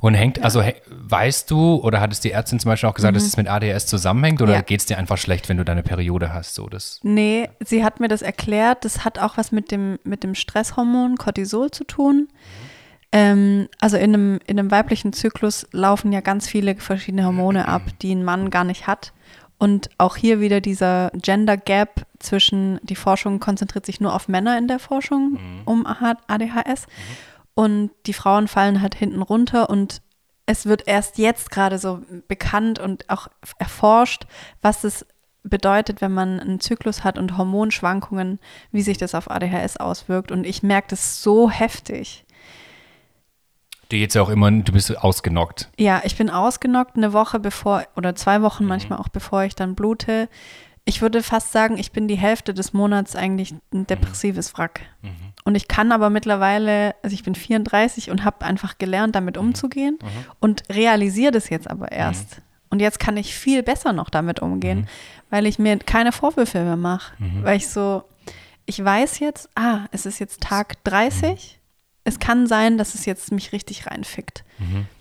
Und hängt, also hä- weißt du oder hat es die Ärztin zum Beispiel auch gesagt, dass es mit ADHS zusammenhängt oder Mhm. Ja. geht es dir einfach schlecht, wenn du deine Periode hast? So, das, Nee, sie hat mir das erklärt. Das hat auch was mit dem, mit dem Stresshormon Cortisol zu tun. Ähm, also in einem, in einem weiblichen Zyklus laufen ja ganz viele verschiedene Hormone ab, die ein Mann gar nicht hat. Und auch hier wieder dieser Gender Gap zwischen, die Forschung konzentriert sich nur auf Männer in der Forschung um ADHS. Und die Frauen fallen halt hinten runter und es wird erst jetzt gerade so bekannt und auch erforscht, was es bedeutet, wenn man einen Zyklus hat und Hormonschwankungen, wie sich das auf ADHS auswirkt. Und ich merke das so heftig. dir geht ja auch immer, du bist ausgenockt. Ja, ich bin ausgenockt eine Woche bevor oder zwei Wochen manchmal auch bevor ich dann blute. Ich würde fast sagen, ich bin die Hälfte des Monats eigentlich ein depressives Wrack. Und ich kann aber mittlerweile, also ich bin 34 und habe einfach gelernt, damit umzugehen und realisiere das jetzt aber erst. Und jetzt kann ich viel besser noch damit umgehen, weil ich mir keine Vorwürfe mehr mache. Weil ich so, ich weiß jetzt, ah, es ist jetzt Tag 30. Es kann sein, dass es jetzt mich richtig reinfickt.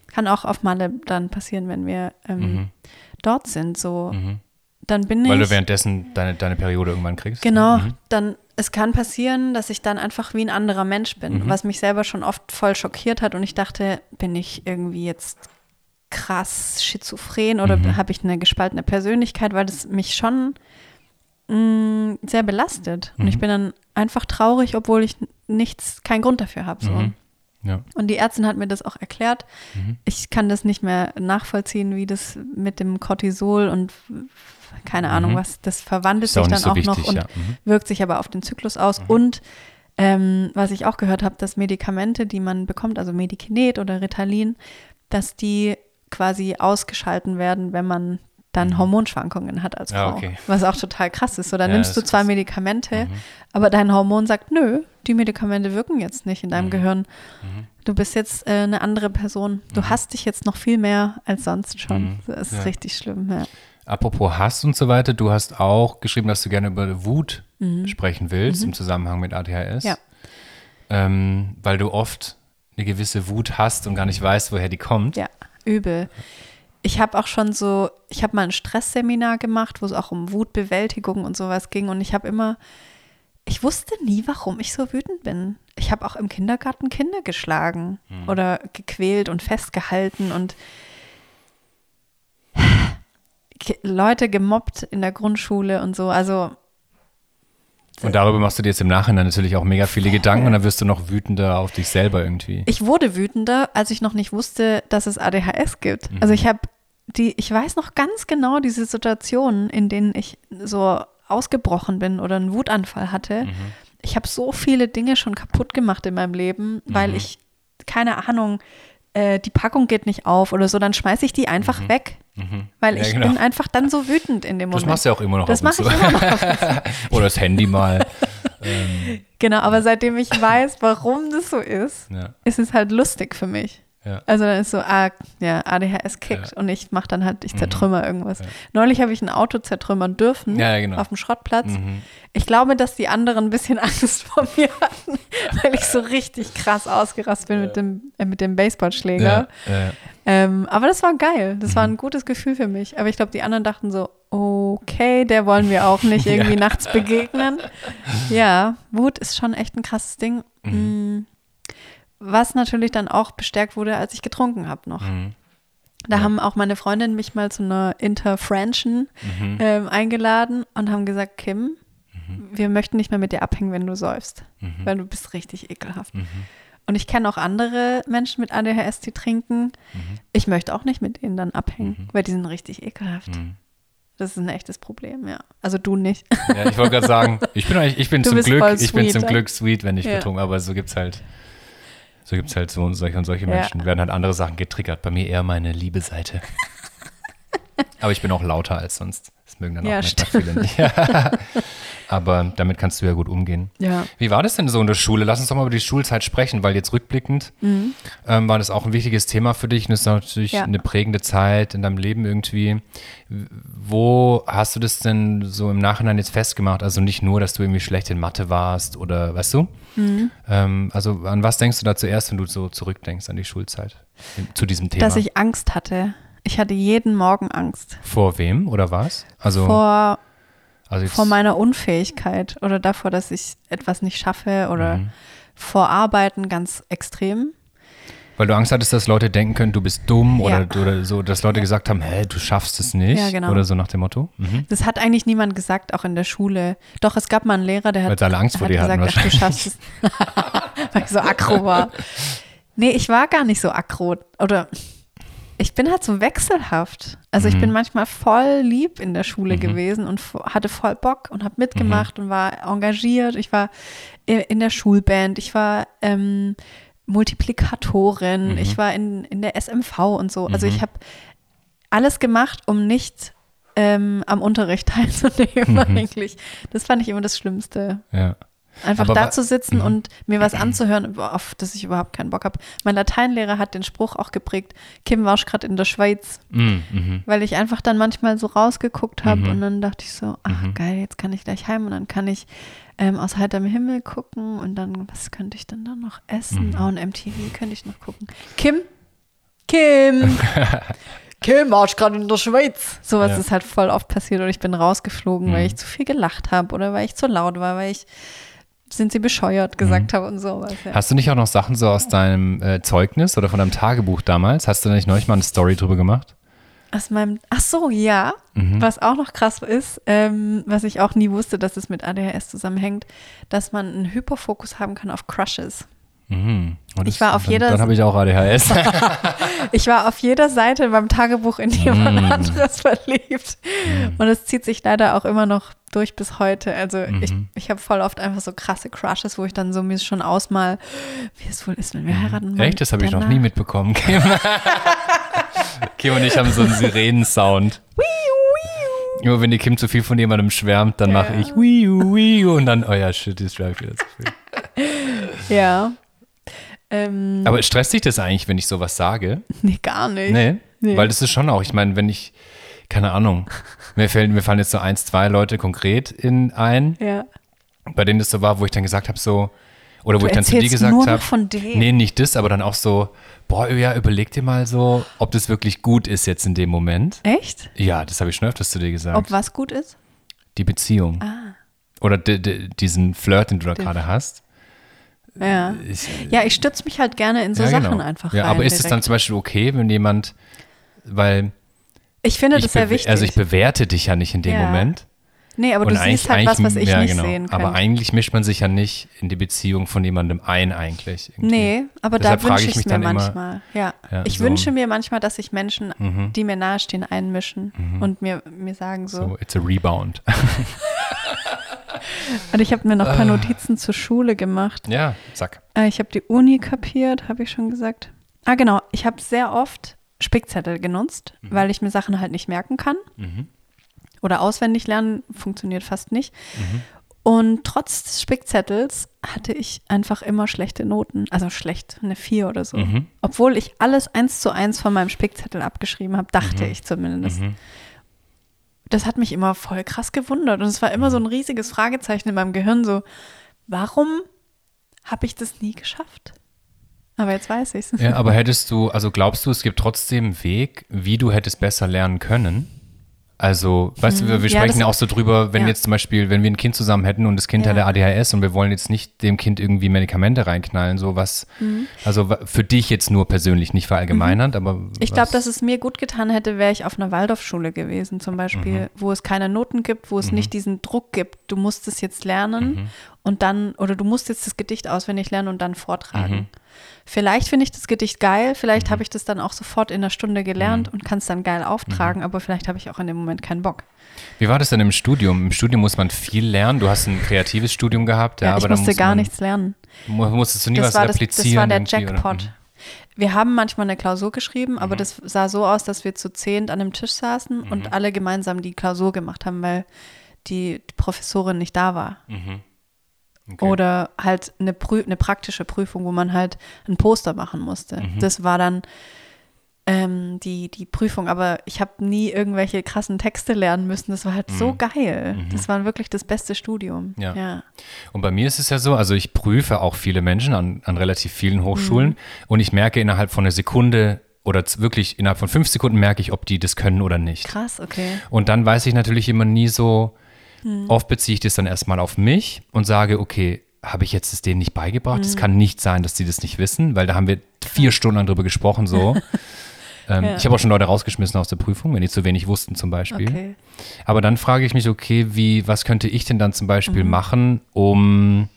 Kann auch auf Malle dann passieren, wenn wir ähm, dort sind. So, dann bin ich. Weil du währenddessen deine, deine Periode irgendwann kriegst. Genau, Mhm. dann es kann passieren, dass ich dann einfach wie ein anderer Mensch bin, Mhm. was mich selber schon oft voll schockiert hat und ich dachte, bin ich irgendwie jetzt krass schizophren oder Mhm. habe ich eine gespaltene Persönlichkeit, weil das mich schon mh, sehr belastet und Mhm. ich bin dann einfach traurig, obwohl ich nichts, keinen Grund dafür habe. So. Mhm. Ja. Und die Ärztin hat mir das auch erklärt. Mhm. Ich kann das nicht mehr nachvollziehen, wie das mit dem Cortisol und keine Ahnung, was das verwandelt Mhm. Sich dann so auch noch wichtig, und ja. Mhm. wirkt sich aber auf den Zyklus aus. Und ähm, was ich auch gehört habe, dass Medikamente, die man bekommt, also Medikinet oder Ritalin, dass die quasi ausgeschalten werden, wenn man dann Hormonschwankungen hat als Mhm. Frau. okay. Was auch total krass ist. So, dann Ja, nimmst du zwar krass. Mhm. Medikamente, aber dein Hormon sagt, nö, die Medikamente wirken jetzt nicht in Mhm. deinem Gehirn. Du bist jetzt äh, eine andere Person. Du hast dich jetzt noch viel mehr als sonst schon. Mhm. Das ist Ja. richtig schlimm. Ja. Apropos Hass und so weiter, du hast auch geschrieben, dass du gerne über Wut sprechen willst im Zusammenhang mit ADHS. Mhm. Ja. Ähm, weil du oft eine gewisse Wut hast und gar nicht weißt, woher die kommt. Ja, übel. Ich habe auch schon so, ich habe mal ein Stressseminar gemacht, wo es auch um Wutbewältigung und sowas ging. Und ich habe immer, ich wusste nie, warum ich so wütend bin. Ich habe auch im Kindergarten Kinder geschlagen oder gequält und festgehalten und Leute gemobbt in der Grundschule und so. Also Und darüber machst du dir jetzt im Nachhinein natürlich auch mega viele Gedanken und dann wirst du noch wütender auf dich selber irgendwie. Ich wurde wütender, als ich noch nicht wusste, dass es ADHS gibt. Also ich habe die, ich weiß noch ganz genau diese Situationen, in denen ich so ausgebrochen bin oder einen Wutanfall hatte. Ich habe so viele Dinge schon kaputt gemacht in meinem Leben, weil ich, keine Ahnung, äh, die Packung geht nicht auf oder so, dann schmeiße ich die einfach weg. Weil Mhm. Ja, ich genau. bin einfach dann so wütend in dem Das Moment. machst du ja auch immer noch Das mache ich immer noch. *laughs* Oder das Handy mal. *laughs* Genau, aber seitdem ich weiß, warum das so ist, Ja, ist es halt lustig für mich. Ja. Also dann ist so, ah, ja, ADHS kickt und ich mache dann halt, ich zertrümmer irgendwas. Neulich habe ich ein Auto zertrümmern dürfen Mhm. Ja, ja, genau. auf dem Schrottplatz. Mhm. Ich glaube, dass die anderen ein bisschen *laughs* Angst vor mir hatten, weil ich so richtig krass ausgerastet bin mit dem, äh, mit dem Baseballschläger. Ja, ja. Ähm, aber das war geil. Das Mhm. war ein gutes Gefühl für mich. Aber ich glaube, die anderen dachten so, okay, der wollen wir auch nicht *laughs* irgendwie Ja. nachts begegnen. Ja, Wut ist schon echt ein krasses Ding. Mhm. Was natürlich dann auch bestärkt wurde, als ich getrunken habe noch. Mhm. Da haben auch meine Freundinnen mich mal zu einer Interfranchen Mhm. ähm, eingeladen und haben gesagt, Kim, wir möchten nicht mehr mit dir abhängen, wenn du säufst, Mhm. weil du bist richtig ekelhaft. Und ich kenne auch andere Menschen mit ADHS, die trinken. Mhm. Ich möchte auch nicht mit denen dann abhängen, weil die sind richtig ekelhaft. Mhm. Das ist ein echtes Problem, ja. Also du nicht. Ja, ich wollte gerade sagen, ich bin, ich bin Du zum Glück, ich bin sweet, zum ja. Glück sweet, wenn ich Ja. betrunken, aber so gibt's halt, so gibt's halt so und solche und solche Ja. Menschen. Werden halt andere Sachen getriggert. Bei mir eher meine liebe Seite. *laughs* aber ich bin auch lauter als sonst. Das mögen dann Ja, auch nicht viele nicht. *laughs* aber damit kannst du ja gut umgehen. Ja. Wie war das denn so in der Schule? Lass uns doch mal über die Schulzeit sprechen, weil jetzt rückblickend ähm, war das auch ein wichtiges Thema für dich und das ist natürlich Ja. eine prägende Zeit in deinem Leben irgendwie. Wo hast du das denn so im Nachhinein jetzt festgemacht? Also nicht nur, dass du irgendwie schlecht in Mathe warst oder weißt du? Ähm, also an was denkst du da zuerst, wenn du so zurückdenkst an die Schulzeit zu diesem Thema? Dass ich Angst hatte. Ich hatte jeden Morgen Angst. Vor wem oder was? Also, Vor, also vor meiner Unfähigkeit oder davor, dass ich etwas nicht schaffe oder Mhm. vor Arbeiten ganz extrem. weil du Angst hattest, dass Leute denken können, du bist dumm Ja. oder, oder so, dass Leute gesagt haben, hä, du schaffst es nicht Ja, genau. oder so nach dem Motto. Mhm. Das hat eigentlich niemand gesagt, auch in der Schule. Doch, es gab mal einen Lehrer, der hat, alle Angst vor hat dir gesagt, ach, du schaffst es. *laughs* Weil ich so aggro war. Nee, ich war gar nicht so aggro. Oder ich bin halt so wechselhaft. Also Mhm. ich bin manchmal voll lieb in der Schule gewesen und hatte voll Bock und habe mitgemacht Mhm. und war engagiert. Ich war in der Schulband, ich war ähm, Multiplikatorin, Mhm. ich war in, in der SMV und so. Also ich habe alles gemacht, um nicht ähm, am Unterricht *laughs* teilzunehmen eigentlich. Das fand ich immer das Schlimmste. Ja. Einfach Aber da zu sitzen und mir was anzuhören, auf das ich überhaupt keinen Bock habe. Mein Lateinlehrer hat den Spruch auch geprägt, Kim warst gerade in der Schweiz, Mhm. Mhm. weil ich einfach dann manchmal so rausgeguckt habe Mhm. und dann dachte ich so, ach Mhm. geil, jetzt kann ich gleich heim und dann kann ich ähm, aus heiterem Himmel gucken und dann, was könnte ich denn dann noch essen? Mhm. Oh, ein MTV könnte ich noch gucken. Kim? Kim! *laughs* Kim, warst gerade in der Schweiz? Sowas Ja. ist halt voll oft passiert oder ich bin rausgeflogen, weil Mhm. ich zu viel gelacht habe oder weil ich zu laut war, weil ich sind sie bescheuert gesagt habe und sowas. Ja. Mhm. Hast du nicht auch noch Sachen so aus deinem äh, Zeugnis oder von deinem Tagebuch damals? Hast du da nicht neulich mal eine Story drüber gemacht? Aus meinem, ach so, ja. Mhm. Was auch noch krass ist, ähm, was ich auch nie wusste, dass es mit ADHS zusammenhängt, dass man einen Hyperfokus haben kann auf Crushes. Mhm. Und Ich war auf dann, jeder- Dann habe ich auch ADHS. *laughs* Ich war auf jeder Seite beim Tagebuch in jemand Mm. anderes verliebt. Und es zieht sich leider auch immer noch durch bis heute. Also ich, Mhm. ich habe voll oft einfach so krasse Crushes, wo ich dann so mir schon ausmal, wie es wohl ist, wenn wir heiraten. Mhm. Echt? Das habe ich noch nie mitbekommen. Kim. *laughs* Kim und ich haben so einen Sirenensound. Immer wenn die Kim zu viel von jemandem schwärmt, dann mache ich wiu, wiu und dann, oh ja, shit, die schwärmt wieder zu viel. *laughs* Ja. Ähm, Aber stresst dich das eigentlich, wenn ich sowas sage? nee, gar nicht. Nee, Nee. weil das ist schon auch, ich meine, wenn ich, keine Ahnung, mir, fällen, mir fallen jetzt so eins, zwei Leute konkret in ein, Ja. bei denen das so war, wo ich dann gesagt habe, so, oder wo Du ich dann zu dir gesagt habe, nee, nicht das, aber dann auch so, boah, ja, überleg dir mal so, ob das wirklich gut ist jetzt in dem Moment. Echt? Ja, das habe ich schon öfters zu dir gesagt. Ob was gut ist? Die Beziehung. Ah. Oder di- di- diesen Flirt, den du da gerade hast. Ja. Ich, Ja, ich stütze mich halt gerne in so ja, Sachen genau. einfach Ja, rein. aber ist es dann zum Beispiel okay, wenn jemand, weil Ich finde ich, das sehr bewe- wichtig. also ich bewerte dich ja nicht in dem Ja. Moment. nee, aber du siehst halt was, was ich ja, nicht genau. sehen kann. Aber eigentlich mischt man sich ja nicht in die Beziehung von jemandem ein eigentlich. irgendwie. Nee, aber Deshalb da wünsche ich ich mir dann immer- manchmal. Ja. Ja, ich so. wünsche mir manchmal, dass sich Menschen, Mhm. die mir nahestehen, einmischen und mir, mir sagen so. So, it's a rebound. *laughs* *laughs* Und ich habe mir noch ein Ah. paar Notizen zur Schule gemacht. ja, zack. Äh, Ich habe die Uni kapiert, habe ich schon gesagt. Ah, genau. Ich habe sehr oft Spickzettel genutzt, weil ich mir Sachen halt nicht merken kann. Mhm. Oder auswendig lernen funktioniert fast nicht. Mhm. Und trotz des Spickzettels hatte ich einfach immer schlechte Noten. Also schlecht, eine 4 oder so. Mhm. Obwohl ich alles eins zu eins von meinem Spickzettel abgeschrieben habe, dachte Mhm. ich zumindest. Mhm. Das hat mich immer voll krass gewundert. Und es war immer so ein riesiges Fragezeichen in meinem Gehirn, so, warum habe ich das nie geschafft? Aber jetzt weiß ich es. Ja, aber hättest du, also glaubst du, es gibt trotzdem einen Weg, wie du hättest besser lernen können? Also, weißt du, wir, Ja, sprechen ja auch so drüber, wenn ja. jetzt zum Beispiel, wenn wir ein Kind zusammen hätten und das Kind Ja. hätte ADHS und wir wollen jetzt nicht dem Kind irgendwie Medikamente reinknallen, so was, Mhm. also für dich jetzt nur persönlich, nicht verallgemeinernd, aber Ich glaube, dass es mir gut getan hätte, wäre ich auf einer Waldorfschule gewesen, zum Beispiel, Mhm. wo es keine Noten gibt, wo es nicht diesen Druck gibt, du musst es jetzt lernen Mhm. und dann, oder du musst jetzt das Gedicht auswendig lernen und dann vortragen. Vielleicht finde ich das Gedicht geil, vielleicht Mhm. habe ich das dann auch sofort in einer Stunde gelernt und kann es dann geil auftragen, aber vielleicht habe ich auch in dem Moment keinen Bock. Wie war das denn im Studium? Im Studium muss man viel lernen. Du hast ein kreatives Studium gehabt, ja, Ja, aber ich musste muss gar man, nichts lernen. mu- Musstest du nie Das was war, das, das war der irgendwie, oder? Jackpot. Mhm. Wir haben manchmal eine Klausur geschrieben, aber Mhm. das sah so aus, dass wir zu zehnt an einem Tisch saßen Mhm. und alle gemeinsam die Klausur gemacht haben, weil die, die Professorin nicht da war. Mhm. Okay. Oder halt eine, Prü eine praktische Prüfung, wo man halt ein Poster machen musste. Mhm. Das war dann ähm, die, die Prüfung, aber ich habe nie irgendwelche krassen Texte lernen müssen. Das war halt so geil. Das war wirklich das beste Studium. Mhm. Ja. ja. Und bei mir ist es ja so, also ich prüfe auch viele Menschen an, an relativ vielen Hochschulen Mhm. und ich merke innerhalb von einer Sekunde oder wirklich innerhalb von fünf Sekunden merke ich, ob die das können oder nicht. Krass, okay. Und dann weiß ich natürlich immer nie so, Hm. oft beziehe ich das dann erstmal auf mich und sage, okay, habe ich jetzt es denen nicht beigebracht? Hm. Es kann nicht sein, dass die das nicht wissen, weil da haben wir vier Stunden lang drüber gesprochen so. *laughs* ähm, Ja. Ich habe auch schon Leute rausgeschmissen aus der Prüfung, wenn die zu wenig wussten zum Beispiel. Okay. Aber dann frage ich mich, okay, wie, was könnte ich denn dann zum Beispiel Mhm. machen, um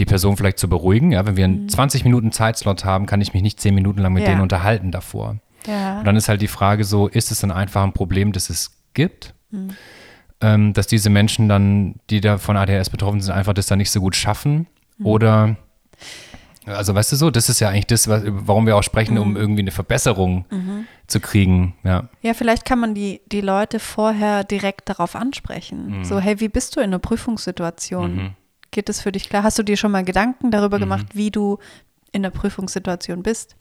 die Person vielleicht zu beruhigen? Ja, wenn wir Mhm. einen 20 Minuten Zeitslot haben, kann ich mich nicht 10 Minuten lang mit Ja. denen unterhalten davor. Ja. Und dann ist halt die Frage so, ist es dann einfach ein Problem, das es gibt? Mhm. Ähm, dass diese Menschen dann, die da von ADHS betroffen sind, einfach das dann nicht so gut schaffen? Mhm. Oder, also weißt du so, das ist ja eigentlich das, was, warum wir auch sprechen, Mhm. um irgendwie eine Verbesserung zu kriegen. Ja. Ja, vielleicht kann man die, die Leute vorher direkt darauf Mhm. ansprechen. So, hey, wie bist du in einer Prüfungssituation? Geht es für dich klar? Hast du dir schon mal Gedanken darüber Mhm. gemacht, wie du in der Prüfungssituation bist?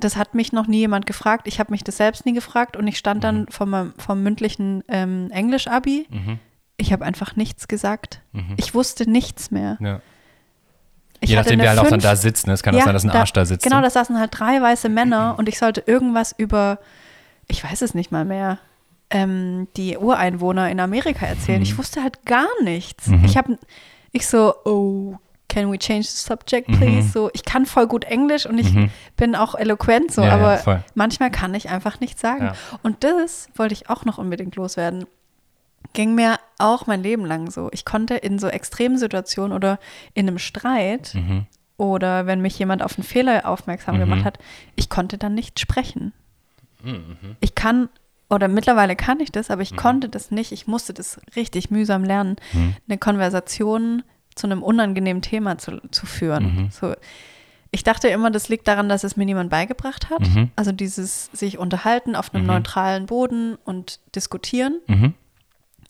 Das hat mich noch nie jemand gefragt. Ich habe mich das selbst nie gefragt und ich stand Mhm. dann vom, meinem- vom mündlichen ähm, Englisch-Abi. Ich habe einfach nichts gesagt. Ich wusste nichts mehr. ja. Ich Je nachdem, wer halt auch dann da sitzt. Ne? Es kann auch sein, dass ein Arsch da sitzt. Genau, so. da saßen halt drei weiße Männer *clears throat* und ich sollte irgendwas über, ich weiß es nicht mal mehr, ähm, die Ureinwohner in Amerika erzählen. Mhm. Ich wusste halt gar nichts. Ich habe, ich so, oh, can we change the subject, Mhm. please? So, ich kann voll gut Englisch und ich bin auch eloquent so, Ja, ja, aber voll. manchmal kann ich einfach nichts sagen. Ja. Und das wollte ich auch noch unbedingt loswerden ging mir auch mein Leben lang so. Ich konnte in so extremen Situationen oder in einem Streit Mhm. oder wenn mich jemand auf einen Fehler aufmerksam gemacht hat, ich konnte dann nicht sprechen. Mhm, Ich kann, oder mittlerweile kann ich das, aber Mhm. ich konnte das nicht. Ich musste das richtig mühsam lernen, Mhm. eine Konversation zu einem unangenehmen Thema zu, zu führen. Mhm. So, ich dachte immer, das liegt daran, dass es mir niemand beigebracht hat. Mhm. Also dieses sich unterhalten auf einem neutralen Boden und diskutieren. Mhm.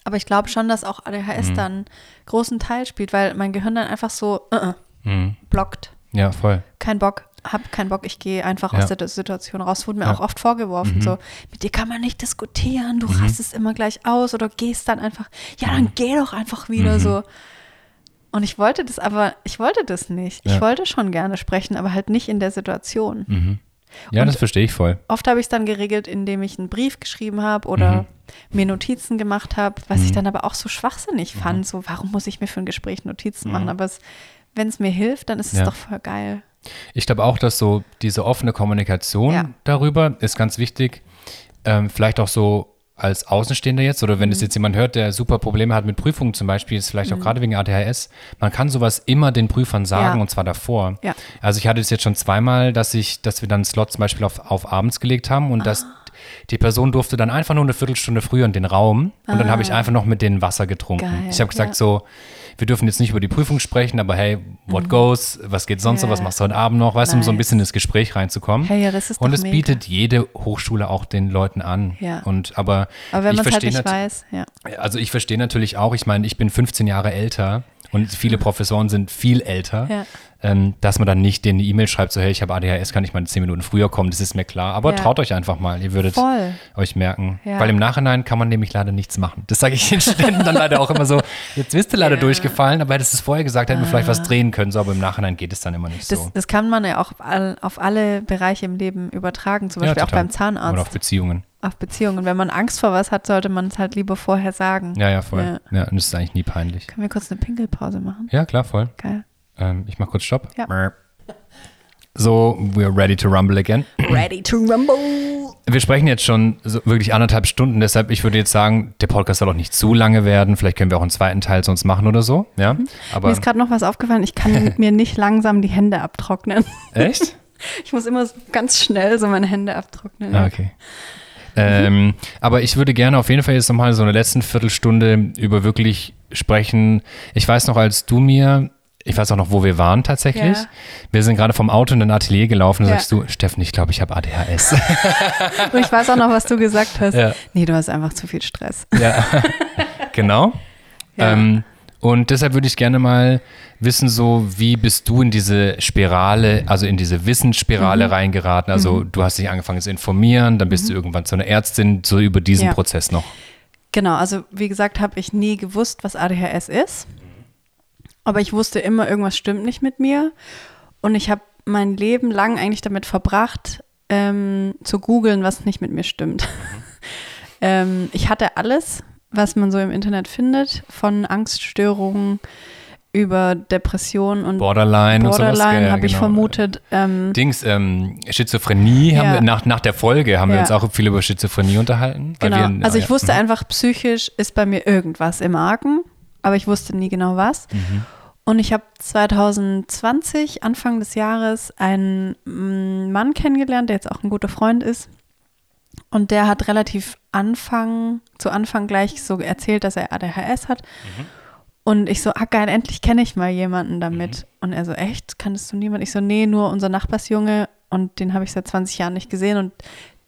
Aber ich glaube schon, dass auch ADHS da einen großen Teil spielt, weil mein Gehirn dann einfach so äh, Mhm. blockt. Ja, voll. Kein Bock, hab keinen Bock, ich gehe einfach Ja. aus der Situation raus. Wurde mir Ja. auch oft vorgeworfen, so, mit dir kann man nicht diskutieren, du rastest immer gleich aus oder gehst dann einfach, ja, dann geh doch einfach wieder so. Und ich wollte das aber, ich wollte das nicht. Ich Ja. wollte schon gerne sprechen, aber halt nicht in der Situation. Mhm. Ja, Und- das verstehe ich voll. Oft habe ich es dann geregelt, indem ich einen Brief geschrieben habe oder Mhm. mir Notizen gemacht habe, was ich dann aber auch so schwachsinnig fand. So, warum muss ich mir für ein Gespräch Notizen machen? Aber es, wenn es mir hilft, dann ist es Mhm. Ja. doch voll geil. Ich glaube auch, dass so diese offene Kommunikation Ja. darüber ist ganz wichtig. Ähm, vielleicht auch so als Außenstehender jetzt oder wenn es Mhm. jetzt jemand hört, der super Probleme hat mit Prüfungen zum Beispiel, ist vielleicht auch gerade wegen ADHS, man kann sowas immer den Prüfern sagen Ja. und zwar davor. Ja. Also ich hatte es jetzt schon zweimal, dass ich, dass wir dann Slot zum Beispiel auf, auf abends gelegt haben und dass Ah. die Person durfte dann einfach nur eine Viertelstunde früher in den Raum und dann habe ich einfach noch mit denen Wasser getrunken. Ah. Geil, ich habe gesagt ja. so, wir dürfen jetzt nicht über die Prüfung sprechen, aber hey, what goes, was geht sonst so, Mhm. Ja. was machst du heute Abend noch, weißt du, um so ein Nice. bisschen ins Gespräch reinzukommen. Hey, ja, das ist und es mega. bietet jede Hochschule auch den Leuten an. Ja. Und aber, Aber wenn man es halt nicht weiß, ja. also ich verstehe natürlich auch, ich meine, ich bin 15 Jahre älter und viele Professoren sind viel älter, Ja. Ähm, dass man dann nicht denen eine E-Mail schreibt, so hey, ich habe ADHS, kann ich mal 10 Minuten früher kommen, das ist mir klar. Aber Ja. traut euch einfach mal, ihr würdet Voll. euch merken. Ja. Weil im Nachhinein kann man nämlich leider nichts machen. Das sage ich den *laughs* Studenten dann leider auch immer so, jetzt bist du leider durchgefallen, aber hättest du es vorher gesagt, hätten wir vielleicht was drehen können, so, aber im Nachhinein geht es dann immer nicht Ah. Das, so. das kann man ja auch auf, all, auf alle Bereiche im Leben übertragen, zum Beispiel auch beim Zahnarzt, Oder auf, auf Beziehungen. Beziehungen. Wenn man Angst vor was hat, sollte man es halt lieber vorher sagen. Ja, ja, voll. Ja. Ja, und das ist eigentlich nie peinlich. Können wir kurz eine Pinkelpause machen? Ja, klar, voll. Geil. Ähm, ich mach kurz Stopp. Ja. So, we're ready to rumble again. *clears throat* Ready to rumble. Wir sprechen jetzt schon so wirklich anderthalb Stunden, deshalb ich würde jetzt sagen, der Podcast soll auch nicht zu lange werden. Vielleicht können wir auch einen zweiten Teil sonst machen oder so. Ja, aber Mir ist gerade noch was aufgefallen. Ich kann *laughs* mir nicht langsam die Hände abtrocknen. echt? *laughs* Ich muss immer ganz schnell so meine Hände abtrocknen. Ah, okay. Ähm, aber ich würde gerne auf jeden Fall jetzt nochmal so eine letzten Viertelstunde über wirklich sprechen. Ich weiß noch, als du mir, ich weiß auch noch, wo wir waren tatsächlich. Ja. Wir sind gerade vom Auto in ein Atelier gelaufen. Da Ja. sagst du, Steffen, ich glaube, ich habe ADHS. *laughs* Und ich weiß auch noch, was du gesagt hast. Ja. Nee, du hast einfach zu viel Stress. ja, *laughs* genau. Ja. Ähm, und deshalb würde ich gerne mal wissen, so wie bist du in diese Spirale, also in diese Wissensspirale Mhm. reingeraten? Also du hast dich angefangen zu informieren, dann bist du irgendwann zu einer Ärztin, so über diesen Mhm. Ja. Prozess noch. Genau, also wie gesagt, habe ich nie gewusst, was ADHS ist. Aber ich wusste immer, irgendwas stimmt nicht mit mir. Und ich habe mein Leben lang eigentlich damit verbracht, ähm, zu googeln, was nicht mit mir stimmt. *laughs* ähm, ich hatte alles, was man so im Internet findet, von Angststörungen über Depressionen und Borderline, und sowas. Borderline habe ich genau. vermutet. Ähm, Dings, ähm, Schizophrenie, haben Ja. wir, nach, nach der Folge haben wir Ja. uns auch viel über Schizophrenie unterhalten. Genau. wir- also ich ja. wusste einfach, psychisch ist bei mir irgendwas im Argen, aber ich wusste nie genau was. Mhm. Und ich habe 2020, Anfang des Jahres, einen mm, Mann kennengelernt, der jetzt auch ein guter Freund ist. Und der hat relativ Anfang, zu Anfang gleich so erzählt, dass er ADHS hat. Mhm. Und ich so, ah geil, endlich kenne ich mal jemanden damit. Und er so, echt? Kanntest du niemanden? Ich so, nee, nur unser Nachbarsjunge. Und den habe ich seit 20 Jahren nicht gesehen. Und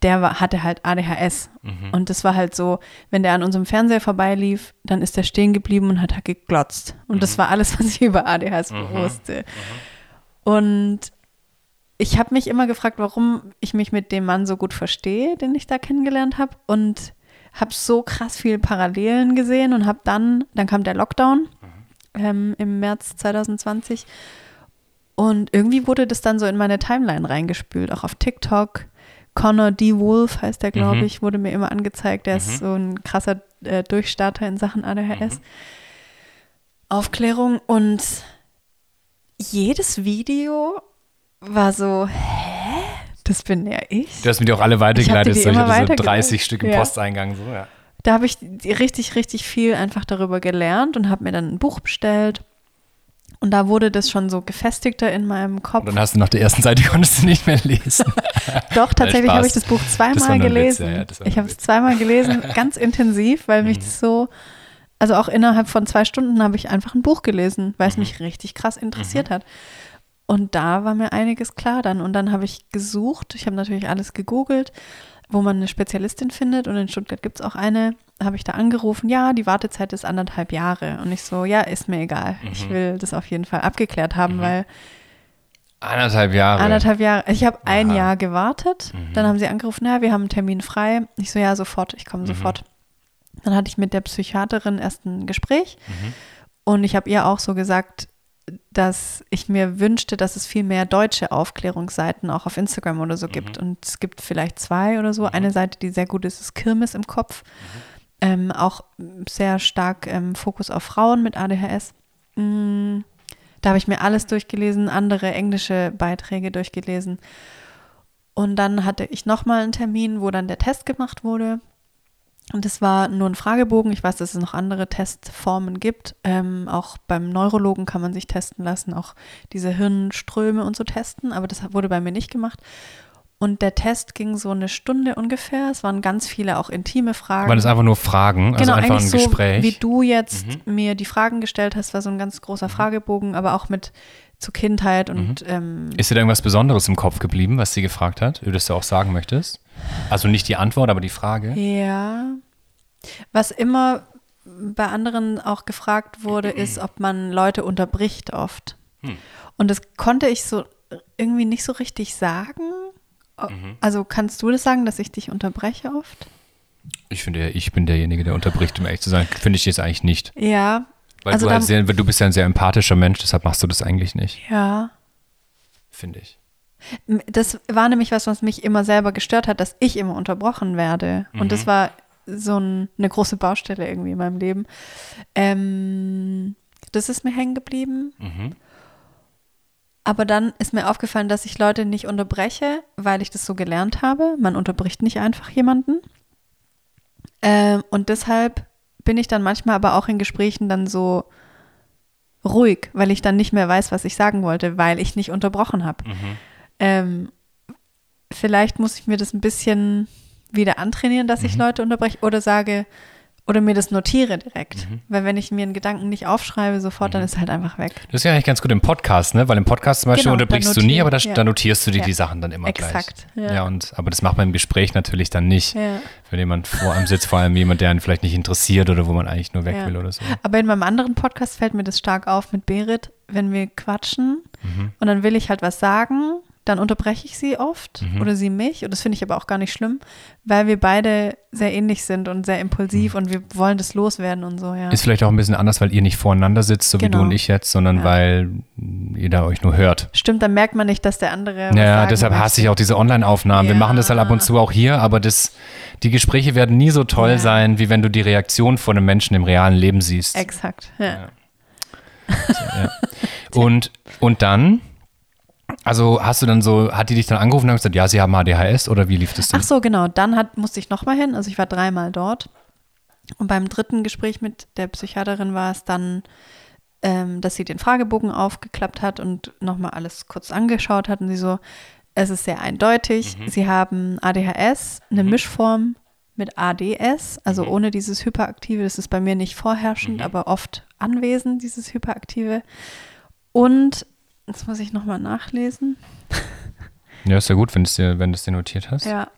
der war, hatte halt ADHS. Mhm. Und das war halt so, wenn der an unserem Fernseher vorbeilief, dann ist der stehen geblieben und hat halt geglotzt. Und Mhm. das war alles, was ich über ADHS wusste. Und ich habe mich immer gefragt, warum ich mich mit dem Mann so gut verstehe, den ich da kennengelernt habe. Und habe so krass viele Parallelen gesehen und habe dann, dann kam der Lockdown ähm, im März 2020. Und irgendwie wurde das dann so in meine Timeline reingespült, auch auf TikTok. Connor D. Wolf heißt der, glaube Mhm. ich, wurde mir immer angezeigt. Der ist so ein krasser äh, Durchstarter in Sachen ADHS. Aufklärung und jedes Video war so, hä? Das bin ja ich. Du hast mir die auch alle Ich weitergeleitet. dir die so, ich hatte so weitergeleitet. 30 Stück im Ja. Posteingang. So, ja. Da habe ich richtig, richtig viel einfach darüber gelernt und habe mir dann ein Buch bestellt. Und da wurde das schon so gefestigter in meinem Kopf. Und dann hast du nach der ersten Seite *laughs* konntest du nicht mehr lesen. *laughs* Doch, tatsächlich habe ich das Buch Das zweimal nur ein Witz, gelesen. ja, das ich habe es zweimal gelesen, ganz intensiv, weil mich das so, also auch innerhalb von zwei Stunden habe ich einfach ein Buch gelesen, weil es Mhm. mich richtig krass interessiert hat. Und da war mir einiges klar dann. Und dann habe ich gesucht, ich habe natürlich alles gegoogelt, wo man eine Spezialistin findet. Und in Stuttgart gibt es auch eine. Habe ich da angerufen, ja, die Wartezeit ist anderthalb Jahre. Und ich so, ja, ist mir egal. Ich Mhm. will das auf jeden Fall abgeklärt haben, weil Anderthalb Jahre. Anderthalb Jahre. Ich habe ein. Mhm. Jahr gewartet. Dann haben sie angerufen, ja, wir haben einen Termin frei. Ich so, ja, sofort, ich Mhm. komme sofort. Dann hatte ich mit der Psychiaterin erst ein Gespräch Mhm. und ich habe ihr auch so gesagt, dass ich mir wünschte, dass es viel mehr deutsche Aufklärungsseiten auch auf Instagram oder so gibt. Mhm. Und es gibt vielleicht zwei oder so. Eine Seite, die sehr gut ist, ist Kirmes im Kopf. Mhm. Ähm, auch sehr stark ähm, Fokus auf Frauen mit ADHS. Mm, da habe ich mir alles durchgelesen, andere englische Beiträge durchgelesen. Und dann hatte ich nochmal einen Termin, wo dann der Test gemacht wurde. Und es war nur ein Fragebogen. Ich weiß, dass es noch andere Testformen gibt. Ähm, auch beim Neurologen kann man sich testen lassen, auch diese Hirnströme und so testen. Aber das wurde bei mir nicht gemacht. Und der Test ging so eine Stunde ungefähr. Es waren ganz viele auch intime Fragen. War das einfach nur Fragen, also genau, einfach ein so, Gespräch. Mhm. wie du jetzt mir die Fragen gestellt hast, war so ein ganz großer Fragebogen, aber auch mit zur Kindheit und ähm, Ist dir da irgendwas Besonderes im Kopf geblieben, was sie gefragt hat, über das du auch sagen möchtest? Also nicht die Antwort, aber die Frage. Ja. Was immer bei anderen auch gefragt wurde, *clears throat* ist, ob man Leute unterbricht oft. Hm. Und das konnte ich so irgendwie nicht so richtig sagen. Mhm. Also kannst du das sagen, dass ich dich unterbreche oft? Ich finde, ja, ich bin derjenige, der unterbricht, um ehrlich zu sein. Finde ich jetzt eigentlich nicht. Ja. Weil also du, halt sehr, du bist ja ein sehr empathischer Mensch, deshalb machst du das eigentlich nicht, Ja. finde ich. Das war nämlich was, was mich immer selber gestört hat, dass ich immer unterbrochen werde. Und Mhm. das war so ein, eine große Baustelle irgendwie in meinem Leben. Ähm, das ist mir hängen geblieben. Mhm. Aber dann ist mir aufgefallen, dass ich Leute nicht unterbreche, weil ich das so gelernt habe. Man unterbricht nicht einfach jemanden. Ähm, und deshalb bin ich dann manchmal aber auch in Gesprächen dann so ruhig, weil ich dann nicht mehr weiß, was ich sagen wollte, weil ich nicht unterbrochen habe. Ähm, vielleicht muss ich mir das ein bisschen wieder antrainieren, dass ich Leute unterbreche oder sage oder mir das notiere direkt. Weil wenn ich mir einen Gedanken nicht aufschreibe, sofort, dann ist halt einfach weg. Das ist ja eigentlich ganz gut im Podcast, ne? Weil im Podcast zum Beispiel Genau, unterbrichst du nie, aber da, ja. da notierst du dir Ja. die Sachen dann immer Exakt, gleich. ja. Ja. und aber das macht man im Gespräch natürlich dann nicht. Wenn jemand vor einem sitzt, vor allem jemand, der einen vielleicht nicht interessiert oder wo man eigentlich nur weg will oder so. Aber in meinem anderen Podcast fällt mir das stark auf mit Berit, wenn wir quatschen Mhm. und dann will ich halt was sagen, dann unterbreche ich sie oft Mhm. oder sie mich und das finde ich aber auch gar nicht schlimm, weil wir beide sehr ähnlich sind und sehr impulsiv und wir wollen das loswerden und so, ja. Mhm. Ist vielleicht auch ein bisschen anders, weil ihr nicht voreinander sitzt, so wie Genau. du und ich jetzt, sondern Ja. weil ihr da euch nur hört. Stimmt, dann merkt man nicht, dass der andere Ja, deshalb möchte. hasse ich auch diese Online-Aufnahmen. Wir Ja. machen das halt ab und zu auch hier, aber das, die Gespräche werden nie so toll Ja. sein, wie wenn du die Reaktion von einem Menschen im realen Leben siehst. Exakt, ja. Und, und dann, also hast du dann so, hat die dich dann angerufen und gesagt, ja, sie haben ADHS oder wie lief das denn? Ach so, genau. Dann hat, musste ich nochmal hin. Also ich war dreimal dort. Und beim dritten Gespräch mit der Psychiaterin war es dann, ähm, dass sie den Fragebogen aufgeklappt hat und nochmal alles kurz angeschaut hat. Und sie so, es ist sehr eindeutig. Sie haben ADHS, eine Mischform mit ADS, also ohne dieses Hyperaktive. Das ist bei mir nicht vorherrschend, aber oft anwesend, dieses Hyperaktive. Und, jetzt muss ich nochmal nachlesen. Ja, ist ja gut, wenn du es dir, wenn dir notiert hast. Ja.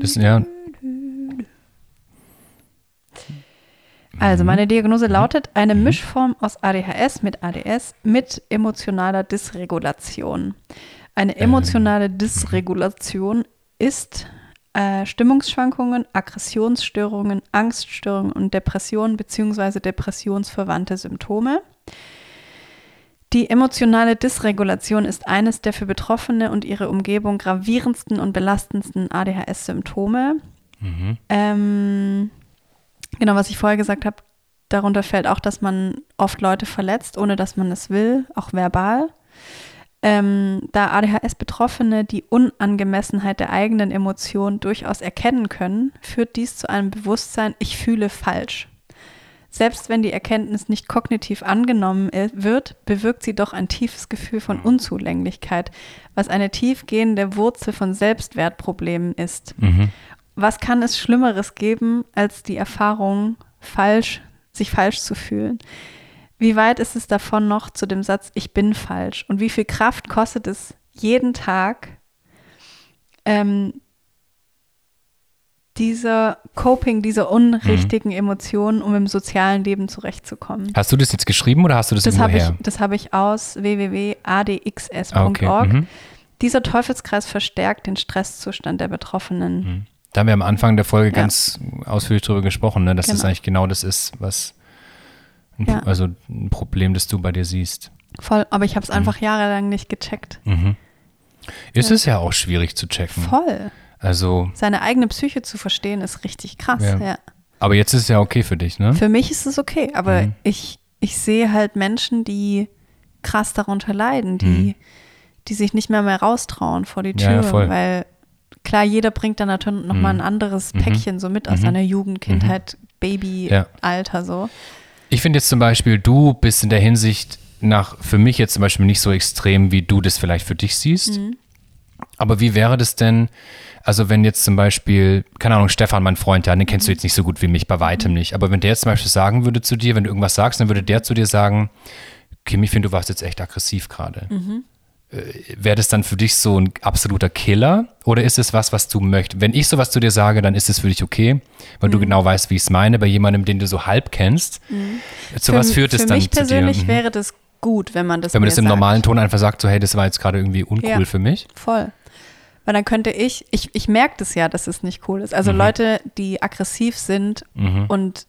Das, ja, Also meine Diagnose lautet eine Mischform aus ADHS mit ADS mit emotionaler Dysregulation. Eine emotionale Dysregulation ist äh, Stimmungsschwankungen, Aggressionsstörungen, Angststörungen und Depressionen bzw. depressionsverwandte Symptome. Die emotionale Dysregulation ist eines der für Betroffene und ihre Umgebung gravierendsten und belastendsten ADHS-Symptome. Ähm, genau, was ich vorher gesagt habe, darunter fällt auch, dass man oft Leute verletzt, ohne dass man es will, auch verbal. Ähm, da ADHS-Betroffene die Unangemessenheit der eigenen Emotionen durchaus erkennen können, führt dies zu einem Bewusstsein, ich fühle falsch. Selbst wenn die Erkenntnis nicht kognitiv angenommen wird, bewirkt sie doch ein tiefes Gefühl von Unzulänglichkeit, was eine tiefgehende Wurzel von Selbstwertproblemen ist. Was kann es Schlimmeres geben, als die Erfahrung, falsch, sich falsch zu fühlen? Wie weit ist es davon noch zu dem Satz, ich bin falsch? Und wie viel Kraft kostet es jeden Tag, ähm, dieser Coping, dieser unrichtigen Emotionen, um im sozialen Leben zurechtzukommen? hast du das jetzt geschrieben oder hast du das, Das irgendwo habe ich, das habe ich aus www.adxs.org. Ah, okay. Mhm. Dieser Teufelskreis verstärkt den Stresszustand der Betroffenen. Da haben wir am Anfang der Folge Ja. ganz ausführlich drüber gesprochen, ne, dass das Genau. eigentlich genau das ist, was ein, Ja. also ein Problem, das du bei dir siehst. Voll, aber ich habe Mhm. es einfach jahrelang nicht gecheckt. Ist es ja auch schwierig zu checken. Voll. Also, Seine eigene Psyche zu verstehen, ist richtig krass. Ja. Ja. aber jetzt ist es ja okay für dich, ne? Für mich ist es okay, aber Mhm. ich, ich sehe halt Menschen, die krass darunter leiden, die, die sich nicht mehr mehr raustrauen vor die Mhm. Ja, Tür. Mhm. weil klar, jeder bringt dann natürlich nochmal ein anderes Päckchen so mit aus seiner Jugend, Kindheit, Baby, Ja. Alter so. Ich finde jetzt zum Beispiel, du bist in der Hinsicht nach, für mich jetzt zum Beispiel nicht so extrem, wie du das vielleicht für dich siehst. Mhm. Aber wie wäre das denn, also wenn jetzt zum Beispiel, keine Ahnung, Stefan, mein Freund, ja, den kennst du jetzt nicht so gut wie mich, bei weitem nicht. Aber wenn der jetzt zum Beispiel sagen würde zu dir, wenn du irgendwas sagst, dann würde der zu dir sagen, Kim, ich finde, du warst jetzt echt aggressiv gerade. Äh, Wäre das dann für dich so ein absoluter Killer oder ist es was, was du möchtest? Wenn ich sowas zu dir sage, dann ist es für dich okay, weil du Mhm. genau weißt, wie ich es meine. Bei jemandem, den du so halb kennst, zu was für, führt es für dann mich zu dir? persönlich Mhm. wäre das gut, wenn man das Wenn man das im sagt. normalen Ton einfach sagt, so hey, das war jetzt gerade irgendwie uncool Ja. für mich. Voll. Weil dann könnte ich, ich, ich merke das ja, dass es nicht cool ist. Mhm. Also Leute, die aggressiv sind und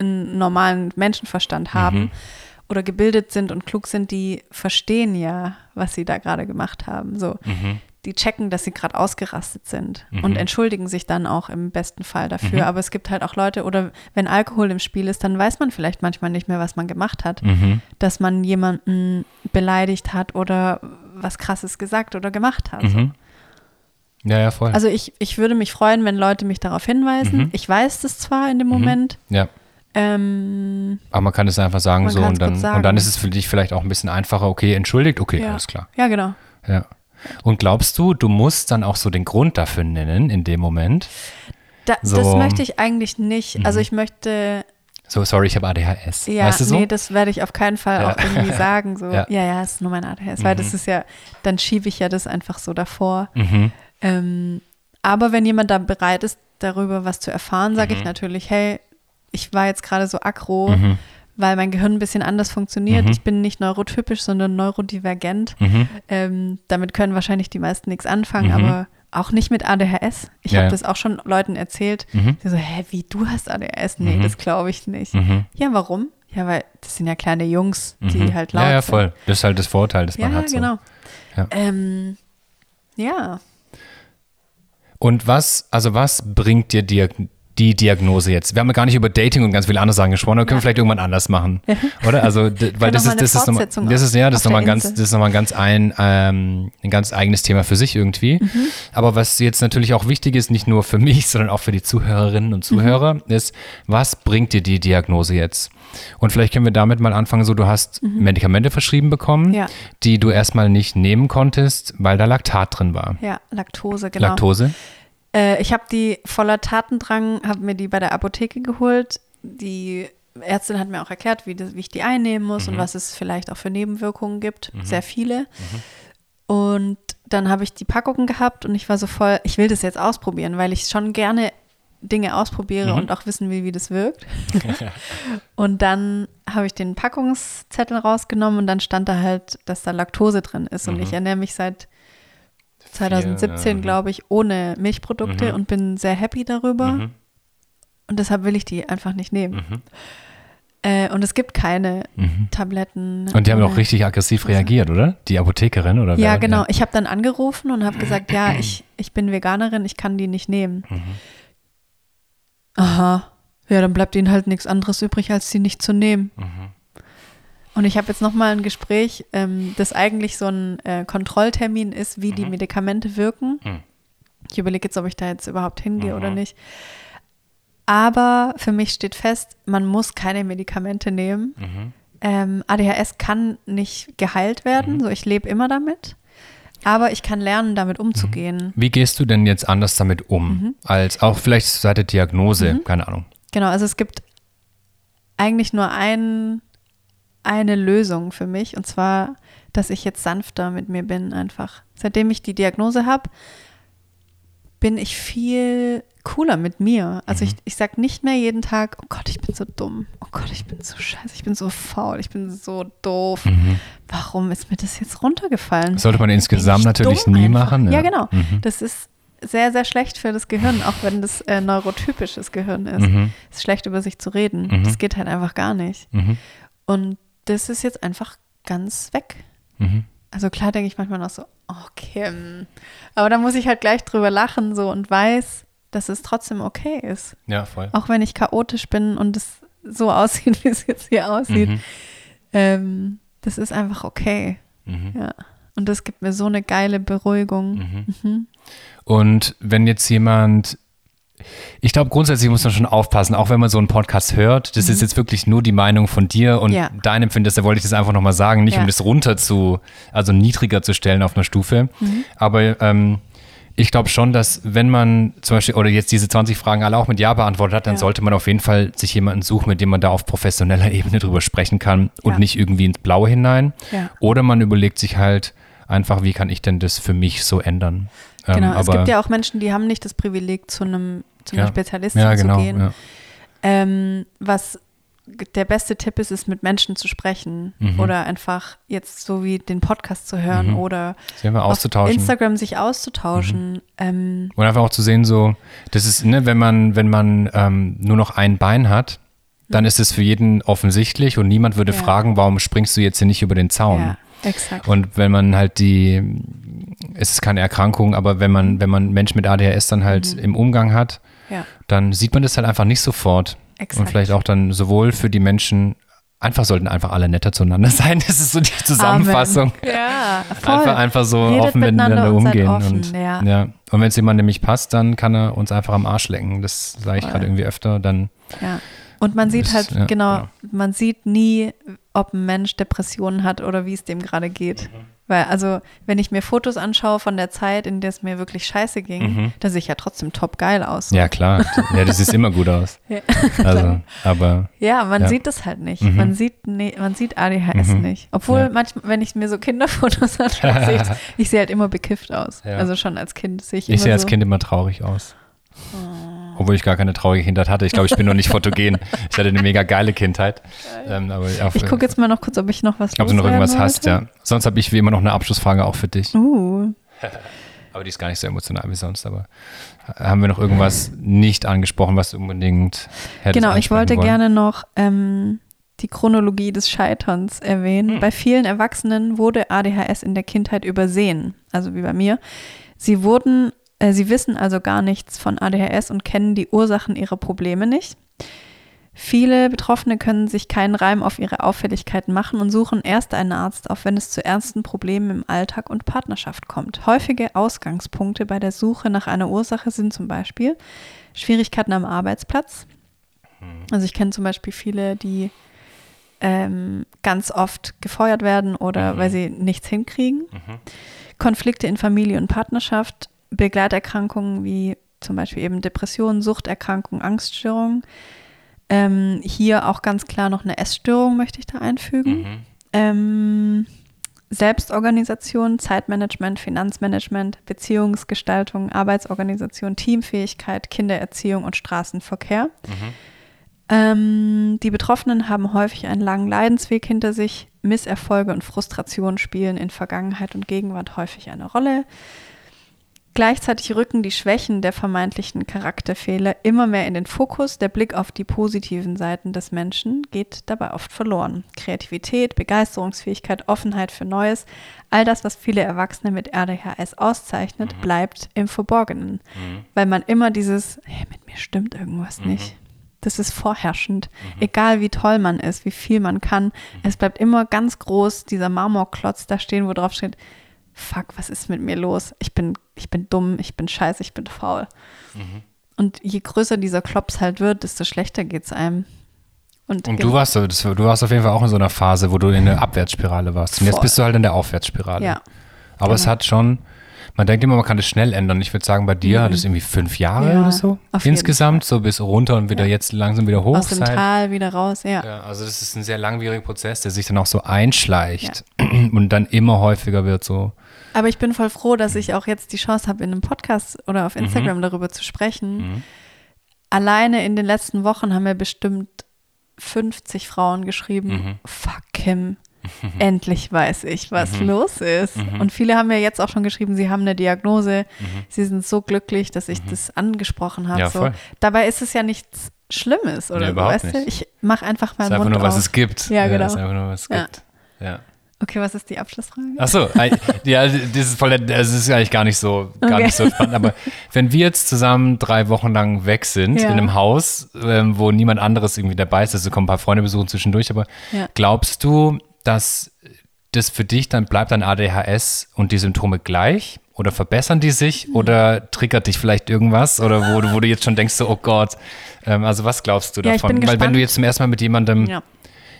einen normalen Menschenverstand Mhm. haben oder gebildet sind und klug sind, die verstehen ja, was sie da gerade gemacht haben. So. Mhm. die checken, dass sie gerade ausgerastet sind Mhm. und entschuldigen sich dann auch im besten Fall dafür. Aber es gibt halt auch Leute, oder wenn Alkohol im Spiel ist, dann weiß man vielleicht manchmal nicht mehr, was man gemacht hat. Mhm. Dass man jemanden beleidigt hat oder was Krasses gesagt oder gemacht hat. Mhm. Ja, ja, voll. Also ich, ich würde mich freuen, wenn Leute mich darauf hinweisen. Mhm. Ich weiß das zwar in dem Moment. ja. Ähm, Aber man kann es einfach sagen so und dann, sagen. und dann ist es für dich vielleicht auch ein bisschen einfacher, okay, entschuldigt, okay, ja. alles klar. Ja, genau. Ja. Und glaubst du, du musst dann auch so den Grund dafür nennen in dem Moment? Da, So. Das möchte ich eigentlich nicht. Also ich möchte, So, sorry, ich habe ADHS. ja, weißt du so? nee, das werde ich auf keinen Fall Ja. auch irgendwie *laughs* sagen. So, Ja. ja, ja, es ist nur mein ADHS, weil das ist ja, dann schiebe ich ja das einfach so davor. mhm. Ähm, aber wenn jemand da bereit ist, darüber was zu erfahren, sage Mhm. ich natürlich, hey, ich war jetzt gerade so aggro, weil mein Gehirn ein bisschen anders funktioniert. Mhm. Ich bin nicht neurotypisch, sondern neurodivergent. Mhm. Ähm, damit können wahrscheinlich die meisten nichts anfangen, Mhm. aber auch nicht mit ADHS. Ich Ja, habe ja. das auch schon Leuten erzählt. Mhm. Die so, hä, wie, du hast ADHS? Nee, Mhm. das glaube ich nicht. Mhm. Ja, warum? Ja, weil das sind ja kleine Jungs, die Mhm. halt laut Ja, ja, sind. voll. Das ist halt das Vorteil, das man hat. So. genau. Ja. Ähm, ja. Und was, also was bringt dir Diag die Diagnose jetzt? Wir haben ja gar nicht über Dating und ganz viele andere Sachen gesprochen, da können wir vielleicht irgendwann anders machen. Oder? Also, weil das ist, das ist, nochmal, das ist, ja, das ist nochmal ganz, das ist nochmal ganz ein, ähm, ein ganz eigenes Thema für sich irgendwie. Mhm. Aber was jetzt natürlich auch wichtig ist, nicht nur für mich, *laughs* sondern auch für die Zuhörerinnen und Zuhörer, Mhm. ist, was bringt dir die Diagnose jetzt? Und vielleicht können wir damit mal anfangen, so du hast Medikamente verschrieben bekommen, Mhm. Ja. die du erstmal nicht nehmen konntest, weil da Laktat drin war. Ja, Laktose, genau. Laktose? Äh, ich habe die voller Tatendrang, habe mir die bei der Apotheke geholt. Die Ärztin hat mir auch erklärt, wie, das, wie ich die einnehmen muss und was es vielleicht auch für Nebenwirkungen gibt. Sehr viele. Und dann habe ich die Packungen gehabt und ich war so voll, ich will das jetzt ausprobieren, weil ich schon gerne Dinge ausprobiere und auch wissen will, wie das wirkt. *laughs* und dann habe ich den Packungszettel rausgenommen und dann stand da halt, dass da Laktose drin ist. Und ich ernähre mich seit 2017, ja. glaube ich, ohne Milchprodukte und bin sehr happy darüber. Mhm. Und deshalb will ich die einfach nicht nehmen. Äh, und es gibt keine Tabletten. Mhm. Und die haben auch ohne- richtig aggressiv reagiert, oder? Die Apothekerin oder Ja, wer? genau. Ich habe dann angerufen und habe gesagt, ja, ich, ich bin Veganerin, ich kann die nicht nehmen. Mhm. Aha. Ja, dann bleibt ihnen halt nichts anderes übrig, als sie nicht zu nehmen. Mhm. Und ich habe jetzt nochmal ein Gespräch, ähm, das eigentlich so ein äh, Kontrolltermin ist, wie die Medikamente wirken. Mhm. Ich überlege jetzt, ob ich da jetzt überhaupt hingehe oder nicht. Aber für mich steht fest, man muss keine Medikamente nehmen. Mhm. Ähm, ADHS kann nicht geheilt werden, so ich lebe immer damit. Aber ich kann lernen, damit umzugehen. Wie gehst du denn jetzt anders damit um? Mhm. Als auch vielleicht seit der Diagnose, keine Ahnung. Genau, also es gibt eigentlich nur ein, eine Lösung für mich und zwar, dass ich jetzt sanfter mit mir bin einfach. Seitdem ich die Diagnose habe, bin ich viel cooler mit mir. Also ich, ich sage nicht mehr jeden Tag, oh Gott, ich bin so dumm. Oh Gott, ich bin so scheiße, ich bin so faul, ich bin so doof. Warum ist mir das jetzt runtergefallen? Sollte man insgesamt ich natürlich nie einfach? machen. Ja, genau. Das ist sehr, sehr schlecht für das Gehirn, auch wenn das äh, neurotypisches Gehirn ist. Mhm. Es ist schlecht, über sich zu reden. Mhm. Das geht halt einfach gar nicht. Mhm. Und das ist jetzt einfach ganz weg. Mhm. Also klar denke ich manchmal noch so, oh Kim. Aber da muss ich halt gleich drüber lachen so und weiß, dass es trotzdem okay ist. Ja, voll. Auch wenn ich chaotisch bin und es so *laughs* aussieht, wie es jetzt hier aussieht. Mhm. Ähm, das ist einfach okay. Mhm. Ja. Und das gibt mir so eine geile Beruhigung. Mhm. Und wenn jetzt jemand, ich glaube, grundsätzlich muss man schon aufpassen, auch wenn man so einen Podcast hört, das ist jetzt wirklich nur die Meinung von dir und Mhm. Ja. dein Empfinden, da wollte ich das einfach nochmal sagen, nicht Ja. um das runter zu, also niedriger zu stellen auf einer Stufe. Mhm. Aber ähm, ich glaube schon, dass wenn man zum Beispiel, oder jetzt diese 20 Fragen alle auch mit Ja beantwortet hat, dann Ja. sollte man auf jeden Fall sich jemanden suchen, mit dem man da auf professioneller Ebene drüber sprechen kann und Ja. nicht irgendwie ins Blaue hinein. Ja. Oder man überlegt sich halt einfach, wie kann ich denn das für mich so ändern? Ähm, Genau, es aber- gibt ja auch Menschen, die haben nicht das Privileg, zu einem, zu einer Ja. Spezialistin ja, genau, zu gehen. Ähm, was der beste Tipp ist, ist mit Menschen zu sprechen Mhm. oder einfach jetzt so wie den Podcast zu hören oder Sich einfach auf. Mhm. Instagram sich auszutauschen. Ähm, Und einfach auch zu sehen, so, das ist, ne, wenn man, wenn man ähm, nur noch ein Bein hat, dann ist es für jeden offensichtlich und niemand würde Ja. fragen, warum springst du jetzt hier nicht über den Zaun? ja, exakt. Und wenn man halt die, es ist keine Erkrankung, aber wenn man, wenn man Menschen mit ADHS dann halt Mhm. im Umgang hat, Ja. dann sieht man das halt einfach nicht sofort. Exakt. Und vielleicht auch dann sowohl für die Menschen, einfach sollten einfach alle netter zueinander *laughs* sein. Das ist so die Zusammenfassung. Ja, voll. Einfach, einfach so Redet offen miteinander miteinander und seid umgehen. offen, und, ja. Und wenn es jemandem nicht passt, dann kann er uns einfach am Arsch lecken. Das sage ich gerade irgendwie öfter. Dann Ja. Und man sieht Das- halt, ja, genau, genau. man sieht nie, ob ein Mensch Depressionen hat oder wie es dem gerade geht. Mhm. Weil, also, wenn ich mir Fotos anschaue von der Zeit, in der es mir wirklich scheiße ging, Mhm. da sehe ich ja trotzdem top geil aus. Ja, klar. Ja, das sieht immer gut aus. *laughs* Ja. Also, aber Ja, man Ja. sieht das halt nicht. Mhm. Man sieht nee, man sieht ADHS Mhm. nicht. Obwohl Ja. manchmal, wenn ich mir so Kinderfotos *laughs* anschaue, sehe ich, *laughs* ich sehe halt immer bekifft aus. Also schon als Kind sehe ich, ich immer sehe als so, Kind immer traurig aus. Obwohl ich gar keine traurige Kindheit hatte. Ich glaube, ich bin noch nicht fotogen. Ich hatte eine mega geile Kindheit. Ähm, aber auf, Ich gucke jetzt mal noch kurz, ob ich noch was ob du noch irgendwas hast, wollte. ja. Sonst habe ich wie immer noch eine Abschlussfrage auch für dich. Uh, *laughs* Aber die ist gar nicht so emotional wie sonst. Aber haben wir noch irgendwas nicht angesprochen, was du unbedingt hättest Genau, ich wollte wollen? gerne noch ähm, die Chronologie des Scheiterns erwähnen. Hm. Bei vielen Erwachsenen wurde ADHS in der Kindheit übersehen, also wie bei mir. Sie wurden, äh, sie wissen also gar nichts von ADHS und kennen die Ursachen ihrer Probleme nicht. Viele Betroffene können sich keinen Reim auf ihre Auffälligkeiten machen und suchen erst einen Arzt auf, wenn es zu ernsten Problemen im Alltag und Partnerschaft kommt. Häufige Ausgangspunkte bei der Suche nach einer Ursache sind zum Beispiel Schwierigkeiten am Arbeitsplatz. Also ich kenne zum Beispiel viele, die ähm, ganz oft gefeuert werden oder weil sie nichts hinkriegen. Konflikte in Familie und Partnerschaft, Begleiterkrankungen wie zum Beispiel eben Depressionen, Suchterkrankungen, Angststörungen. Ähm, hier auch ganz klar noch eine Essstörung möchte ich da einfügen. Mhm. Ähm, Selbstorganisation, Zeitmanagement, Finanzmanagement, Beziehungsgestaltung, Arbeitsorganisation, Teamfähigkeit, Kindererziehung und Straßenverkehr. Ähm, die Betroffenen haben häufig einen langen Leidensweg hinter sich. Misserfolge und Frustrationen spielen in Vergangenheit und Gegenwart häufig eine Rolle. Gleichzeitig rücken die Schwächen der vermeintlichen Charakterfehler immer mehr in den Fokus. Der Blick auf die positiven Seiten des Menschen geht dabei oft verloren. Kreativität, Begeisterungsfähigkeit, Offenheit für Neues, all das, was viele Erwachsene mit RDHS auszeichnet, bleibt im Verborgenen. Weil man immer dieses, hey, mit mir stimmt irgendwas nicht. Das ist vorherrschend. Egal wie toll man ist, wie viel man kann, es bleibt immer ganz groß dieser Marmorklotz da stehen, wo drauf steht, fuck, was ist mit mir los? Ich bin, ich bin dumm, ich bin scheiße, ich bin faul. Und je größer dieser Klops halt wird, desto schlechter geht es einem. Und, Und du warst, so- das, du warst auf jeden Fall auch in so einer Phase, wo du in der Abwärtsspirale warst. Und jetzt bist du halt in der Aufwärtsspirale. Ja. Aber es genau. hat schon, man denkt immer, man kann das schnell ändern. Ich würde sagen, bei dir hat es irgendwie fünf Jahre Ja, oder so. Insgesamt, so bis runter und wieder Ja. jetzt langsam wieder hoch. aus dem seit- Tal wieder raus, ja. Ja, also das ist ein sehr langwieriger Prozess, der sich dann auch so einschleicht *clears throat* und dann immer häufiger wird so. Aber ich bin voll froh, dass ich auch jetzt die Chance habe, in einem Podcast oder auf Instagram darüber zu sprechen. Alleine in den letzten Wochen haben mir bestimmt 50 Frauen geschrieben, fuck Kim, *laughs* endlich weiß ich, was los ist. Und viele haben mir jetzt auch schon geschrieben, sie haben eine Diagnose, sie sind so glücklich, dass ich das angesprochen habe. Ja, so. Dabei ist es ja nichts Schlimmes, oder Nee, so, weißt du? Ich mache einfach Es meinen ist einfach Mund nur, was es gibt. Ja, genau. Es ist einfach nur, was es Ja. gibt. Ja. Okay, was ist die Abschlussfrage? Ach so, ja, das ist voll, das ist eigentlich gar nicht so, gar Okay. nicht so spannend. Aber wenn wir jetzt zusammen drei Wochen lang weg sind Ja. in einem Haus, ähm, wo niemand anderes irgendwie dabei ist, also kommen ein paar Freunde besuchen zwischendurch, aber Ja. glaubst du, dass das für dich dann bleibt dann ADHS und die Symptome gleich? Oder verbessern die sich? Hm. Oder triggert dich vielleicht irgendwas? Oder wo, du- wo du jetzt schon denkst, so, oh Gott, ähm, also was glaubst du Ja, davon? Weil wenn gespannt. du jetzt zum ersten Mal mit jemandem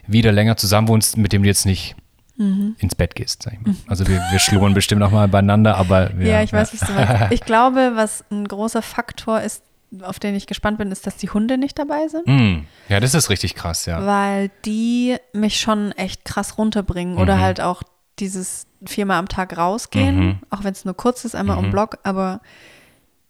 wieder länger zusammen wohnst, mit dem du jetzt nicht Mhm. ins Bett gehst. Sag ich mal. Also wir, wir schlummern bestimmt auch mal beieinander, aber wir, Ja, ich weiß, was du meinst. *laughs* Ich glaube, was ein großer Faktor ist, auf den ich gespannt bin, ist, dass die Hunde nicht dabei sind. Mm, ja, das ist richtig krass, ja. Weil die mich schon echt krass runterbringen. Mhm. Oder halt auch dieses viermal am Tag rausgehen, Mhm. auch wenn es nur kurz ist, einmal um Block, aber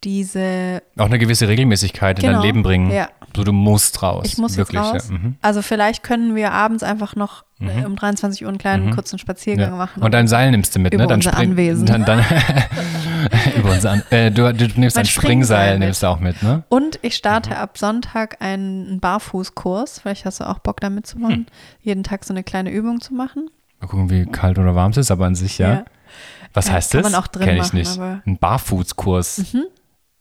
diese, Auch eine gewisse Regelmäßigkeit in dein Genau, Leben bringen. ja. So, du musst raus. ich muss Wirklich, jetzt raus. Ja. Mhm. Also vielleicht können wir abends einfach noch äh, um 23 Uhr einen kleinen kurzen Spaziergang Ja. machen. Und dein Seil nimmst du mit, Über ne? Dann unser spring- Anwesen. Dann, dann *laughs* über unser An äh, du, du nimmst Mein ein Springseil, mit. nimmst du auch mit, ne? Und ich starte Mhm. ab Sonntag einen Barfußkurs. Vielleicht hast du auch Bock, da mitzumachen. Hm. Jeden Tag so eine kleine Übung zu machen. Mal gucken, wie kalt oder warm es ist, aber an sich, ja. Was Was Ja, heißt kann das? man auch drin Kenn ich machen, nicht. Mhm. Ein Barfußkurs.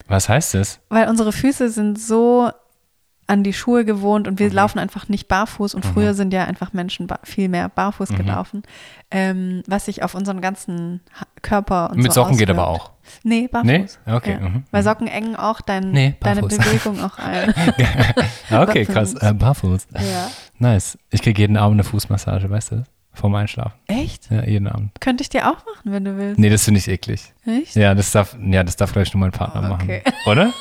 Was heißt das? Weil unsere Füße sind so an die Schuhe gewohnt und Mhm. wir laufen einfach nicht barfuß. Und früher sind ja einfach Menschen viel mehr barfuß Mhm. gelaufen, ähm, was sich auf unseren ganzen Körper und Mit so Socken geht aber auswirkt. auch. Nee, barfuß. Nee? Okay, Ja. mhm, Weil mhm. Socken engen auch dein, Nee, deine. Bewegung auch *laughs* ein. Okay, krass. Äh, barfuß. ja. Nice. Ich kriege jeden Abend eine Fußmassage, weißt du das? Vorm Einschlafen. Echt? Ja, jeden Abend. Könnte ich dir auch machen, wenn du willst. Nee, das finde ich eklig. Echt? Ja, das darf, ja, das darf glaube ich nur mein Partner Oh, okay. machen. Oder?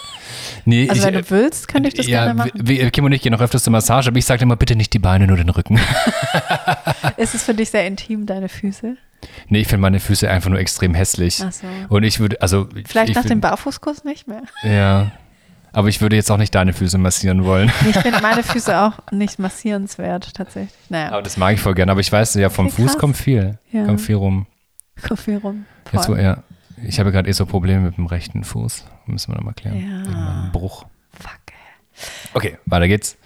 Nee, Also ich, wenn du willst, könnte ich das ja, gerne machen. wir- Kim und ich gehen noch öfters zur Massage, aber ich sage immer, bitte nicht die Beine, nur den Rücken. *laughs* Ist es für dich sehr intim, deine Füße? nee, ich finde meine Füße einfach nur extrem hässlich. Ach so. Und ich würde, also. Vielleicht ich, nach ich, dem Barfußkurs nicht mehr. Ja. Aber ich würde jetzt auch nicht deine Füße massieren wollen. Ich finde meine *laughs* Füße auch nicht massierenswert, tatsächlich. Naja, Aber das mag ich voll gerne. Aber ich weiß, ja, vom Fuß krass. kommt viel. Ja. Kommt viel rum. komm hier rum. Jetzt, wo, Voll. ja, ich habe gerade eh so Probleme mit dem rechten Fuß. Müssen wir nochmal klären. Ja. Wegen meinem Bruch. Fuck. Okay, weiter geht's.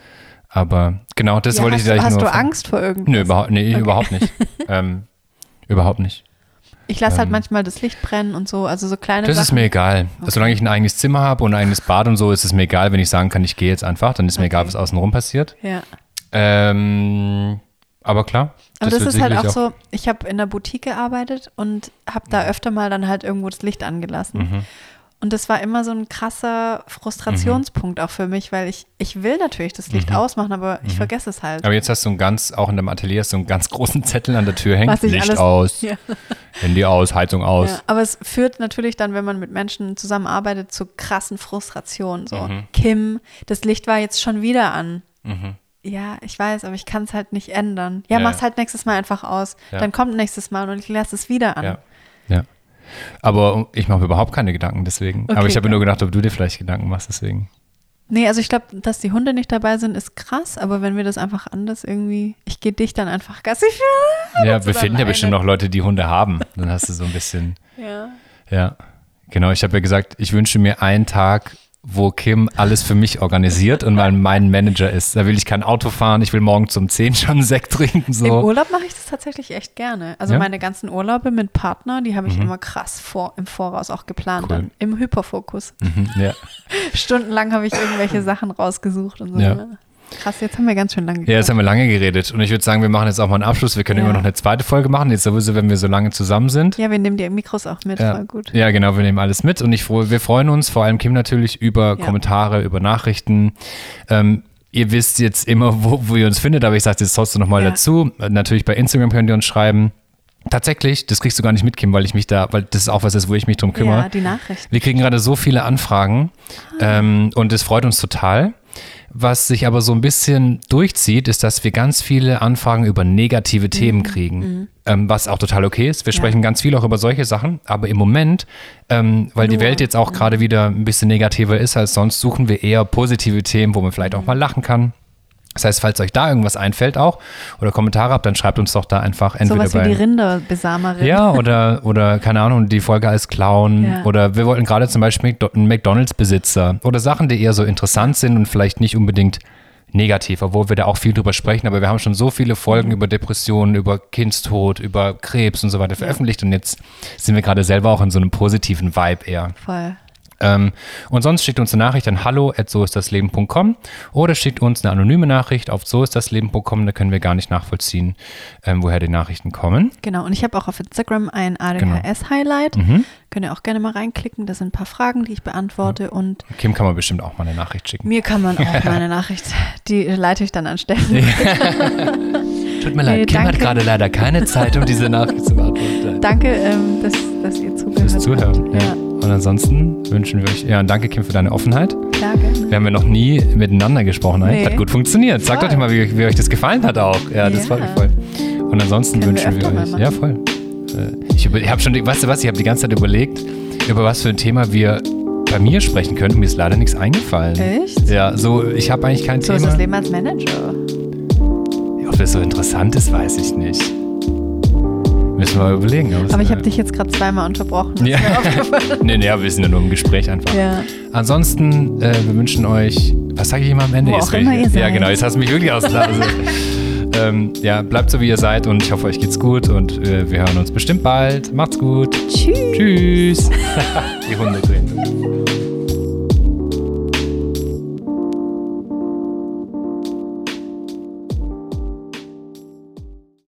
Aber genau, das Ja, wollte hast ich gleich hast nur. du von- Angst vor irgendwas? Nö, überhaupt, nee, Okay. überhaupt nicht. *laughs* ähm, überhaupt nicht. Ich lasse halt Ähm, manchmal das Licht brennen und so, also so kleine Das ist Sachen. mir egal. Solange ich ein eigenes Zimmer habe und ein eigenes Bad und so, ist es mir egal, wenn ich sagen kann, ich gehe jetzt einfach. Dann ist mir egal, was außenrum passiert. ja. Ähm, aber klar. Aber das, wird ist halt auch sicherlich so, ich habe in der Boutique gearbeitet und habe da öfter mal dann halt irgendwo das Licht angelassen. Mhm. Und das war immer so ein krasser Frustrationspunkt auch für mich, weil ich, ich will natürlich das Licht Mhm. ausmachen, aber ich vergesse es halt. Aber jetzt hast du einen ganz, auch in deinem Atelier, hast du einen ganz großen Zettel an der Tür ich Licht alles- aus, Ja. Handy aus, Heizung aus. Ja, aber es führt natürlich dann, wenn man mit Menschen zusammenarbeitet, zu krassen Frustrationen. So, Mhm. Kim, das Licht war jetzt schon wieder an. Ja, ich weiß, aber ich kann es halt nicht ändern. Ja, Ja, mach's halt nächstes Mal einfach aus. Dann kommt nächstes Mal und ich lasse es wieder an. Ja. Aber ich mache mir überhaupt keine Gedanken deswegen. Okay, aber ich habe mir ja. nur gedacht, ob du dir vielleicht Gedanken machst deswegen. Nee, also ich glaube, dass die Hunde nicht dabei sind, ist krass, aber wenn wir das einfach anders irgendwie, ich gehe dich dann einfach Gassi führen. Ja, wir finden ja bestimmt noch Leute, die Hunde haben. Dann hast du so ein bisschen, Ja. ja. Genau, ich habe ja gesagt, ich wünsche mir einen Tag, wo Kim alles für mich organisiert und mal mein Manager ist. Da will ich kein Auto fahren, ich will morgen zum 10 schon einen Sekt trinken. Im So. Urlaub mache ich das tatsächlich echt gerne. Also Ja? Mhm. meine ganzen Urlaube mit Partner, die habe ich immer krass vor, im Voraus auch geplant. Cool. Im Hyperfokus. Mhm, ja. *laughs* Stundenlang habe ich irgendwelche Sachen rausgesucht und so. Ja. ne? Krass, jetzt haben wir ganz schön lange ja, jetzt haben wir lange geredet. Und ich würde sagen, wir machen jetzt auch mal einen Abschluss. Wir können Ja. immer noch eine zweite Folge machen. Jetzt sowieso, wenn wir so lange zusammen sind. Ja, wir nehmen die Mikros auch mit, Ja. voll gut. Ja, genau, wir nehmen alles mit und ich wir freuen uns, vor allem Kim natürlich, über Ja. Kommentare, über Nachrichten. Ähm, ihr wisst jetzt immer, *laughs* wo, wo ihr uns findet, aber ich sage jetzt trotzdem nochmal Ja. dazu. Natürlich bei Instagram könnt ihr uns schreiben. Tatsächlich, das kriegst du gar nicht mit, Kim, weil ich mich da, weil das ist auch was ist, wo ich mich drum kümmere. Ja, die Nachrichten. Wir kriegen gerade so viele Anfragen ähm, und es freut uns total. Was sich aber so ein bisschen durchzieht, ist, dass wir ganz viele Anfragen über negative Themen kriegen, ähm, was auch total okay ist. Wir sprechen ganz viel auch über solche Sachen, aber im Moment, ähm, weil die Nur, Welt jetzt auch gerade wieder ein bisschen negativer ist als sonst, suchen wir eher positive Themen, wo man vielleicht auch mal lachen kann. Das heißt, falls euch da irgendwas einfällt auch oder Kommentare habt, dann schreibt uns doch da einfach entweder Sowas wie bei die Rinderbesamerin. ja, oder, oder keine Ahnung, die Folge als Clown. Ja. Oder wir wollten gerade zum Beispiel einen McDonalds-Besitzer. Oder Sachen, die eher so interessant sind und vielleicht nicht unbedingt negativ, obwohl wir da auch viel drüber sprechen. Aber wir haben schon so viele Folgen Mhm. über Depressionen, über Kindstod, über Krebs und so weiter veröffentlicht. Und jetzt sind wir gerade selber auch in so einem positiven Vibe eher. Voll. Ähm, und sonst schickt uns eine Nachricht an hallo at soistdasleben.com oder schickt uns eine anonyme Nachricht auf soistdasleben.com, da können wir gar nicht nachvollziehen, ähm, woher die Nachrichten kommen. Genau, und ich habe auch auf Instagram ein Genau. ADHS-Highlight. Mhm. Könnt ihr auch gerne mal reinklicken. Da sind ein paar Fragen, die ich beantworte. Und Kim kann man bestimmt auch mal eine Nachricht schicken. mir kann man auch meine *laughs* Nachricht, die leite ich dann an Steffen. *laughs* Tut mir Nee, leid, Kim hat danke. gerade leider keine Zeit, um diese Nachricht zu beantworten. Danke, ähm, dass, dass ihr zugehört Fürs Zuhören. Ja. Ja. Und ansonsten wünschen wir euch, ja, und danke Kim für deine Offenheit. Klar, gerne. Wir haben ja noch nie miteinander gesprochen. Nee. Hat gut funktioniert. Sagt Voll. doch mal, wie, wie euch das gefallen hat auch. Ja, das Ja. mich voll. Und ansonsten Können wir wünschen wir, mal euch. Ja, voll. Äh, Ich, habe schon, weißt du was, ich habe die ganze Zeit überlegt, über was für ein Thema wir bei mir sprechen könnten. Mir ist leider nichts eingefallen. Echt? Ja, so, ich habe eigentlich kein So ist Thema. das Leben als Manager. Ob das so interessant ist, weiß ich nicht. Müssen wir mal überlegen. es- Aber ich habe dich jetzt gerade zweimal unterbrochen. Ja. *laughs* nee, nee, aber wir sind ja nur im Gespräch einfach. Ja. Ansonsten, äh, wir wünschen euch, was sage ich immer am Ende? Wo Jetzt auch immer ich, ihr Ja, seid. genau, jetzt hast du mich wirklich aus der Nase. Ähm, ja, bleibt so wie ihr seid und ich hoffe, euch geht's gut und äh, wir hören uns bestimmt bald. Macht's gut. Tschüss. Tschüss. *laughs* Die Hunde drehen.